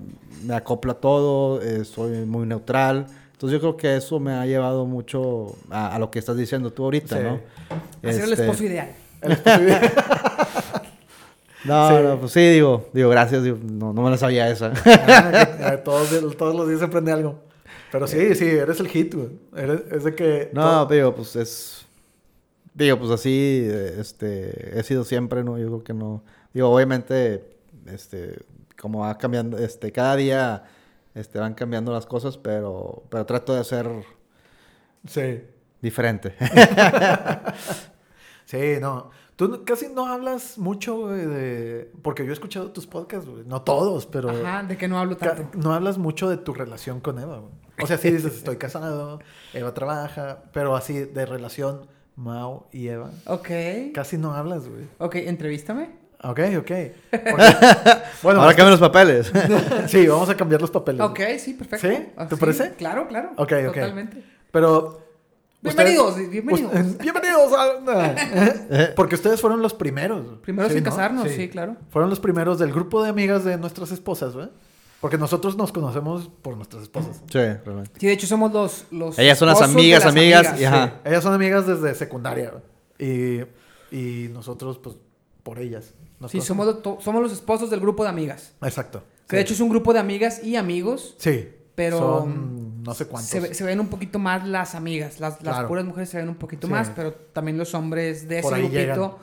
me acoplo a todo, eh, soy muy neutral. Entonces yo creo que eso me ha llevado mucho a, a lo que estás diciendo tú ahorita, Sí. ¿no? A ser el Este, esposo ideal. El esposo ideal. No, Sí. no, pues sí, digo, digo, gracias, digo, no, no me la sabía esa. Ah, que- todos, todos los días se aprende algo. Pero sí, sí, eres el hit, güey. Eres, es de que... No, todo- digo, pues es. Digo, pues así, eh, este, he sido siempre, ¿no? Yo creo que no. Digo, obviamente, este, como va cambiando, este, cada día, este, van cambiando las cosas, pero, pero trato de ser Sí. diferente. Sí, no. Tú casi no hablas mucho, güey, de... Porque yo he escuchado tus podcasts, güey. No todos, pero... Ajá, de que no hablo tanto. No hablas mucho de tu relación con Eva, güey. O sea, sí dices, estoy casado, Eva trabaja, pero así de relación Mau y Eva. Ok. Casi no hablas, güey. Ok, entrevístame. Ok, ok. Porque- bueno, Ahora cambian los papeles. sí, vamos a cambiar los papeles. Ok, sí, perfecto. ¿Sí? Ah, ¿Te parece? Claro, claro. Ok, ok. Totalmente. Pero... Bienvenidos, ustedes- bienvenidos. bienvenidos a... Porque ustedes fueron los primeros. Primero Sí, sin ¿no? casarnos, sí, claro. Fueron los primeros del grupo de amigas de nuestras esposas, ¿verdad? Porque nosotros nos conocemos por nuestras esposas. Sí, realmente. Sí, de hecho somos los... los Ellas son las amigas, las amigas, y ajá. Sí, ellas son amigas desde secundaria. Y, y nosotros, pues, por ellas. Nos Sí, somos, somos los esposos del grupo de amigas. Exacto. Que de hecho es un grupo de amigas y amigos. Sí. pero, Son no sé cuántos. Se, ve- se ven un poquito más las amigas. Las, las Claro. puras mujeres se ven un poquito Sí. más, pero también los hombres de Por ese grupito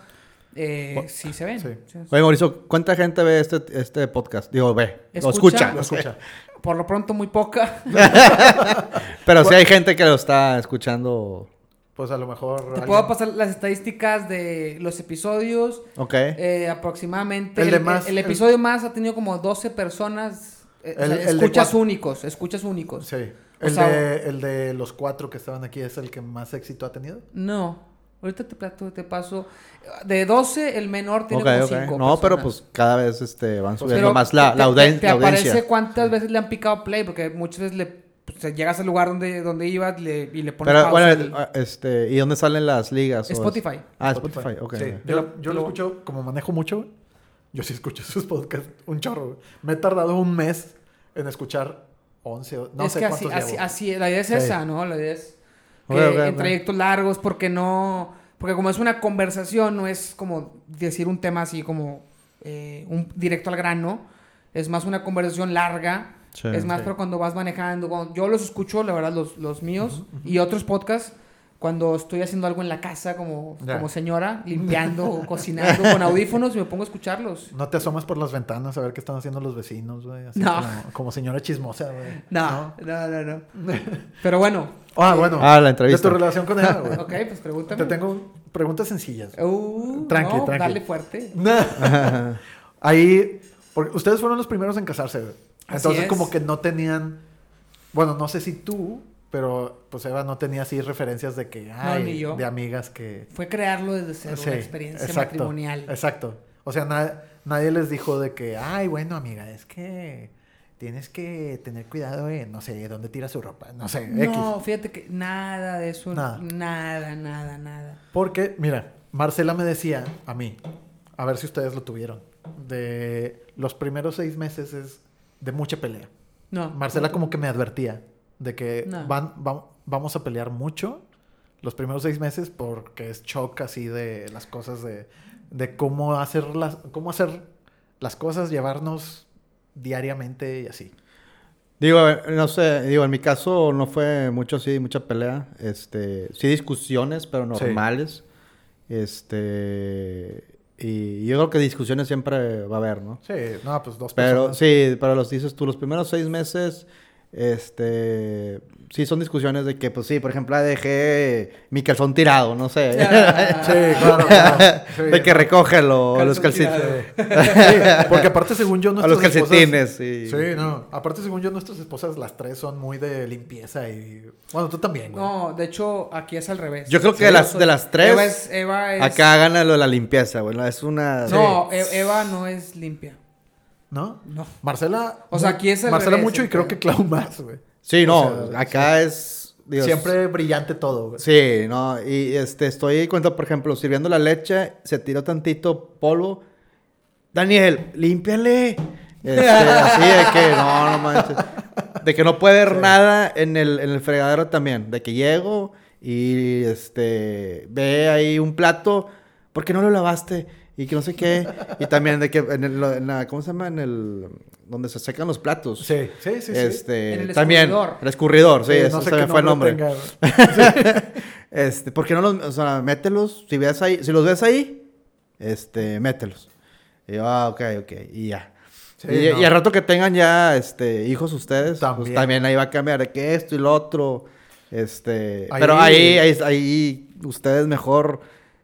eh, sí se ven. Sí. Oye, Mauricio, ¿cuánta gente ve este, este podcast? Digo, ve. O Escucha. escucha. Lo escucha. Por lo pronto muy poca. Pero sí hay gente que lo está escuchando. Pues a lo mejor. Te alguien- puedo pasar las estadísticas de los episodios. Ok. Eh, aproximadamente. El El, de más- el el- episodio más ha tenido como 12 personas. eh, o sea, de escuchas cuatro. únicos, escuchas únicos. Sí. O El, sea- de, el de los cuatro que estaban aquí es el que más éxito ha tenido. No. Ahorita te, plato- te paso. De 12, el menor tiene Ok, como ok. 5 No, pero pues cada vez este, van subiendo Pero más la, te- la, te- auden- te la aparece audiencia. cuántas veces le han picado play, porque muchas veces le pues, llegas al lugar donde, donde ibas le- y le pones Pero pausa bueno, el- ah, este, ¿y dónde salen las ligas? Spotify. Ah, Spotify, ok. Sí. ok. Yo, Lo- yo lo lo- escucho, como manejo mucho, yo sí escucho sus podcasts un chorro. Me he tardado un mes en escuchar 11, o- no es sé que así, cuántos así, llevo. así, la idea es Sí. esa, ¿no? La idea es que en trayectos largos, porque no, porque como es una conversación, no es como decir un tema así como eh, un directo al grano, es más una conversación larga, Sí. es más Sí. pero cuando vas manejando, cuando- yo los escucho, la verdad, los, los míos y otros podcasts. Cuando estoy haciendo algo en la casa como, como señora, limpiando o cocinando con audífonos y me pongo a escucharlos. No te asomas por las ventanas a ver qué están haciendo los vecinos, güey. No. como, como señora chismosa, güey. No, no, no, no. Pero bueno. Ah, bueno. Ah, la De entrevista. tu relación con ella, güey. Ok, pues pregúntame. Te tengo preguntas sencillas. Uh, Tranqui, no, tranqui. dale fuerte. Ahí, porque ustedes fueron los primeros en casarse, güey. Entonces es. como que no tenían, bueno, no sé si tú, pero pues Eva no tenía así referencias de que, ay, ni yo. de amigas que... Fue crearlo desde cero, Sí, una experiencia exacto, matrimonial. Exacto. O sea, na- nadie les dijo de que, ay, bueno, amiga, es que tienes que tener cuidado en, no sé, dónde tira su ropa, no sé, X. No, fíjate que nada de eso, Nada. nada, nada, nada. Porque, mira, Marcela me decía a mí, a ver si ustedes lo tuvieron, de los primeros seis meses es de mucha pelea. No. Marcela no, como que me advertía de que No. van, va- vamos a pelear mucho los primeros seis meses porque es shock así de las cosas de, de cómo hacer las cómo hacer las cosas, llevarnos diariamente y así. Digo, a ver, no sé, digo, en mi caso no fue mucho así, mucha pelea. Este, sí discusiones, pero Sí. normales. Este, y yo creo que discusiones siempre va a haber, ¿no? Sí, no, pues dos Pero personas. sí, pero los dices tú, los primeros seis meses, este, sí son discusiones de que, pues sí, por ejemplo, dejé mi calzón tirado, no sé. Sí, claro, claro. Sí. de que recógelo, Calzón los calcetines. Sí, porque aparte según yo A nuestras los calcetines, sí. Sí, no. Aparte, según yo, nuestras esposas, las tres son muy de limpieza y... Bueno, tú también, güey. No, de hecho, aquí es al revés. Yo creo que Sí, de las- soy- de las tres, Eva es... Eva es- Acá gana lo de la limpieza, güey. ¿no? Es una... No, E- Eva no es limpia. ¿No? No. Marcela... O sea, aquí es al Marcela revés, mucho y creo que Clau más, güey. Sí, O no. sea, acá es... Siempre brillante todo, güey. Sí, no. Y este, estoy cuenta, por ejemplo, sirviendo la leche, se tiró tantito polvo. Daniel, límpiale. Este, así de que, no, no manches. De que no puede ver nada en el, en el fregadero también. De que llego y este ve ahí un plato, ¿por qué no lo lavaste? Y que no sé qué. Y también de que en, el, en la, ¿cómo se llama? En el, donde se secan los platos. Sí, sí, sí. sí. Este, En el también. escurridor. El escurridor, sí, Sí, eso no sé se qué me fue el nombre. Este, ¿por qué no los, o sea, mételos, si ves ahí, si los ves ahí, este, mételos. Y yo, ah, ok, ok, y ya. Sí, y, no. y al rato que tengan ya, este, hijos ustedes, También. pues también ahí va a cambiar de que esto y lo otro, este, Ahí- pero ahí, ahí, ahí ustedes mejor,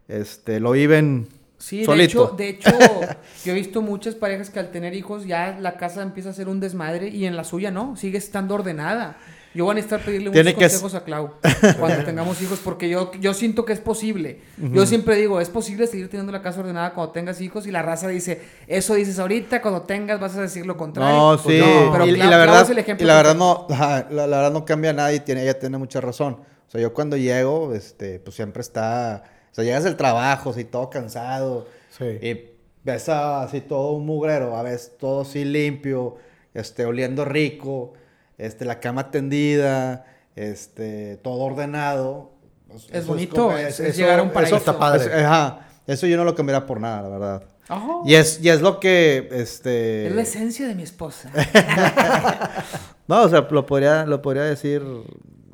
este, lo viven Sí, de hecho, de hecho, yo he visto muchas parejas que al tener hijos ya la casa empieza a ser un desmadre y en la suya no, sigue estando ordenada. Yo voy a necesitar pedirle Tiene muchos consejos a Clau cuando tengamos hijos porque yo, yo siento que es posible. Yo siempre digo, es posible seguir teniendo la casa ordenada cuando tengas hijos y la raza dice, eso dices ahorita, cuando tengas vas a decir lo contrario. No, Pues sí, no, pero y, y Clau- la Clau verdad, es el ejemplo y la verdad no, la verdad no cambia nada y tiene, ella tiene mucha razón. O sea, yo cuando llego, este, pues siempre está, o sea, llegas del trabajo, así todo cansado, Sí. y ves a- así todo un mugrero, a veces todo así limpio, este, oliendo rico, este, la cama tendida, este, todo ordenado. Pues, Es eso bonito, como- es- es llegar a un eso- paraíso. Está padre. es- ajá, eso yo no lo cambiaría por nada, la verdad. Ajá. Y es, y es lo que, este... Es la esencia de mi esposa. No, o sea, lo podría, lo podría decir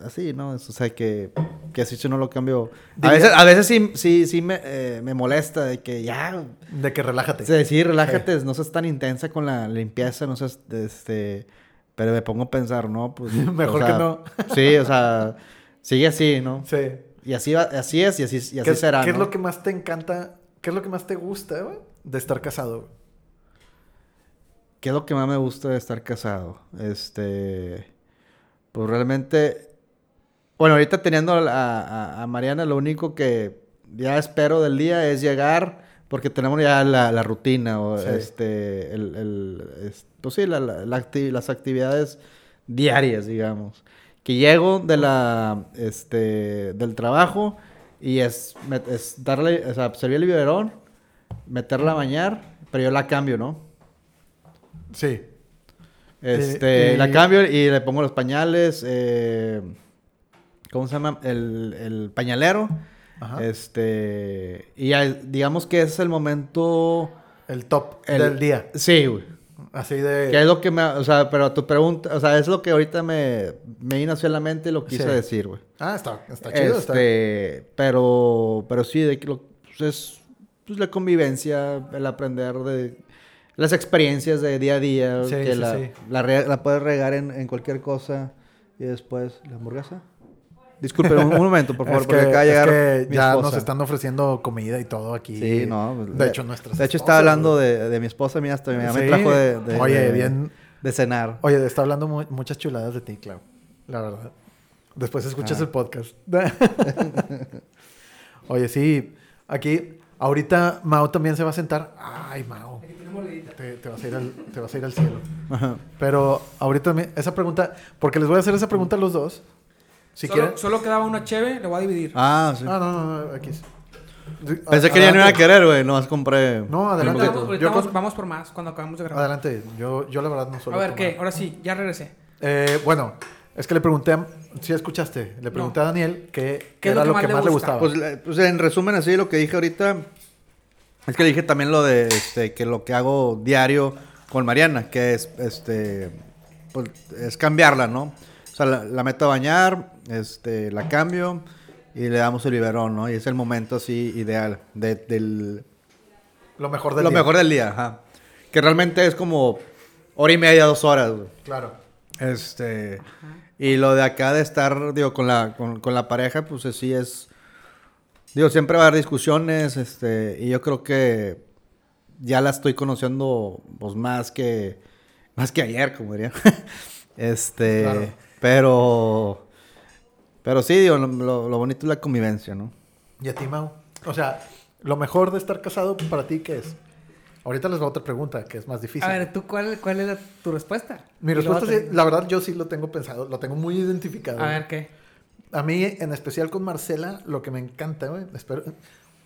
así, ¿no? O sea, que, que así si no lo cambio. A veces, a veces sí, sí, sí me, eh, me molesta de que ya, De que relájate. Sí, sí, relájate, no seas tan intensa con la limpieza, no seas, este, pero me pongo a pensar, ¿no? Pues, Mejor o que no. Sí, o sea, sigue así, ¿no? Sí. Y así, va- así es, y así, y así ¿Qué, será, qué es lo que más te encanta? ¿Qué es lo que más te gusta, güey? De estar casado? ¿Qué es lo que más me gusta de estar casado? Este, pues realmente, bueno, ahorita teniendo a, a- a Mariana, lo único que ya espero del día es llegar, porque tenemos ya la, la rutina, o Sí. este, el, el- es- pues sí, la- la- la acti- las actividades diarias, digamos. Que llego de la, este, del trabajo y es, darle, o sea, servir el biberón, meterla a bañar, pero yo la cambio, ¿no? Sí. Este, Eh, la cambio y le pongo los pañales, eh, ¿cómo se llama? El, el pañalero. Ajá. Este, y ya, digamos que es el momento... El top el- del día. Sí, güey. Así de... Que es lo que me... O sea, pero tu pregunta... O sea, es lo que ahorita me, me vino hacia la mente y lo quise Sí. decir, güey. Ah, está, está chido. está- Este, pero, pero sí, de que lo, pues es pues, la convivencia, el aprender de las experiencias de día a día, Sí, que sí, la, la puedes regar en, en cualquier cosa y después la hamburguesa. Disculpe, un, un momento, por favor, es porque que, acaba de es llegar que mi ya esposa. nos están ofreciendo comida y todo aquí. Sí, no. pues, De hecho, nuestras De hecho, estaba hablando de, de mi esposa, mira, hasta ya me Sí. trajo de, de- Oye, de- bien- de cenar. Oye, está hablando mu- muchas chuladas de ti, Clau. La verdad. Después escuchas Ah. el podcast. Oye, sí. Aquí, ahorita Mao también se va a sentar. Ay, Mao. Te, te vas a ir al, te vas a ir al cielo. Ajá. Pero ahorita me- esa pregunta, porque les voy a hacer esa pregunta a los dos. Si solo, quieren. solo quedaba una cheve, le voy a dividir. Ah, sí. Ah, no, no, no, aquí. es. Pensé que ya no iba a querer, güey. Nomás compré... No, adelante. Ahorita Yo vamos- con- vamos por más cuando acabamos de grabar. Adelante. Yo, yo la verdad no suelo a ver, tomar. ¿qué? Ahora sí, ya regresé. Eh, bueno, es que le pregunté, a- si escuchaste, le pregunté No. a Daniel que, ¿Qué es era lo que más le gusta? gustaba. Pues, le- pues, en resumen, así lo que dije ahorita. Es que le dije también lo de este, que lo que hago diario con Mariana, que es este pues, es cambiarla, ¿no? O sea, la, la meto a bañar, este, la cambio y le damos el biberón, ¿no? Y es el momento así ideal de- del lo mejor del lo día. mejor del día, ajá. Que realmente es como hora y media, dos horas, güey. Claro. Este. Y lo de acá de estar, digo, con la, con, con la pareja, pues sí es. Digo, siempre va a haber discusiones, este. Y yo creo que ya la estoy conociendo, pues más que. Más que ayer, como diría. este. Claro. Pero. Pero sí, digo, lo, lo- bonito es la convivencia, ¿no? ¿Y a ti, Mau? O sea, lo mejor de estar casado para ti, ¿qué es? Ahorita les va otra pregunta que es más difícil. A ver, ¿tú cuál, cuál es la- tu respuesta? Mi respuesta, sí, la verdad, yo sí lo tengo pensado, lo tengo muy identificado. A ver, ¿qué? A mí, en especial con Marcela, lo que me encanta, güey, espero...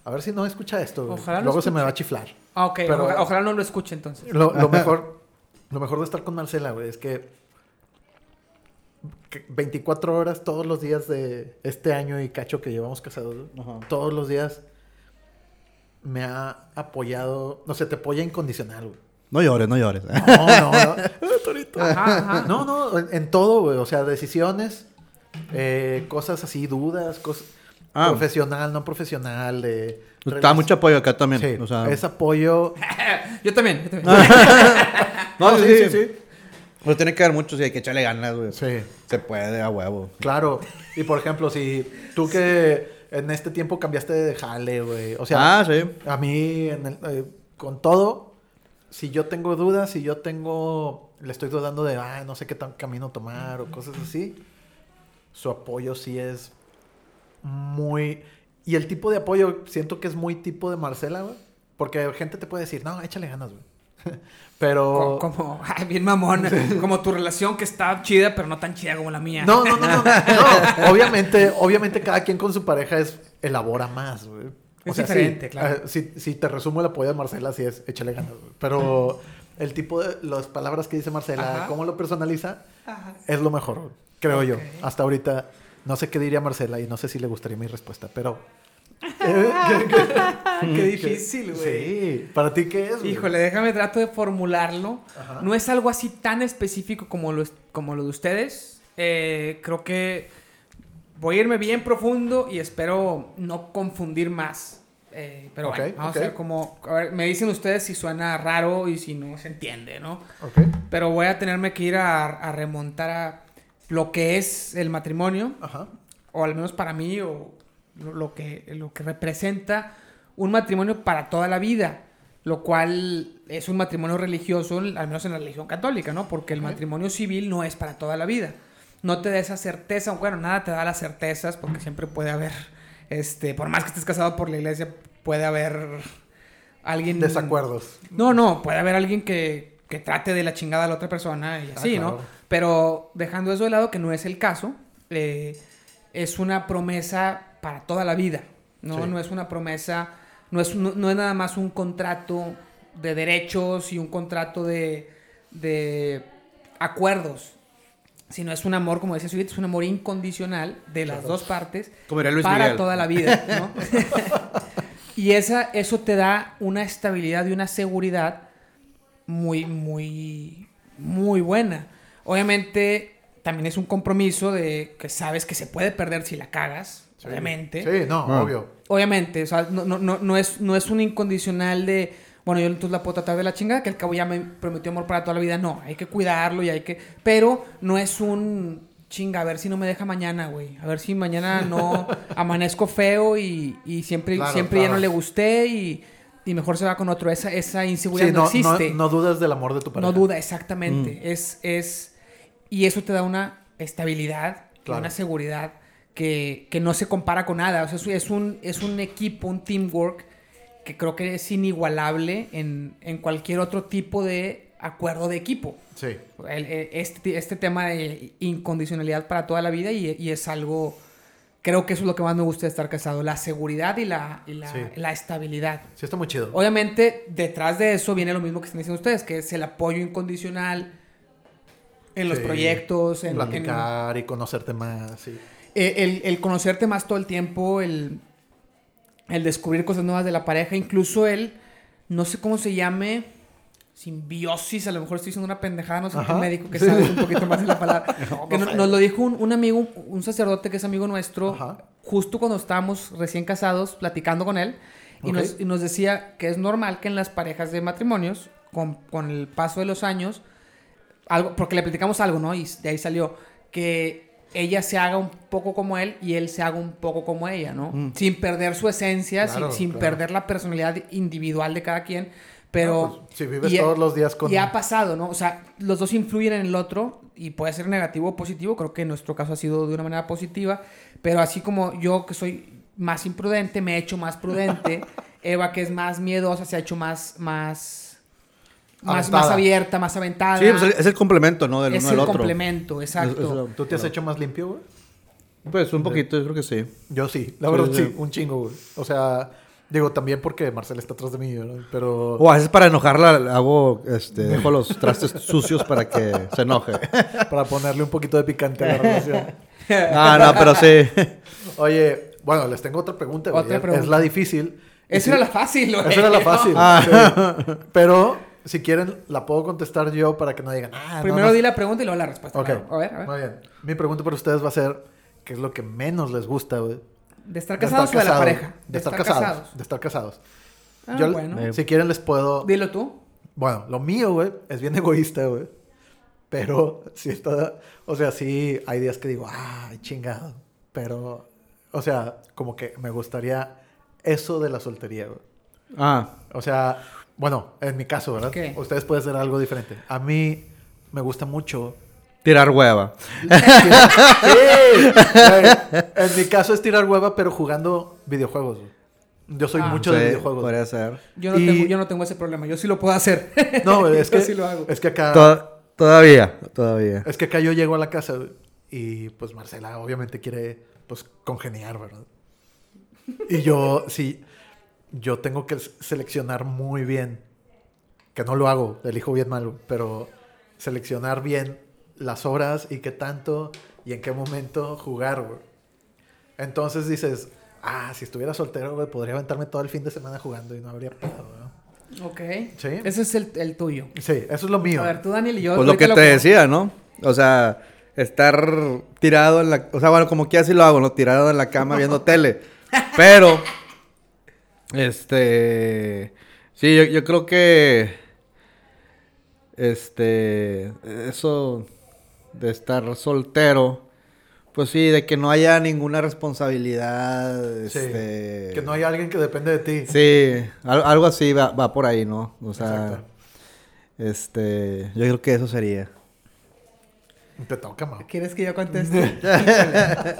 A ver si no escucha esto, güey. Ojalá Luego se me va a chiflar. Ah, ok, Pero- ojalá, ojalá no lo escuche entonces. Lo, lo mejor, lo mejor de estar con Marcela, güey, es que 24 horas todos los días de este año y cacho que llevamos casados, Ajá. todos los días me ha apoyado, no sé, te apoya incondicional, güey. No llores, no llores. No, no, no. Torito. Ajá, ajá. No, no, en, en todo, güey. O sea, decisiones, eh, cosas así, dudas, cosas Ah. profesional, no profesional, de... Está mucho apoyo acá también. Sí, o sea, es apoyo. Yo también, yo también. No, No, sí, sí, sí, sí, Pero tiene que haber mucho, sí, hay que echarle ganas, güey. Sí, Se puede, a huevo. claro. Y por ejemplo, si tú que en este tiempo cambiaste de jale, güey. O sea, ah, sí. a mí, en el- eh, con todo, si yo tengo dudas, si yo tengo, le estoy dudando de, ah, no sé qué tan camino tomar o cosas así, su apoyo sí es muy... Y el tipo de apoyo siento que es muy tipo de Marcela, güey. Porque gente te puede decir, no, échale ganas, güey. Pero... Co- Como, ay, bien mamón. Como tu relación que está chida, pero no tan chida como la mía. No, no, no, no, no. Obviamente, obviamente cada quien con su pareja es elabora más, güey. Es sí, diferente, claro. eh, si, si te resumo el apoyo de Marcela, sí es échale ganas, güey. Pero el tipo de las palabras que dice Marcela, Ajá. cómo lo personaliza, Ajá. es lo mejor, creo yo. Hasta ahorita no sé qué diría Marcela y no sé si le gustaría mi respuesta, pero Qué difícil, güey. sí, para ti qué es, güey? Híjole, déjame trato de formularlo. Ajá. No es algo así tan específico como lo, como lo de ustedes. Eh, creo que voy a irme bien profundo y espero no confundir más. Eh, pero bueno, vamos a ver cómo. A ver, me dicen ustedes si suena raro y si no se entiende, ¿no? Ok. Pero voy a tenerme que ir a, a remontar a lo que es el matrimonio, Ajá. o al menos para mí, o lo, que, lo que representa un matrimonio para toda la vida, lo cual es un matrimonio religioso, al menos en la religión católica, ¿no? Porque el matrimonio civil no es para toda la vida. No te da esa certeza, bueno, nada te da las certezas, porque siempre puede haber, este, por más que estés casado por la iglesia, puede haber alguien... Desacuerdos. No, no, puede haber alguien que, que trate de la chingada a la otra persona y Ah, así, ¿no? Pero dejando eso de lado, que no es el caso, eh, es una promesa para toda la vida, ¿no? Sí. No es una promesa, no es, no, no es nada más un contrato de derechos y un contrato de, de acuerdos, sino es un amor, como decía Sujit, es un amor incondicional de las dos partes Como diría Luis para Miguel. toda la vida, ¿no? y esa, eso te da una estabilidad y una seguridad muy, muy, muy buena. Obviamente, también es un compromiso de que sabes que se puede perder si la cagas, Sí. obviamente. Sí, no, Ah. obvio. Obviamente, o sea, no, no, no, no es, no es un incondicional de, bueno, yo entonces la puedo tratar de la chingada, que al cabo ya me prometió amor para toda la vida. No, hay que cuidarlo y hay que... Pero no es un chinga, a ver si no me deja mañana, güey. A ver si mañana no amanezco feo y, y siempre, Claro, siempre ya no le gusté y, y mejor se va con otro. Esa, esa inseguridad Sí, no, no, existe. no, no dudas del amor de tu pareja. No duda, exactamente. Es, es, y eso te da una estabilidad, Claro. una seguridad que, que no se compara con nada. O sea, es, un, es un equipo, un teamwork que creo que es inigualable en, en cualquier otro tipo de acuerdo de equipo. Sí. El- el- este, este tema de incondicionalidad para toda la vida y, y es algo, creo que eso es lo que más me gusta de estar casado, la seguridad y la, y la, Sí. la estabilidad. Sí, está muy chido. Obviamente, detrás de eso viene lo mismo que están diciendo ustedes, que es el apoyo incondicional en los Sí. proyectos, en, en- Platicar y conocerte más. Sí. Eh, el, el conocerte más todo el tiempo, el, el descubrir cosas nuevas de la pareja, incluso el, no sé cómo se llame, simbiosis, a lo mejor estoy diciendo una pendejada, no sé qué médico que sabe un poquito más de la palabra. No, que nos lo dijo un, un amigo, un sacerdote que es amigo nuestro, Ajá. justo cuando estábamos recién casados, platicando con él, y, nos, y nos decía que es normal que en las parejas de matrimonios, con, con el paso de los años, algo, porque le platicamos algo, ¿no? Y de ahí salió que ella se haga un poco como él y él se haga un poco como ella, ¿no? Mm. Sin perder su esencia, sin- Claro, sin, claro. perder la personalidad individual de cada quien, pero... Ah, pues, si vives y- todos los días con. Y ha pasado, ¿no? O sea, los dos influyen en el otro y puede ser negativo o positivo. Creo que en nuestro caso ha sido de una manera positiva. Pero así como yo, que soy más imprudente, me he hecho más prudente. Eva, que es más miedosa, se ha hecho más, más, más, más abierta, más aventada. Sí, pues es el complemento, ¿no? Del es uno el al otro. complemento, exacto. Es- es- ¿Tú te has hecho más limpio, güey? Pues un poquito, yo creo que sí. Yo sí, la Sí, verdad sí. sí, un chingo, güey. O sea, digo, también porque Marcel está atrás de mí, ¿no? Pero. O a veces para enojarla hago, este, dejo los trastes sucios para que se enoje. Para ponerle un poquito de picante a la relación. No, no, pero sí. Oye, bueno, les tengo otra pregunta, güey. Otra Es- pregunta. Es la difícil. Esa sí- era la fácil, güey. Esa era la fácil. Ah. sí. Pero si quieren, la puedo contestar yo para que no digan. Ah, Primero no". di la pregunta y luego la respuesta. Ok. claro. A ver, a ver. Muy bien. Mi pregunta para ustedes va a ser: ¿qué es lo que menos les gusta, güey? ¿De estar De casados o de la casados. pareja? De, estar, casados. De estar casados. Ah, Yo, bueno. Eh, Si quieren, les puedo. Dilo tú. Bueno, lo mío, güey, es bien egoísta, güey. Pero sí está. O sea, sí hay días que digo, ay, chingado. Pero, o sea, como que me gustaría eso de la soltería, güey. Ah, O sea, bueno, en mi caso, ¿verdad? ¿Qué? Ustedes pueden hacer algo diferente. A mí me gusta mucho. tirar hueva. Sí. En mi caso es tirar hueva, pero jugando videojuegos. Yo soy Ah. mucho Sí, de videojuegos. Podría ser. Yo no, Y- tengo, yo no tengo ese problema. Yo sí lo puedo hacer. No, es que, sí lo hago. es que acá. To- todavía, todavía. Es que acá yo llego a la casa y pues Marcela obviamente quiere pues congeniar, ¿verdad? Y yo sí, yo tengo que seleccionar muy bien, que no lo hago, elijo bien malo, pero seleccionar bien las horas y qué tanto y en qué momento jugar, güey. Entonces dices, ah, si estuviera soltero, güey, podría aventarme todo el fin de semana jugando y no habría pedo, ¿no? ok. Sí. Ese es el, el tuyo. Sí, eso es lo mío. A ver, tú, Daniel y yo. Pues lo que te decía, ¿no? O sea, estar tirado en la... O sea, bueno, como que así lo hago, ¿no? Tirado en la cama viendo tele. Pero, este... Sí, yo, yo creo que... Este... Eso de estar soltero... Pues sí, de que no haya ninguna responsabilidad. Sí, Este... Que no hay alguien que depende de ti. Sí, al- algo así va, va por ahí, ¿no? O sea, Exacto. este, yo creo que eso sería. Te toca, Mau. ¿Quieres que yo conteste?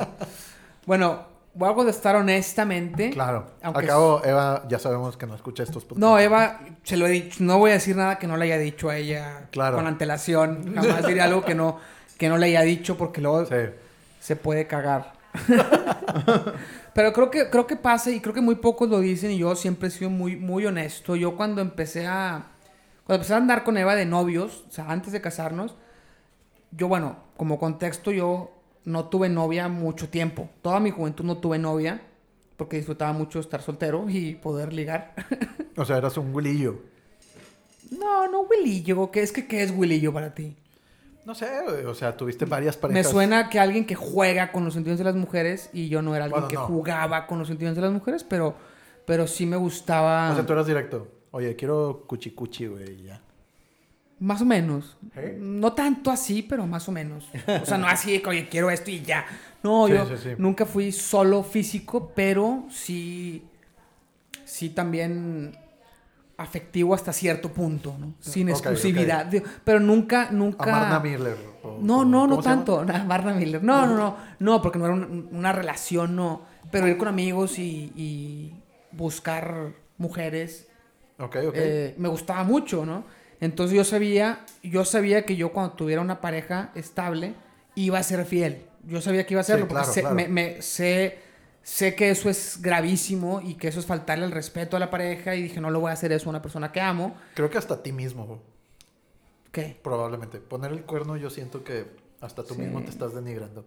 Bueno, voy a contestar honestamente. Claro. Aunque Al cabo, Eva, ya sabemos que no escucha estos podcasts. No, Eva, se lo he dicho, no voy a decir nada que no le haya dicho a ella Claro. con antelación. Jamás diré algo que no, que no le haya dicho porque luego Sí. se puede cagar. Pero creo que, creo que pasa y creo que muy pocos lo dicen y yo siempre he sido muy, muy honesto. Yo cuando empecé a... Cuando empecé a andar con Eva de novios, o sea, antes de casarnos, yo, bueno, como contexto, yo no tuve novia mucho tiempo. Toda mi juventud no tuve novia porque disfrutaba mucho estar soltero y poder ligar. O sea, eras un Willillo. no, no Willillo. ¿Qué es que qué es Willillo para ti? No sé, güey, o sea, tuviste varias Me parejas. suena que alguien que juega con los sentimientos de las mujeres y yo no era alguien Bueno, que no. jugaba con los sentimientos de las mujeres, pero, pero sí me gustaba O sea, tú eras directo. Oye, quiero cuchicuchi, güey, y ya. Más o menos. ¿Eh? No tanto así, pero más o menos. O sea, no así de que, oye, quiero esto y ya. No, Sí, yo sí, sí. nunca fui solo físico, pero sí, sí también afectivo hasta cierto punto, ¿no? Sin exclusividad. Pero nunca, A nunca... Marna Miller. o- No, no, no tanto. Nah, Marna Miller. No, no, no. No, porque no era un- una relación, no. Pero ir con amigos y, y buscar mujeres Ok, ok. eh, me gustaba mucho, ¿no? Entonces yo sabía, yo sabía que yo cuando tuviera una pareja estable iba a ser fiel. Yo sabía que iba a Sí, serlo porque claro, sé, claro. me- me- sé, sé que eso es gravísimo y que eso es faltarle el respeto a la pareja y dije, no le voy a hacer eso a una persona que amo. Creo que hasta a ti mismo, ¿Qué? probablemente. Poner el cuerno yo siento que hasta tú Sí. mismo te estás denigrando.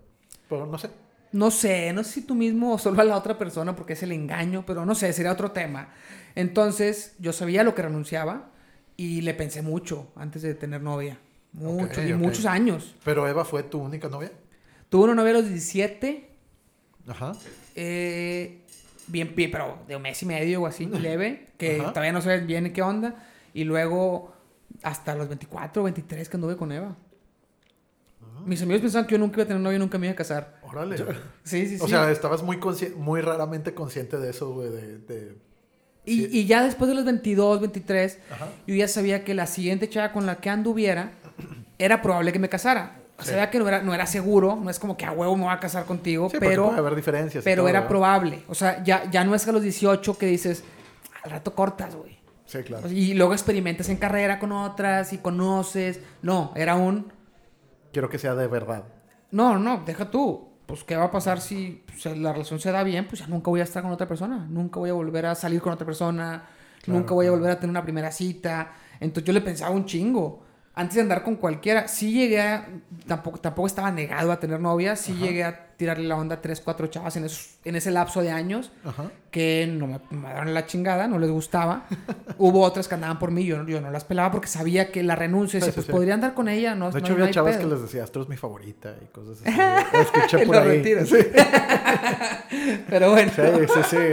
Pero no sé. No sé, no sé si tú mismo o solo a la otra persona porque es el engaño, pero no sé, sería otro tema. Entonces, yo sabía lo que renunciaba y le pensé mucho antes de tener novia. Mucho, y muchos años. Pero Eva fue tu única novia. Tuve una novia a los 17, Ajá. eh, bien, bien, pero de un mes y medio o así, leve, que Ajá. todavía no sé bien qué onda. Y luego hasta los 24 o 23 que anduve con Eva. Ah. Mis amigos pensaban que yo nunca iba a tener novia y nunca me iba a casar. Órale. Sí, sí, sí. O sea, estabas muy, muy raramente consciente de eso, güey, de... de- Y, Sí. y ya después de los 22, 23, Ajá. yo ya sabía que la siguiente chava con la que anduviera era probable que me casara. Sí. Sabía que no era, no era seguro, no es como que a huevo me voy a casar contigo, Sí, pero, puede haber diferencias. pero todo, era ¿verdad? probable. O sea, ya, ya no es que a los 18 que dices, al rato cortas, güey. Sí, claro. Y luego experimentas en carrera con otras y conoces. No, era un, Quiero que sea de verdad. no, no, deja tú. Pues, ¿qué va a pasar si pues, la relación se da bien? Pues ya nunca voy a estar con otra persona. Nunca voy a volver a salir con otra persona. Claro, nunca voy a volver a tener una primera cita. Entonces yo le pensaba un chingo. Antes de andar con cualquiera, sí llegué a... Tampoco, tampoco estaba negado a tener novia. Sí llegué a tirarle la onda a tres, cuatro chavas en, esos- en ese lapso de años Ajá. que no me, me daban la chingada, no les gustaba. Hubo otras que andaban por mí, yo, no- yo no las pelaba porque sabía que la renuncia, Sí, decía, sí, pues sí. podría andar con ella, no De hecho, no había chavas pedo. que les decía, Astro es mi favorita y cosas así. Lo escuché por ahí. Pero bueno. sí, sí, sí.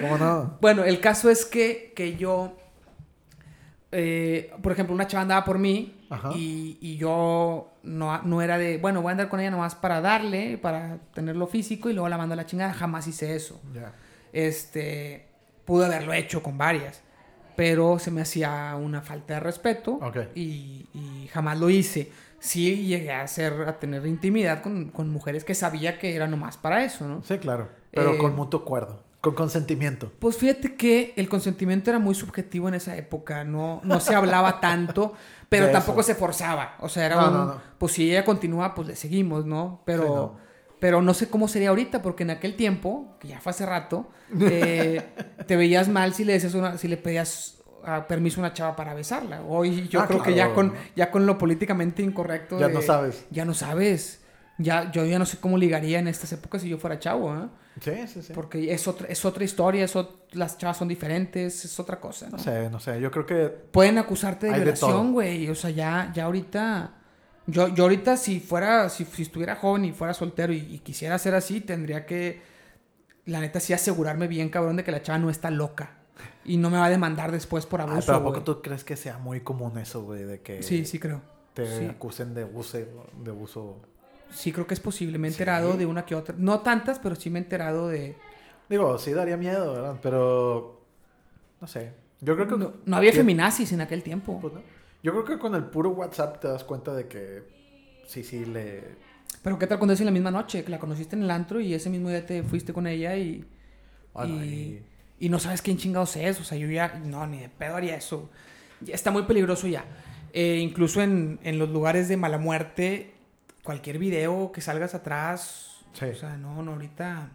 ¿Cómo no? Bueno, el caso es que, que yo, eh, por ejemplo, una chava andaba por mí Ajá. y, y yo no, no era de, bueno, voy a andar con ella nomás para darle, para tenerlo físico y luego la mando a la chingada. Jamás hice eso. Este, pude haberlo hecho con varias, pero se me hacía una falta de respeto y, y jamás lo hice. Sí llegué a hacer, a tener intimidad con, con mujeres que sabía que era nomás para eso, ¿no? Sí, claro. Pero Eh, con mutuo acuerdo. Con consentimiento. Pues fíjate que el consentimiento era muy subjetivo en esa época, no, no se hablaba tanto, pero De tampoco eso. se forzaba. O sea, era No, un, no, no. pues si ella continúa, pues le seguimos, ¿no? Pero, Sí, pero no sé cómo sería ahorita, porque en aquel tiempo, que ya fue hace rato, eh, te veías mal si le decías una, si le pedías ah, permiso a una chava para besarla. Hoy yo Ah, creo que ya con, ya con lo políticamente incorrecto. Ya de- no sabes. Ya no sabes. Ya, yo ya no sé cómo ligaría en estas épocas si yo fuera chavo, ¿eh? Sí, sí, sí. Porque es otra, es otra historia, es ot- las chavas son diferentes, es otra cosa. ¿no? No sé, no sé. Yo creo que Pueden acusarte de violación, güey. O sea, ya, ya ahorita Yo, yo ahorita si fuera, si, si estuviera joven y fuera soltero y, y quisiera ser así, tendría que, la neta, sí asegurarme bien, cabrón, de que la chava no está loca. Y no me va a demandar después por Ay, abuso, pero ¿a poco tú crees que sea muy común eso, güey? De que Sí, sí creo. te sí. acusen de abuso, de abuso. Sí creo que es posible. Me he Sí. enterado de una que otra. No tantas, pero sí me he enterado de... Digo, sí daría miedo, ¿verdad? Pero, no sé. Yo creo que... No, no había feminazis en aquel tiempo. pues, no. Yo creo que con el puro WhatsApp te das cuenta de que sí, sí, le... Pero ¿qué tal cuando es en la misma noche? Que la conociste en el antro y ese mismo día te fuiste con ella y... Bueno, y, y- y no sabes quién chingados es. O sea, yo ya... No, ni de pedo haría eso. Ya está muy peligroso ya. Eh, incluso en, en los lugares de mala muerte, cualquier video que salgas atrás... Sí. O sea, no, no, ahorita...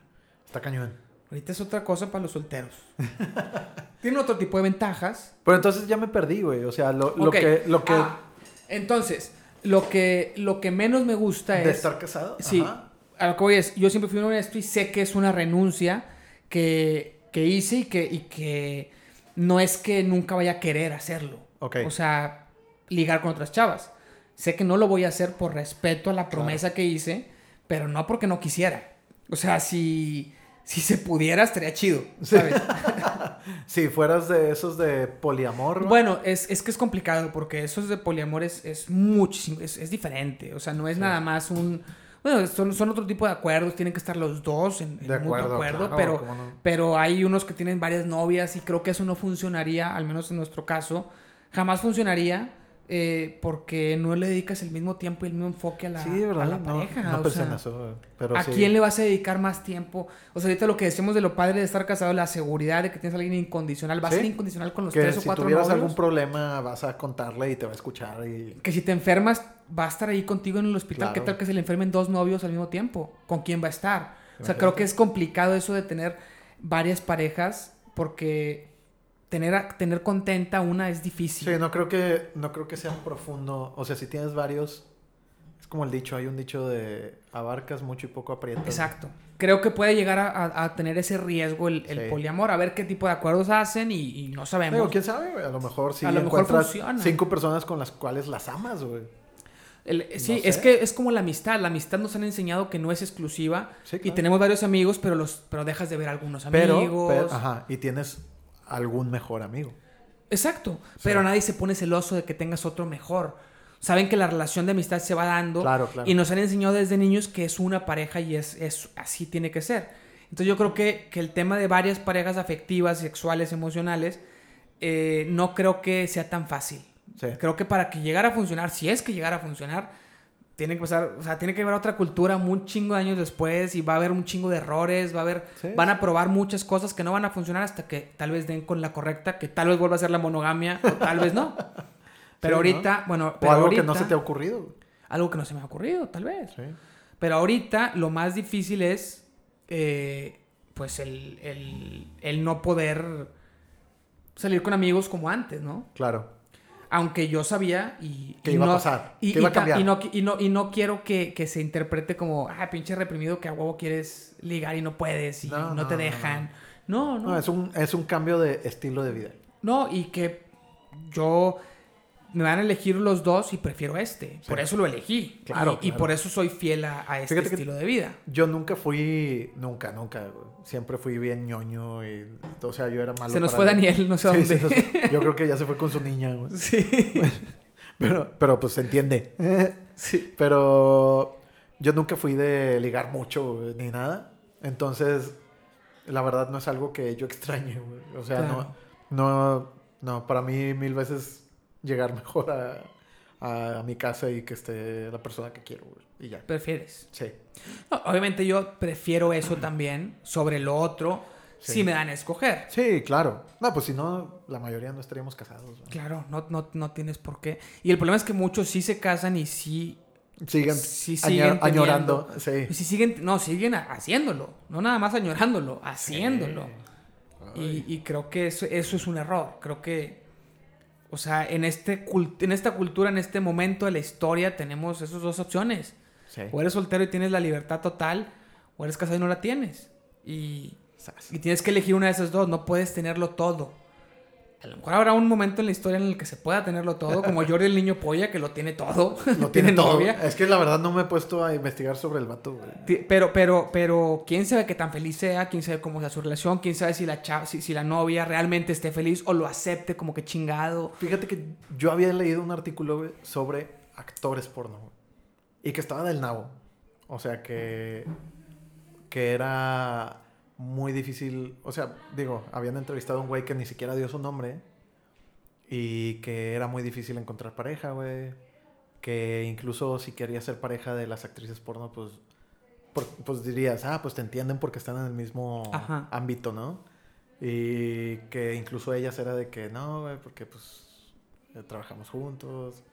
Está cañón. Ahorita es otra cosa para los solteros. Tiene otro tipo de ventajas. Pero entonces ya me perdí, güey. O sea, lo, lo que... Lo que Ah, entonces, lo que, lo que menos me gusta de es... estar casado. Sí, Ajá. a lo que voy es, yo siempre fui honesto y sé que es una renuncia que, que hice y que, y que no es que nunca vaya a querer hacerlo. Ok. O sea, ligar con otras chavas. Sé que no lo voy a hacer por respeto a la promesa que hice, pero no porque no quisiera. O sea, si, si se pudiera, estaría chido, ¿sabes? Si fueras de esos de poliamor, ¿no? Bueno, es, es que es complicado porque eso de poliamor es, es muchísimo, es, es diferente. O sea, no es nada más un... Bueno, son, son otro tipo de acuerdos, tienen que estar los dos en, en De mutuo acuerdo, acuerdo, claro, pero, no. pero hay unos que tienen varias novias y creo que eso no funcionaría, al menos en nuestro caso, jamás funcionaría eh, porque no le dedicas el mismo tiempo y el mismo enfoque a la, sí, a la no, pareja. no o pensé sea, en eso. Pero ¿A sí. quién le vas a dedicar más tiempo? O sea, ahorita lo que decimos de lo padre de estar casado, la seguridad de que tienes a alguien incondicional, va a ser incondicional con los Que tres o si cuatro tuvieras novios. algún problema vas a contarle y te va a escuchar y... Que si te enfermas, va a estar ahí contigo en el hospital. ¿Qué tal que se le enfermen dos novios al mismo tiempo? ¿Con quién va a estar? O sea, creo que es complicado eso de tener varias parejas porque tener, tener contenta una es difícil. Sí, no creo que no creo que sea un profundo, o sea, si tienes varios es como el dicho, hay un dicho de abarcas mucho y poco aprietas. Exacto. Creo que puede llegar a, a- a tener ese riesgo el, el Sí. poliamor, a ver qué tipo de acuerdos hacen y, y no sabemos. Digo, quién sabe, a lo mejor si A lo mejor encuentras funciona. cinco personas con las cuales las amas, güey. El- sí, sé. es que es como la amistad. La amistad nos han enseñado que no es exclusiva. Sí, Y tenemos varios amigos, pero los pero dejas de ver algunos Pero, amigos. pero- ajá, y tienes algún mejor amigo. Exacto. Pero nadie se pone celoso de que tengas otro mejor. Saben que la relación de amistad se va dando. Claro, claro. Y nos han enseñado desde niños que es una pareja y es, es así tiene que ser. Entonces yo creo que, que el tema de varias parejas afectivas, sexuales, emocionales, eh, no creo que sea tan fácil. Sí. Creo que para que llegara a funcionar, si es que llegara a funcionar, tiene que pasar, o sea, tiene que haber otra cultura un chingo de años después y va a haber un chingo de errores, va a haber, Sí. van a probar muchas cosas que no van a funcionar hasta que tal vez den con la correcta, que tal vez vuelva a ser la monogamia o tal vez no. Pero Sí, ¿no? ahorita, bueno, O pero algo ahorita, que no se te ha ocurrido. algo que no se me ha ocurrido, tal vez. Sí. Pero ahorita lo más difícil es, eh, pues, el, el, el no poder salir con amigos como antes, ¿no? Claro. Aunque yo sabía y... Que iba a no- pasar, Y, que iba a cambiar. y no, y, no, y no quiero que, que se interprete como, ah, pinche reprimido que a huevo quieres ligar y no puedes y no, No, te dejan. No, no. No, es un, es un cambio de estilo de vida. No, y que yo me van a elegir los dos y prefiero este. Por eso lo elegí. Claro, Y, por eso soy fiel a, a este Fíjate estilo de vida. Yo nunca fui, nunca, nunca, siempre fui bien ñoño y, o sea, yo era malo. Se nos para- fue Daniel, no sé Sí, dónde. sí, yo creo que ya se fue con su niña, güey. Sí. Pero, pero pues se entiende. sí. Pero yo nunca fui de ligar mucho güey, ni nada. Entonces, la verdad no es algo que yo extrañe, güey. O sea, Claro. no, no, no, para mí mil veces llegar mejor a, a, mi casa y que esté la persona que quiero, güey. Y ya. Prefieres. Sí. No, obviamente yo prefiero eso también sobre lo otro Sí. si me dan a escoger. Sí, claro. No, pues si no, la mayoría no estaríamos casados. ¿no? Claro, no, no, no tienes por qué. Y el problema es que muchos sí se casan y sí, Siguen, Sí, año- siguen añorando. Sí. sí siguen, no, siguen ha- haciéndolo. No nada más añorándolo, haciéndolo. Y, y creo que eso, eso es un error. Creo que, o sea, en, este cult- en esta cultura, en este momento de la historia, tenemos esas dos opciones. Sí. O eres soltero y tienes la libertad total, o eres casado y no la tienes. Y, y tienes que elegir una de esas dos, no puedes tenerlo todo. A lo mejor habrá un momento en la historia en el que se pueda tenerlo todo, como Jordi el niño polla, que lo tiene todo. Lo tiene todo. novia. Es que la verdad no me he puesto a investigar sobre el vato, güey. Pero, pero, pero, quién sabe qué tan feliz sea, quién sabe cómo sea su relación, quién sabe si la, chava- si, si la novia realmente esté feliz o lo acepte como que chingado. Fíjate que yo había leído un artículo güey, sobre actores porno. güey, Y que estaba del nabo. O sea que. Que era muy difícil. O sea, digo, habían entrevistado a un güey que ni siquiera dio su nombre. Y que era muy difícil encontrar pareja, güey. Que incluso si querías ser pareja de las actrices porno, pues. por- pues dirías, ah, pues te entienden porque están en el mismo Ajá. ámbito, ¿no? Y que incluso ellas era de que no, güey, porque pues trabajamos juntos.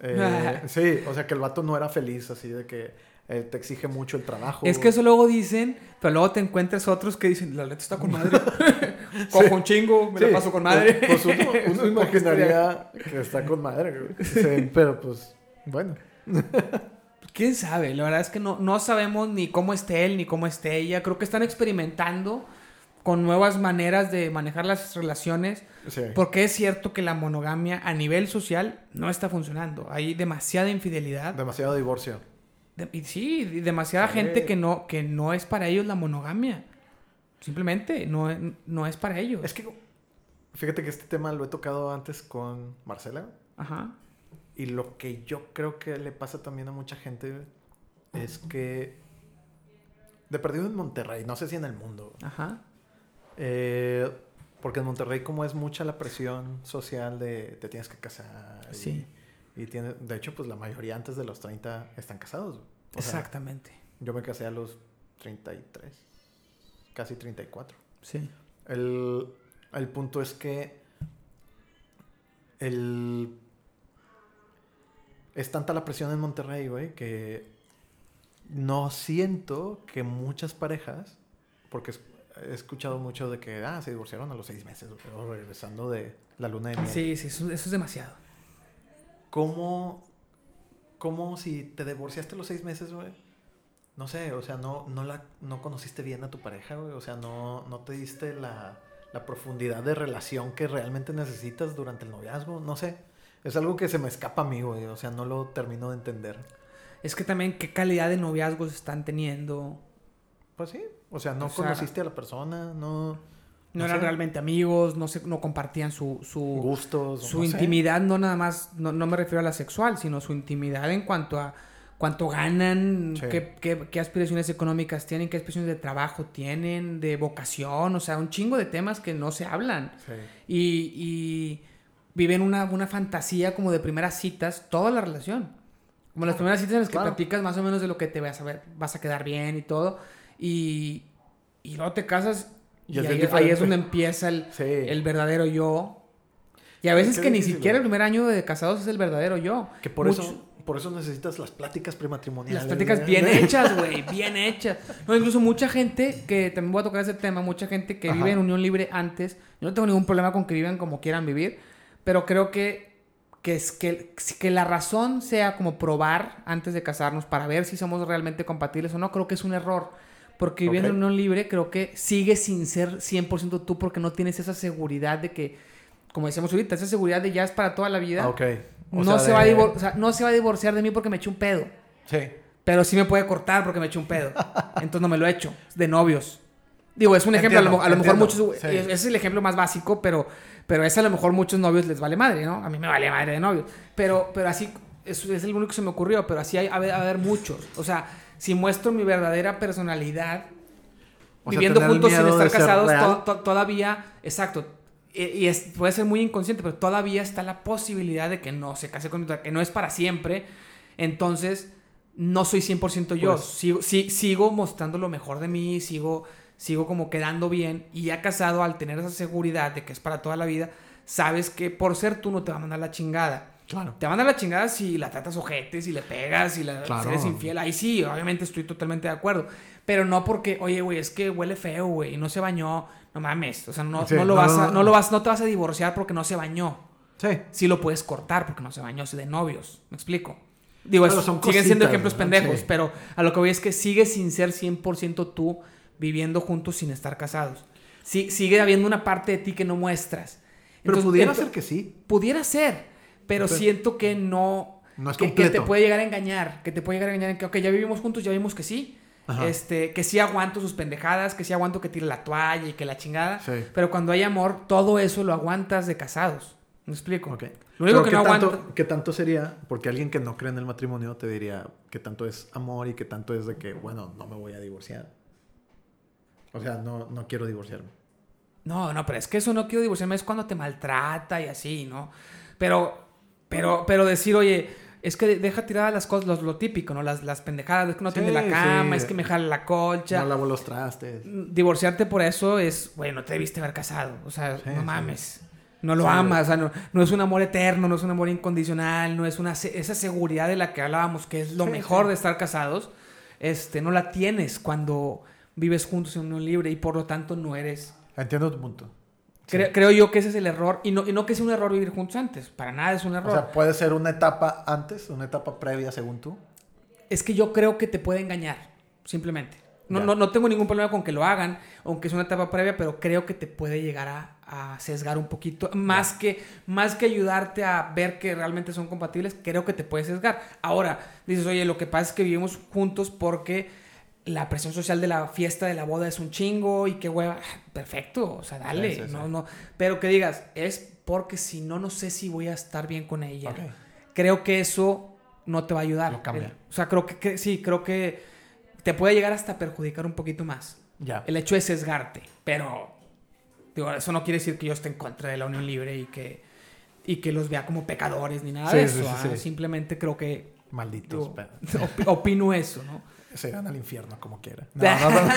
Eh, sí, o sea que el vato no era feliz, así de que eh, te exige mucho el trabajo. Es que eso luego dicen, pero luego te encuentras otros que dicen, la neta está con madre. Cojo un chingo, me Sí, la paso con madre. Pues, pues uno, imaginaría que está con madre. Sí, pero pues, bueno. ¿Quién sabe? La verdad es que no, no sabemos ni cómo esté él ni cómo esté ella. Creo que están experimentando con nuevas maneras de manejar las relaciones. Sí. Porque es cierto que la monogamia a nivel social no está funcionando. Hay demasiada infidelidad. Demasiado divorcio. De- y sí, y demasiada Sí. gente que no, que no es para ellos la monogamia. Simplemente no, es- no es para ellos. Es que, fíjate que este tema lo he tocado antes con Marcela. Ajá. Y lo que yo creo que le pasa también a mucha gente es que, de perdido en Monterrey, no sé si en el mundo, Ajá. eh, porque en Monterrey como es mucha la presión social de te tienes que casar. Sí. Y, tiene, de hecho, pues la mayoría antes de los 30 están casados. O sea, Exactamente. yo me casé a los 33, casi 34. Sí. El, el punto es que el, es tanta la presión en Monterrey, güey, que no siento que muchas parejas, porque es- he escuchado mucho de que, ah, se divorciaron a los seis meses, o regresando de la luna de miel. Sí, sí, eso, eso es demasiado. ¿Cómo, cómo si te divorciaste los seis meses, güey? No sé, o sea, no, no, la, no conociste bien a tu pareja, güey. O sea, no, no te diste la, la profundidad de relación que realmente necesitas durante el noviazgo. No sé. Es algo que se me escapa a mí, güey. O sea, no lo termino de entender. Es que también qué calidad de noviazgos están teniendo. Pues sí. O sea, no O sea, conociste a la persona, no... No, No eran realmente amigos, no, se, no compartían su, su, Gustos. su no sé. intimidad, no nada más, no, no me refiero a la sexual, sino su intimidad en cuanto a cuánto ganan, Sí. qué, qué- qué aspiraciones económicas tienen, qué aspiraciones de trabajo tienen, de vocación, o sea, un chingo de temas que no se hablan. Sí. Y, y viven una, una fantasía como de primeras citas, toda la relación. Como las primeras citas en las que Claro. platicas más o menos de lo que te vas a ver, vas a quedar bien y todo. Y, y luego te casas y, Y es ahí, ahí es donde empieza el, Sí. el verdadero yo. Y a veces Qué que ni difícil, siquiera el primer año de casados es el verdadero yo. Que por Mucho- eso... Por eso necesitas las pláticas prematrimoniales. Las pláticas bien hechas, güey, bien hechas. No, incluso mucha gente, que también voy a tocar ese tema, mucha gente que Ajá. vive en unión libre antes, yo no tengo ningún problema con que vivan como quieran vivir, pero creo que, que, es, que, que la razón sea como probar antes de casarnos para ver si somos realmente compatibles o no, creo que es un error. Porque viviendo Ok. en unión libre creo que sigues sin ser 100% tú porque no tienes esa seguridad de que, como decíamos ahorita, esa seguridad de ya es para toda la vida. Ok. O no, sea, se va a de- o sea, no se va a divorciar de mí porque me eché un pedo. Sí. Pero sí me puede cortar porque me eché un pedo. Entonces no me lo he hecho. De novios. Digo, es un ejemplo. a lo, Entiendo, a lo mejor entiendo, muchos. sí. Ese es el ejemplo más básico, pero, pero ese a lo mejor muchos novios les vale madre, ¿no? A mí me vale madre de novios. Pero, pero así. Es, es el único que se me ocurrió, pero así hay, a haber muchos. O sea, si muestro mi verdadera personalidad, O viviendo juntos sin estar casados, real. to- to- todavía. Exacto. Y, y es, puede ser muy inconsciente, pero todavía está la posibilidad de que no se case conmigo, que no es para siempre. Entonces, no soy 100% yo. Pues- sigo, sí- sigo mostrando lo mejor de mí, sigo, sigo como quedando bien. Y ya casado, al tener esa seguridad de que es para toda la vida, sabes que por ser tú no te va a mandar la chingada. Claro. Te va a mandar la chingada si la tratas ojete, si le pegas, si, la, si Claro. eres infiel. Ahí sí, obviamente estoy totalmente de acuerdo. Pero no porque, oye, güey, es que huele feo, güey, y no se bañó. No mames. O sea, no, Sí, no lo no, vas a, no. no lo vas, no te vas a divorciar porque no se bañó. Sí. Sí lo puedes cortar porque no se bañó, es de novios. ¿Me explico? Digo, Pero es- son siguen siendo ejemplos pendejos, Sí. pero a lo que voy es que sigue sin ser 100% tú viviendo juntos sin estar casados. Sí, sigue habiendo una parte de ti que no muestras. Pero pudiera ser que sí. Pudiera ser, pero Entonces, siento que no... No es que, que te puede llegar a engañar, que te puede llegar a engañar en que, ok, ya vivimos juntos, ya vimos que sí, Ajá. este, que sí aguanto sus pendejadas, que sí aguanto que tire la toalla y que la chingada, Sí. pero cuando hay amor, todo eso lo aguantas de casados. ¿Me explico? Lo único que ¿qué no tanto, aguanta... ¿Qué tanto sería? Porque alguien que no cree en el matrimonio te diría que tanto es amor y que tanto es de que, bueno, no me voy a divorciar. O sea, no, no quiero divorciarme. No, no, pero es que eso no quiero divorciarme, es cuando te maltrata y así, ¿no? Pero, pero, pero decir, oye, es que deja tiradas las cosas, lo, lo típico, ¿no? Las, las pendejadas, es que no Sí, tiende la cama, sí. es que me jala la colcha. No lavo los trastes. Divorciarte por eso es, güey, no te debiste haber casado, o sea, Sí, no mames. No lo amas, o sea, no, no es un amor eterno, no es un amor incondicional, no es una se- esa seguridad de la que hablábamos, que es lo mejor de estar casados, este, no la tienes cuando vives juntos en unión libre y por lo tanto no eres Entiendo tu punto. Cre- Creo yo que ese es el error. Y no, y no que sea un error vivir juntos antes. Para nada es un error. O sea, puede ser una etapa antes, una etapa previa, según tú. es que yo creo que te puede engañar. Simplemente. No, no, no tengo ningún problema con que lo hagan, aunque es una etapa previa, pero creo que te puede llegar a, a sesgar un poquito. Más que, más que ayudarte a ver que realmente son compatibles, creo que te puede sesgar. Ahora, dices, oye, lo que pasa es que vivimos juntos porque la presión social de la fiesta de la boda es un chingo y qué hueva. Perfecto, o sea, dale. Sí, sí, sí. no, no. Pero que digas, es porque si no, no sé si voy a estar bien con ella. Creo que eso no te va a ayudar. Lo cambia. O sea, creo que, que- sí, creo que te puede llegar hasta perjudicar un poquito más. Ya. El hecho de sesgarte. Pero, digo, eso no quiere decir que yo esté en contra de la unión libre y que, y que los vea como pecadores ni nada de eso. ¿ah? Simplemente creo que Malditos. digo, opino eso, ¿no? Se irán al infierno como quiera. No, no, no.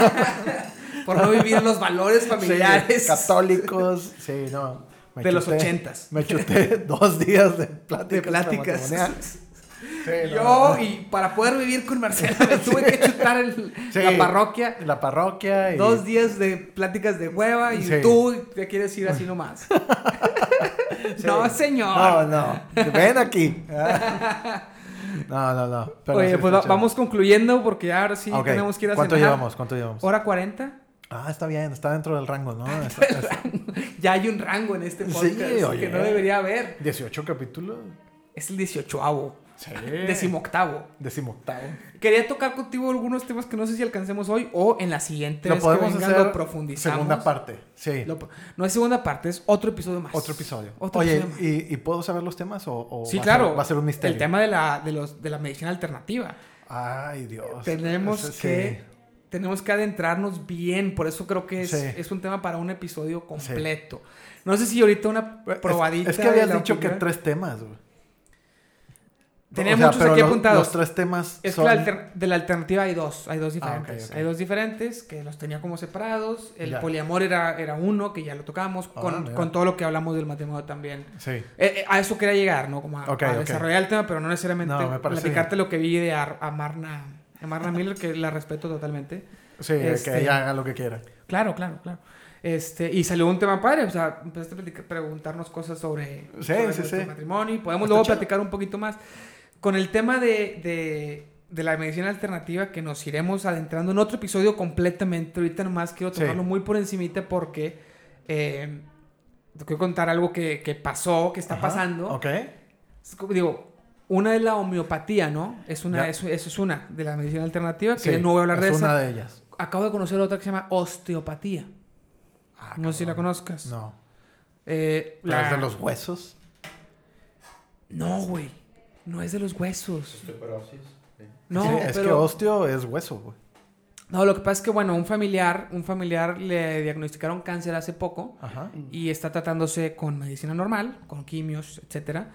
Por no vivir los valores familiares Sí, católicos. Sí, no. Me de los chuté- ochentas. Me chuté dos días de pláticas. De pláticas. Sí, Yo, y para poder vivir con Marcela, me tuve que chutar el- la parroquia. La parroquia y... Dos días de pláticas de hueva y tú te quieres ir así nomás. No, señor. No, no. Ven aquí. No, no, no. Pero Oye, sí pues vamos concluyendo porque ahora sí tenemos que ir a ¿Cuánto cenar. llevamos? ¿Cuánto llevamos? ¿Hora 40? Ah, está bien. Está dentro del rango, ¿no? Está- está- Ya hay un rango en este Sí, podcast oye. que no debería haber. 18 capítulos. Es el 18avo, Sí. decimoctavo. Decimoctavo. Quería tocar contigo algunos temas que no sé si alcancemos hoy o en la siguiente Lo vez que podemos vengan hacer lo profundizamos. segunda parte. Sí. Lo- no es segunda parte, es otro episodio más. Otro episodio. Otro Oye, episodio más. ¿y, y puedo saber los temas o, o Sí, va a claro. ser- va a ser un misterio? El tema de la, de los, de la medicina alternativa. Ay, Dios. tenemos sí. que tenemos que adentrarnos bien por eso creo que es, Sí. es un tema para un episodio completo no sé si ahorita una probadita Es, que habías dicho que tres temas, güey. Tenía O sea, muchos aquí los- apuntados. Los tres temas es que son... la alter- de la alternativa hay dos hay dos Ah, diferentes hay dos diferentes que los tenía como separados el Ya. poliamor era, era uno que ya lo tocamos Ah, con, con todo lo que hablamos del matrimonio también Sí. Eh, eh, a eso quería llegar, ¿no? Como a, a desarrollar el tema, pero no necesariamente No, platicarte lo que vi de Ar- a, Marna, a Marna Miller, que la respeto totalmente. Sí, Este- que ella haga lo que quiera. Claro, claro, claro. Este, y salió un tema padre, o sea, empezaste a platicar- preguntarnos cosas sobre, Sí, sobre sí, nuestro sí. matrimonio y podemos Está luego chido. platicar un poquito más. Con el tema de, de, de la medicina alternativa que nos iremos adentrando en otro episodio completamente, ahorita nomás quiero Sí. tocarlo muy por encimita porque eh, te quiero contar algo que, que pasó, que está Ajá, pasando. Ok. Es digo, una es la homeopatía, ¿no? Es una, eso, eso es una de la medicina alternativa, que Sí, no voy a hablar de es esa. una de ellas. Acabo de conocer otra que se llama osteopatía. Ah, no sé si la conozcas. No. Eh, ¿La la- es de los huesos? No, güey. No es de los huesos. No, Sí, es pero... que osteo es hueso, güey. No, lo que pasa es que, bueno, un familiar, un familiar le diagnosticaron cáncer hace poco Ajá. y está tratándose con medicina normal, con quimios, etcétera.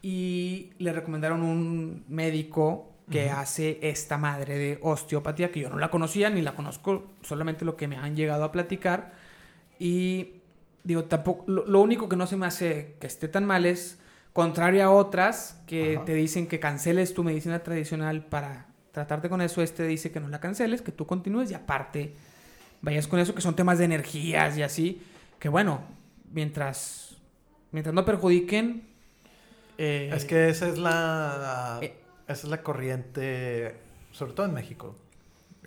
Y le recomendaron un médico que hace esta madre de osteopatía, que yo no la conocía ni la conozco, solamente lo que me han llegado a platicar. Y digo, tampoco, lo, lo único que no se me hace que esté tan mal es, contrario a otras que Ajá. te dicen que canceles tu medicina tradicional para tratarte con eso, este dice que no la canceles, que tú continúes y aparte vayas con eso, que son temas de energías y así, que bueno, mientras, mientras no perjudiquen... eh, Es que esa es la. Eh. Esa es la corriente, sobre todo en México,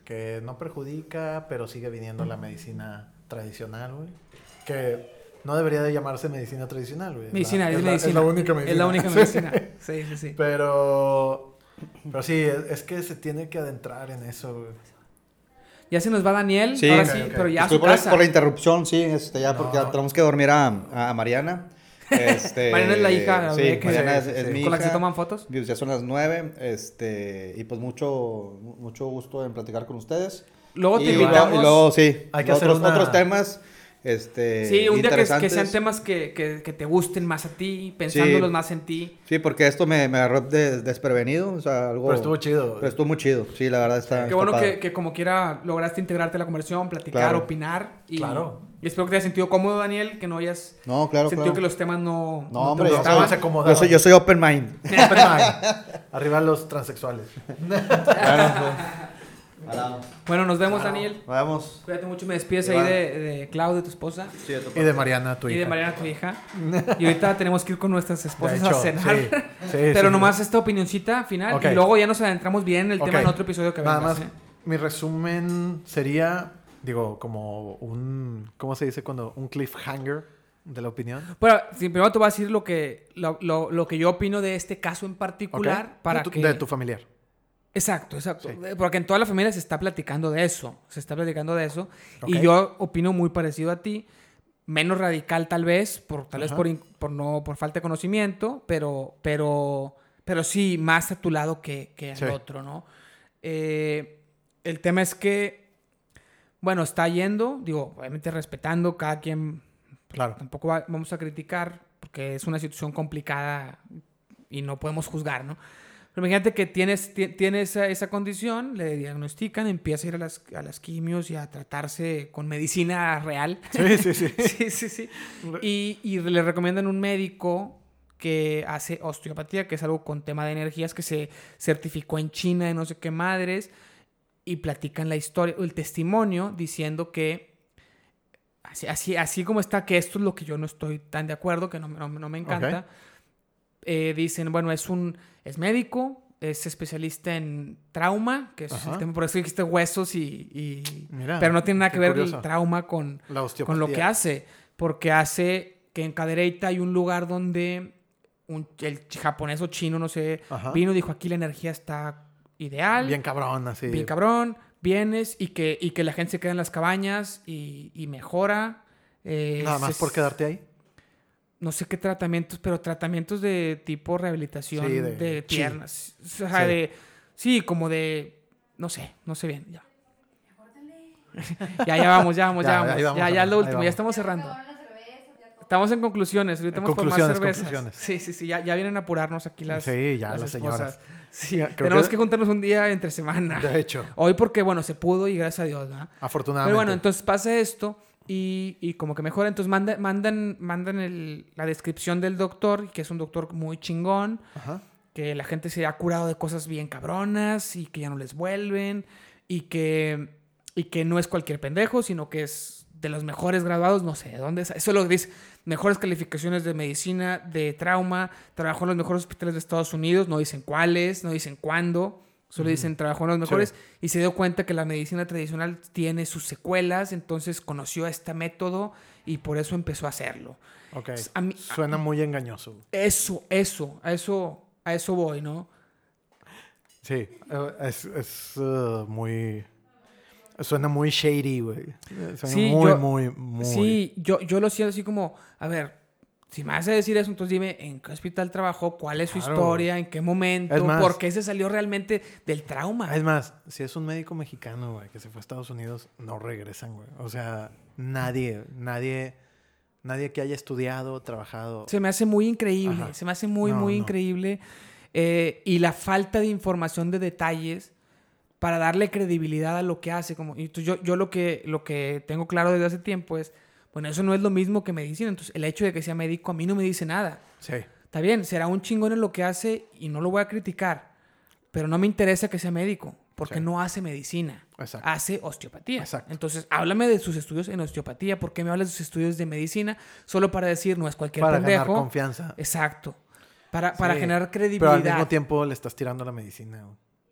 que no perjudica, pero sigue viniendo la medicina tradicional, güey. Que no debería de llamarse medicina tradicional, güey. Medicina, es, la- medicina. Es la única medicina. Es la única Sí. medicina. Sí, sí, sí. Pero, pero sí, es, es que se tiene que adentrar en eso, güey. Ya se nos va Daniel, Sí, ahora ok, sí, ok. pero ya a su por, casa. por la interrupción, sí, este, ya porque No. ya tenemos que dormir a, a Mariana. Este, Mariana es la hija, Sí, que- Mariana es, es sí. mi Con la que se hija. toman fotos. Ya son las nueve, este, y pues mucho, mucho gusto en platicar con ustedes. Luego te y, invitamos. luego, y luego, sí, Hay que hacer otros, una- otros temas, este, Sí, un día que, que sean temas que, que, que te gusten más a ti, pensándolos Sí. más en ti. Sí, porque esto me, me agarró de- desprevenido, o sea, algo... Pero estuvo chido. pero estuvo muy chido, sí, la verdad está Qué está bueno padre. que, que como quiera lograste integrarte a la conversación, platicar, Claro. opinar. Y, Claro. y espero que te hayas sentido cómodo, Daniel, que no hayas No, claro, sentido claro. que los temas no, No, te hombre, yo gustaban. se soy, yo, soy, yo soy open mind. Open mind. Arriba los transexuales. Bueno, nos vemos, Daniel. Vamos. Cuídate mucho, me despides ahí de, de Clau, de tu esposa, Sí, de tu Y de Mariana, tu y hija. de Mariana, tu hija. Y ahorita tenemos que ir con nuestras esposas hecho, a cenar. sí, sí, Pero sí. nomás esta opinioncita final y luego ya nos adentramos bien en el tema en otro episodio que Nada vengas, más, ¿eh? mi resumen sería, digo, como un, ¿cómo se dice cuando? Un cliffhanger de la opinión. Bueno, sí, primero te voy a decir lo que, lo, lo- lo que yo opino de este caso en particular para de, tu, que... de tu familiar. Exacto, exacto. Sí. Eh, Porque en toda la familia se está platicando de eso. Se está platicando de eso. Y yo opino muy parecido a ti. Menos radical tal vez, por, tal vez por, por, no, por falta de conocimiento, pero, pero, pero sí más a tu lado que, que al Sí. otro, ¿no? Eh, el tema es que, bueno, está yendo, digo, obviamente respetando cada quien Claro. tampoco va- vamos a criticar porque es una situación complicada y no podemos juzgar, ¿no? Pero imagínate que tienes, ti- tiene esa, esa condición, le diagnostican, empieza a ir a las, a las quimios y a tratarse con medicina real. Sí, sí, sí. sí, sí, sí. Y, y le recomiendan un médico que hace osteopatía, que es algo con tema de energías, que se certificó en China y no sé qué madres, y platican la historia, el testimonio, diciendo que, así, así, así como está, que esto es lo que yo no estoy tan de acuerdo, que no, no- no me encanta, Ok. Eh, dicen, bueno, es un, es médico, es especialista en trauma, que es Ajá. el tema, por eso dijiste huesos y... y- Mira, pero no tiene nada que ver curioso. el trauma con, La con lo que hace, porque hace que en Cadereyta hay un lugar donde un, el japonés o chino, no sé, Ajá. vino y dijo aquí la energía está ideal, Bien cabrón, así. bien cabrón, vienes y que, y que la gente se queda en las cabañas y, y mejora. eh, Nada más por quedarte ahí. No sé qué tratamientos, pero tratamientos de tipo rehabilitación Sí, de, piernas. O sea, Sí. de... Sí, como de... No sé, no sé bien, ya. Ya, ya vamos, ya vamos, ya, Ya, vamos. Ya, vamos, ya, es lo último, ya estamos cerrando. Ya. Estamos en conclusiones, ahorita vamos por más conclusiones, cervezas. conclusiones. Sí, sí, sí, ya, ya vienen a apurarnos aquí las Sí, ya, las señoras. Sí, Ya, creo tenemos que- que... juntarnos un día entre semana. De hecho, Hoy porque, bueno, se pudo y gracias a Dios, ¿verdad? afortunadamente. Pero bueno, entonces pasa esto y, y como que mejora. Entonces manda- mandan, mandan el- la descripción del doctor, que es un doctor muy chingón, Ajá. que la gente se ha curado de cosas bien cabronas y que ya no les vuelven y que, y que no es cualquier pendejo, sino que es de los mejores graduados, no sé de dónde es. Eso lo dice, mejores calificaciones de medicina, de trauma, trabajó en los mejores hospitales de Estados Unidos, no dicen cuáles, no dicen cuándo, solo dicen trabajó en los mejores y se dio cuenta que la medicina tradicional tiene sus secuelas, entonces conoció este método y por eso empezó a hacerlo. Ok. A mí- Suena muy engañoso. Eso, eso, a eso, a eso voy, ¿no? Sí, eh, es, es eh, muy... Suena muy shady, güey. Suena Sí, muy, yo- muy, muy... Sí, yo, yo lo siento así como, a ver, si me vas a decir eso, entonces dime en qué hospital trabajó, cuál es su Claro. historia, en qué momento, más- por qué se salió realmente del trauma. Es más, si es un médico mexicano, güey, que se fue a Estados Unidos, no regresan, güey. O sea, nadie, nadie, nadie que haya estudiado, trabajado. Se me hace muy increíble, Ajá. se me hace muy, No, muy no. increíble. eh, y la falta de información de detalles para darle credibilidad a lo que hace. Como, y yo, yo lo, que, lo que tengo claro desde hace tiempo es, bueno, eso no es lo mismo que medicina. Entonces, el hecho de que sea médico a mí no me dice nada. Sí. Está bien, será un chingón en lo que hace y no lo voy a criticar, pero no me interesa que sea médico, porque Sí. no hace medicina, Exacto. hace osteopatía. Exacto. Entonces, háblame de sus estudios en osteopatía, ¿por qué me hablas de sus estudios de medicina? Solo para decir, no es cualquier Para pendejo. ganar confianza. Exacto. Para, para Sí, generar Pero al credibilidad. mismo tiempo le estás tirando la medicina.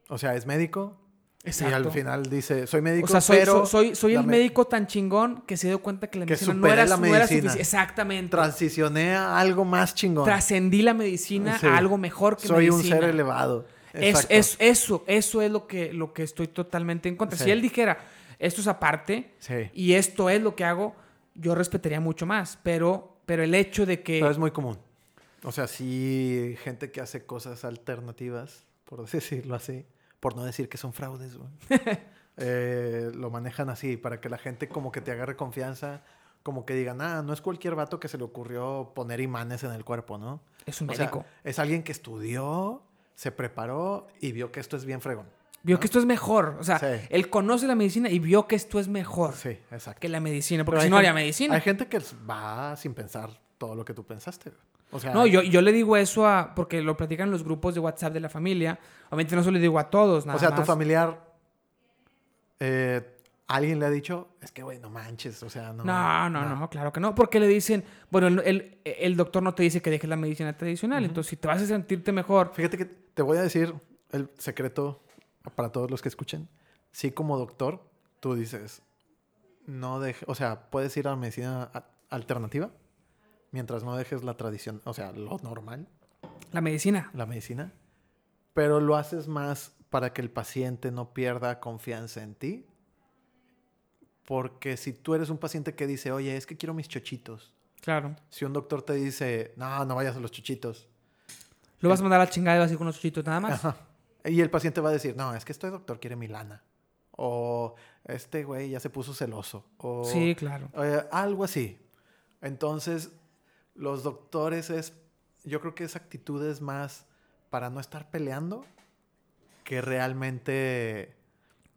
O sea, es médico, Y Exacto. al final dice, soy médico, O sea, soy, pero soy, soy, soy el médico tan chingón que se dio cuenta que la Que medicina no era, la no era medicina. suficiente. Exactamente. transicioné a algo más chingón. Trascendí la medicina Sí. a algo mejor que Soy un medicina. ser elevado. Es, eso, eso es lo que, lo que estoy totalmente en contra. Sí. Si él dijera, esto es aparte Sí. y esto es lo que hago, yo respetaría mucho más. Pero, pero el hecho de que... Pero es muy común. O sea, sí, gente que hace cosas alternativas, por decirlo así, por no decir que son fraudes, güey. Eh, lo manejan así, para que la gente como que te agarre confianza, como que digan, ah, no es cualquier vato que se le ocurrió poner imanes en el cuerpo, ¿no? Es un O sea, es alguien que estudió, se preparó y vio que esto es bien fregón. Vio que esto es mejor. O sea, Sí. él conoce la medicina y vio que esto es mejor Sí, exacto. que la medicina. Porque si no haría gente- medicina. Hay gente que va sin pensar todo lo que tú pensaste. O sea, No, yo, yo le digo eso a... Porque lo platican los grupos de WhatsApp de la familia. Obviamente no se lo digo a todos, nada o sea, tu más. familiar, eh, alguien le ha dicho, es que, güey, no manches, o sea, no. No, no, no, claro que no. Porque le dicen, bueno, el, el- el doctor no te dice que dejes la medicina tradicional. Entonces, si te vas a sentirte mejor, Fíjate que te voy a decir el secreto para todos los que escuchen. Sí, como doctor, tú dices, no dejes, o sea, puedes ir a la medicina alternativa mientras no dejes la tradición, o sea, lo normal, la medicina. la medicina, pero lo haces más para que el paciente no pierda confianza en ti. Porque si tú eres un paciente que dice, oye, es que quiero mis chochitos. Claro. Si un doctor te dice, no, no vayas a los chochitos. Lo vas a mandar a la chingada y vas a ir con unos chuchitos nada más. Ajá. Y el paciente va a decir, no, es que este doctor quiere mi lana. O este güey ya se puso celoso. O Sí, claro. eh, algo así. Entonces, los doctores es, yo creo que esa actitud es más para no estar peleando que realmente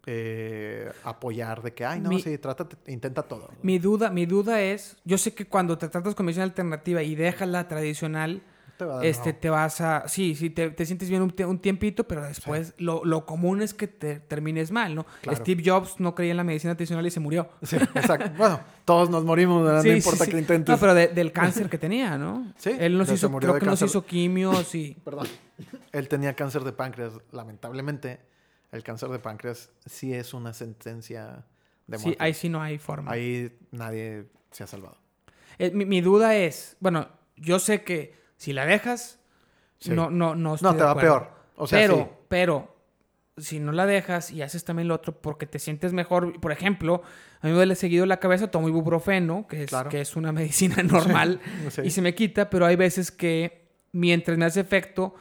eh, apoyar de que, ay, no, Mi- sí, trata, intenta todo. Mi duda, mi duda es, yo sé que cuando te tratas con medicina alternativa y dejas la tradicional, Te va a dar este, no. te vas a, sí, sí, te, te sientes bien un, un tiempito, pero después lo, lo común es que te termines mal, ¿no? Claro. Steve Jobs no creía en la medicina tradicional y se murió. Sí, exacto. bueno, todos nos morimos, ¿verdad? Sí, no sí, importa sí. que intentes. No, pero de- del cáncer que tenía, ¿no? Sí, Él nos se hizo, creo que nos cáncer. hizo quimios y... Perdón. Él tenía cáncer de páncreas. Lamentablemente, el cáncer de páncreas sí es una sentencia de Sí, muerte. ahí sí no hay forma. Ahí nadie se ha salvado. Eh, mi, mi duda es, bueno, yo sé que si la dejas, Sí. no, no, no. estoy No, de te va acuerdo. peor. O sea, pero, sí. pero, si no la dejas y haces también lo otro porque te sientes mejor, por ejemplo, a mí me duele seguido la cabeza, tomo ibuprofeno, que es, Claro. que es una medicina normal, Sí. y se me quita, pero hay veces que mientras me hace efecto,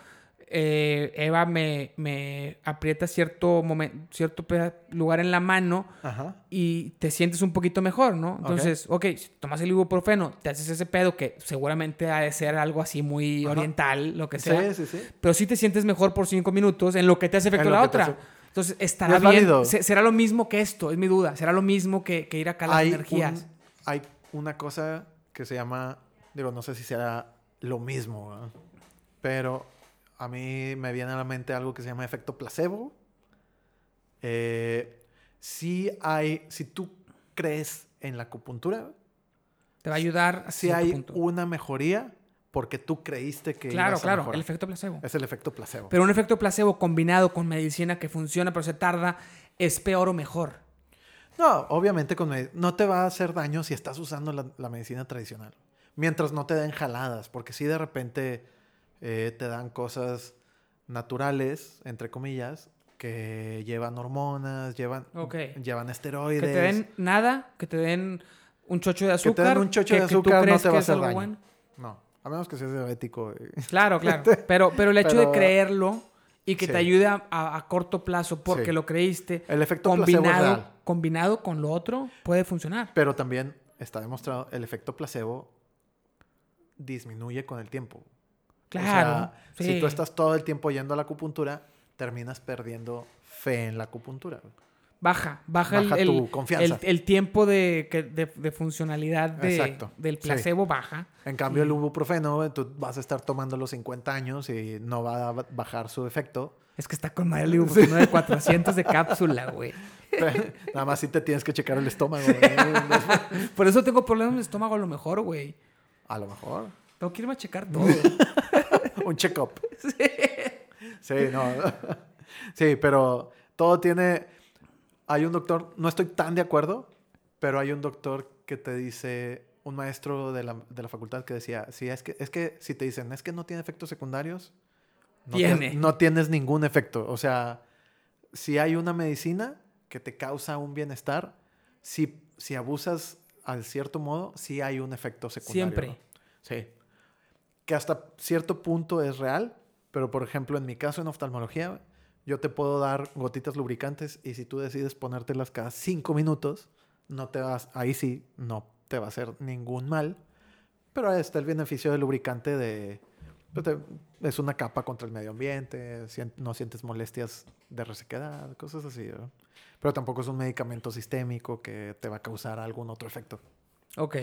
eh, Eva me, me aprieta cierto, momen- cierto lugar en la mano Ajá. y te sientes un poquito mejor, ¿no? Entonces, ok, si tomas el ibuprofeno, te haces ese pedo que seguramente ha de ser algo así muy Ajá. oriental, lo que sea. Sí, sí, sí. Pero sí te sientes mejor por cinco minutos en lo que te hace efecto la otra. hace- Entonces, estará Es bien. Se- será lo mismo que esto, es mi duda. Será lo mismo que, que ir acá a las Hay, energías. un- hay una cosa que se llama, digo, no sé si será lo mismo, pero a mí me viene a la mente algo que se llama efecto placebo. Eh, si hay, si tú crees en la acupuntura, Te va a ayudar si hay punto. una mejoría porque tú creíste que Claro, ibas a claro, mejorar. el efecto placebo. Es el efecto placebo. Pero un efecto placebo combinado con medicina que funciona pero se tarda, ¿es peor o mejor? No, obviamente con no te va a hacer daño si estás usando la, la medicina tradicional. Mientras no te den jaladas, porque si de repente eh, te dan cosas naturales, entre comillas, que llevan hormonas, llevan, llevan Que esteroides. te den nada, que te den un chocho de Que azúcar. te den un chocho de que- que tú azúcar no te va que a hacer daño. bueno. No, a menos que seas diabético. Claro, claro. Pero, pero el hecho de creerlo y que Sí. te ayude a, a- a corto plazo porque Sí. lo creíste, El efecto combinado, combinado con lo otro, puede funcionar. Pero también está demostrado, el efecto placebo disminuye con el tiempo. O Claro. sea, sí. si tú estás todo el tiempo yendo a la acupuntura, terminas perdiendo fe en la acupuntura. Baja, baja, Baja el, tu confianza. el- el tiempo de, que- de- de funcionalidad de- del Sí. placebo baja. En cambio, el ibuprofeno, tú vas a estar tomando los 50 años y no va a ba- bajar su efecto. Es que está con madre el ibuprofeno de 400 de cápsula, güey. Nada más sí te tienes que checar el estómago. Por eso tengo problemas de estómago a lo mejor, güey. A lo mejor. Tengo que irme a checar todo. Un check-up. Sí, no. Sí, pero Todo tiene... Hay un doctor, no estoy tan de acuerdo, pero hay un doctor que te dice, un maestro de la, de la facultad que decía, sí, es que, es que si te dicen, es que no tiene efectos secundarios, no, Tiene. no tienes ningún efecto. O sea, si hay una medicina que te causa un bienestar, si, si abusas al cierto modo, sí hay un efecto secundario. Siempre. ¿no? Sí. Que hasta cierto punto es real, pero por ejemplo, en mi caso en oftalmología, yo te puedo dar gotitas lubricantes y si tú decides ponértelas cada cinco minutos, no te vas, ahí sí, no te va a hacer ningún mal, pero ahí está el beneficio del lubricante de, pues, es una capa contra el medio ambiente, no sientes molestias de resequedad, cosas así, ¿no? Pero tampoco es un medicamento sistémico que te va a causar algún otro efecto. Ok.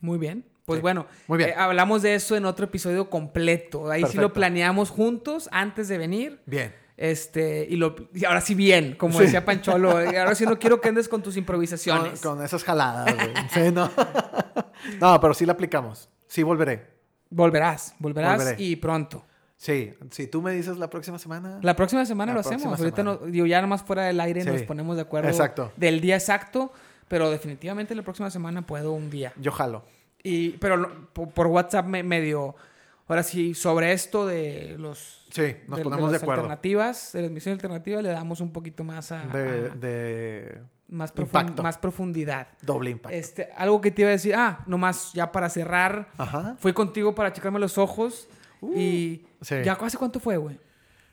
Muy bien. Pues Sí. bueno, Muy bien. eh, hablamos de eso en otro episodio completo. Ahí sí lo planeamos juntos antes de venir. Bien. Este, y, lo, y ahora sí bien, como Sí. decía Pancholo. y ahora sí no quiero que andes con tus improvisaciones. con esas jaladas, güey. Sí, no. no, pero sí la aplicamos. Sí volveré. Volverás, volverás Volveré. y pronto. Sí, si tú me dices la próxima semana. La próxima semana La lo hacemos. Ahorita no- digo, ya nomás fuera del aire Sí. nos ponemos de acuerdo Exacto. del día exacto. Pero definitivamente la próxima semana puedo un día. Yo jalo. Y, pero por, por WhatsApp me, medio. Ahora sí, sobre esto de los. Sí, nos de, ponemos de, las acuerdo. alternativas, de la admisión alternativa, le damos un poquito más a. De, a- de más, impacto. más profundidad. doble impacto. Este, algo que te iba a decir, ah, nomás ya para cerrar, Ajá. fui contigo para checarme los ojos y Uh, sí. ya hace cuánto fue, güey.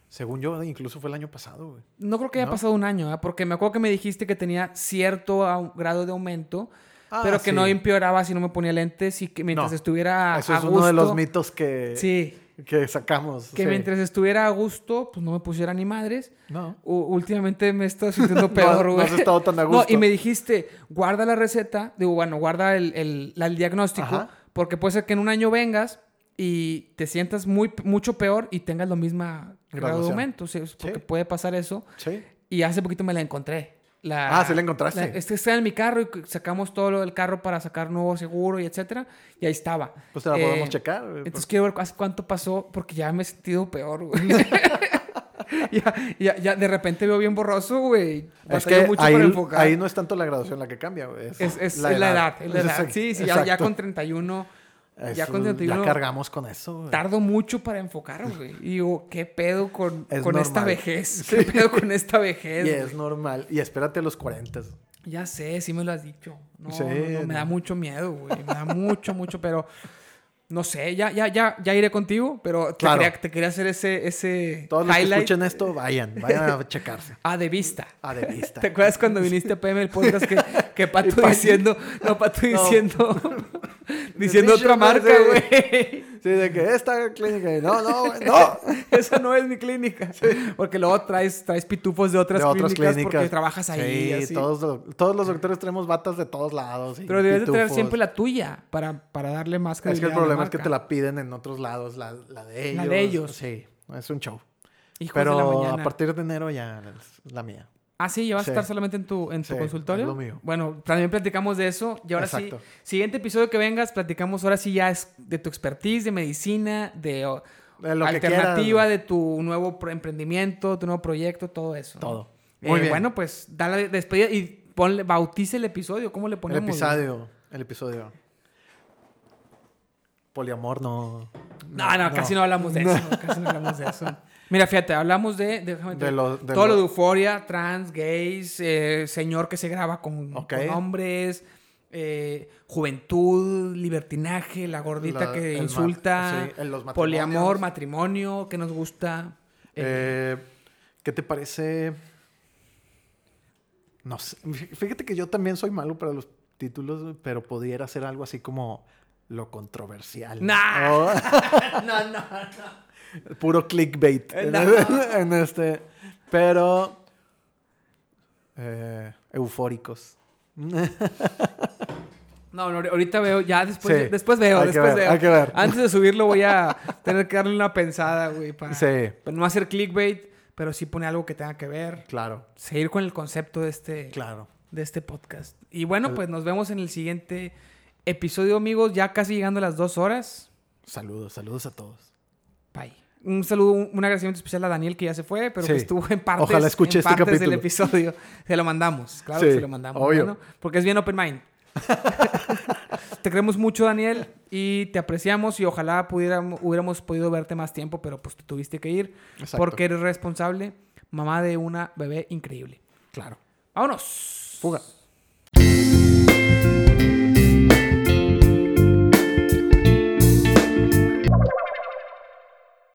Según yo, incluso fue el año pasado, güey. No creo que haya ¿No? pasado un año, ¿eh? porque me acuerdo que me dijiste que tenía cierto grado de aumento, Ah, pero que sí. no empeoraba si no me ponía lentes y que mientras No, estuviera Eso a es gusto. uno de los mitos que, Sí, que sacamos. que sí. mientras estuviera a gusto, pues no me pusiera ni madres. No. U- últimamente me he estado sintiendo peor, no güey. has estado tan a No, gusto. y me dijiste, guarda la receta, digo, bueno, guarda el, el- la- el diagnóstico, Ajá. porque puede ser que en un año vengas y te sientas muy, mucho peor y tengas lo misma grado de aumento, sí, porque Sí. puede pasar eso. Sí. Y hace poquito me la encontré. La, Ah, ¿sí la encontraste? la- este está en mi carro y sacamos todo lo del carro para sacar nuevo seguro y etcétera. Y ahí estaba. Pues te la Eh, podemos checar. güey, Entonces quiero ver cuánto pasó porque ya me he sentido peor, güey. ya, ya, ya de repente veo bien borroso, güey. Es que mucho ahí, para enfocar. ahí no es tanto la graduación la que cambia, güey. Es, Es, es la, edad. es la edad. Sí, sí, ya, ya con 31 ya Eso, con 31 cargamos con eso. güey. tardo mucho para enfocar, güey. Y digo, ¿qué pedo con, Es con esta vejez? ¿Qué pedo con esta vejez? Y es normal. Y espérate a los 40. Ya sé, sí me lo has dicho. No, Sí, no, no, me da mucho miedo, güey. Me da mucho, mucho, pero no sé, ya, ya, ya, ya iré contigo, pero te, Claro. quería, te quería hacer ese, ese Todos los que highlight escuchen esto, vayan, vayan a checarse. ah, de vista. A de vista. ¿Te acuerdas cuando viniste a PM el podcast que, que Pato- diciendo, no, Pato No. diciendo, diciendo otra marca, güey? Sí, de que esta clínica. No, no, güey, no. Esa no es mi clínica. Porque luego traes, traes pitufos de otras, de otras clínicas, clínicas. porque trabajas ahí. Sí, así. todos, todos los doctores tenemos batas de todos lados. Pero debes de tener pitufos. siempre la tuya para, para darle más Es que el credibilidad problema es que te la piden en otros lados, la, la de ellos. La de ellos. Sí, es un show. Hijos de Pero a partir de enero ya es la mía. Ah, sí, ya vas Sí. a estar solamente en tu, en tu Sí, consultorio. es lo mío. Bueno, también platicamos de eso. Y ahora Exacto. sí, siguiente episodio que vengas, platicamos ahora sí ya es de tu expertise, de medicina, de lo alternativa, de tu nuevo emprendimiento, tu nuevo proyecto, todo eso. ¿no? Todo. Eh, Muy bien. Bueno, pues dale despedida y ponle, bautice el episodio. ¿Cómo le El ponemos? güey? episodio. El episodio. Poliamor no. No, no, casi no hablamos de eso. Casi no hablamos de eso. Mira, fíjate, hablamos de, déjame De te- lo- de todo lo lo- de euforia, trans, gays, eh, señor que se graba con, hombres, eh, juventud, libertinaje, la gordita La- que insulta, sí, en los poliamor, matrimonio, que nos gusta. eh, ¿Qué te parece? No sé. Fíjate que yo también soy malo para los títulos, pero pudiera ser algo así como lo controversial. Nah. O- no, no, no. Puro clickbait. Eh, en, este. Pero. eh, eufóricos. No, no, ahorita veo, ya después, Sí. después veo, Hay después ver, veo. hay que ver. Antes de subirlo voy a tener que darle una pensada, güey, para, Sí. para no hacer clickbait, pero sí pone algo que tenga que ver. Claro, Seguir con el concepto de este, claro. de este podcast. Y bueno, El- pues nos vemos en el siguiente episodio, amigos, ya casi llegando a las dos horas. Saludos, saludos a todos. Bye. Un saludo, un agradecimiento especial a Daniel que ya se fue, pero que estuvo en partes, Ojalá escuche en este partes del episodio. Se lo mandamos, claro Sí, que se lo mandamos. obvio. Bueno, porque es bien open mind. te queremos mucho, Daniel, y te apreciamos y ojalá pudiéramos, hubiéramos podido verte más tiempo, pero pues te tuviste que ir Exacto. porque eres responsable, mamá de una bebé increíble. Claro. Vámonos. Fuga.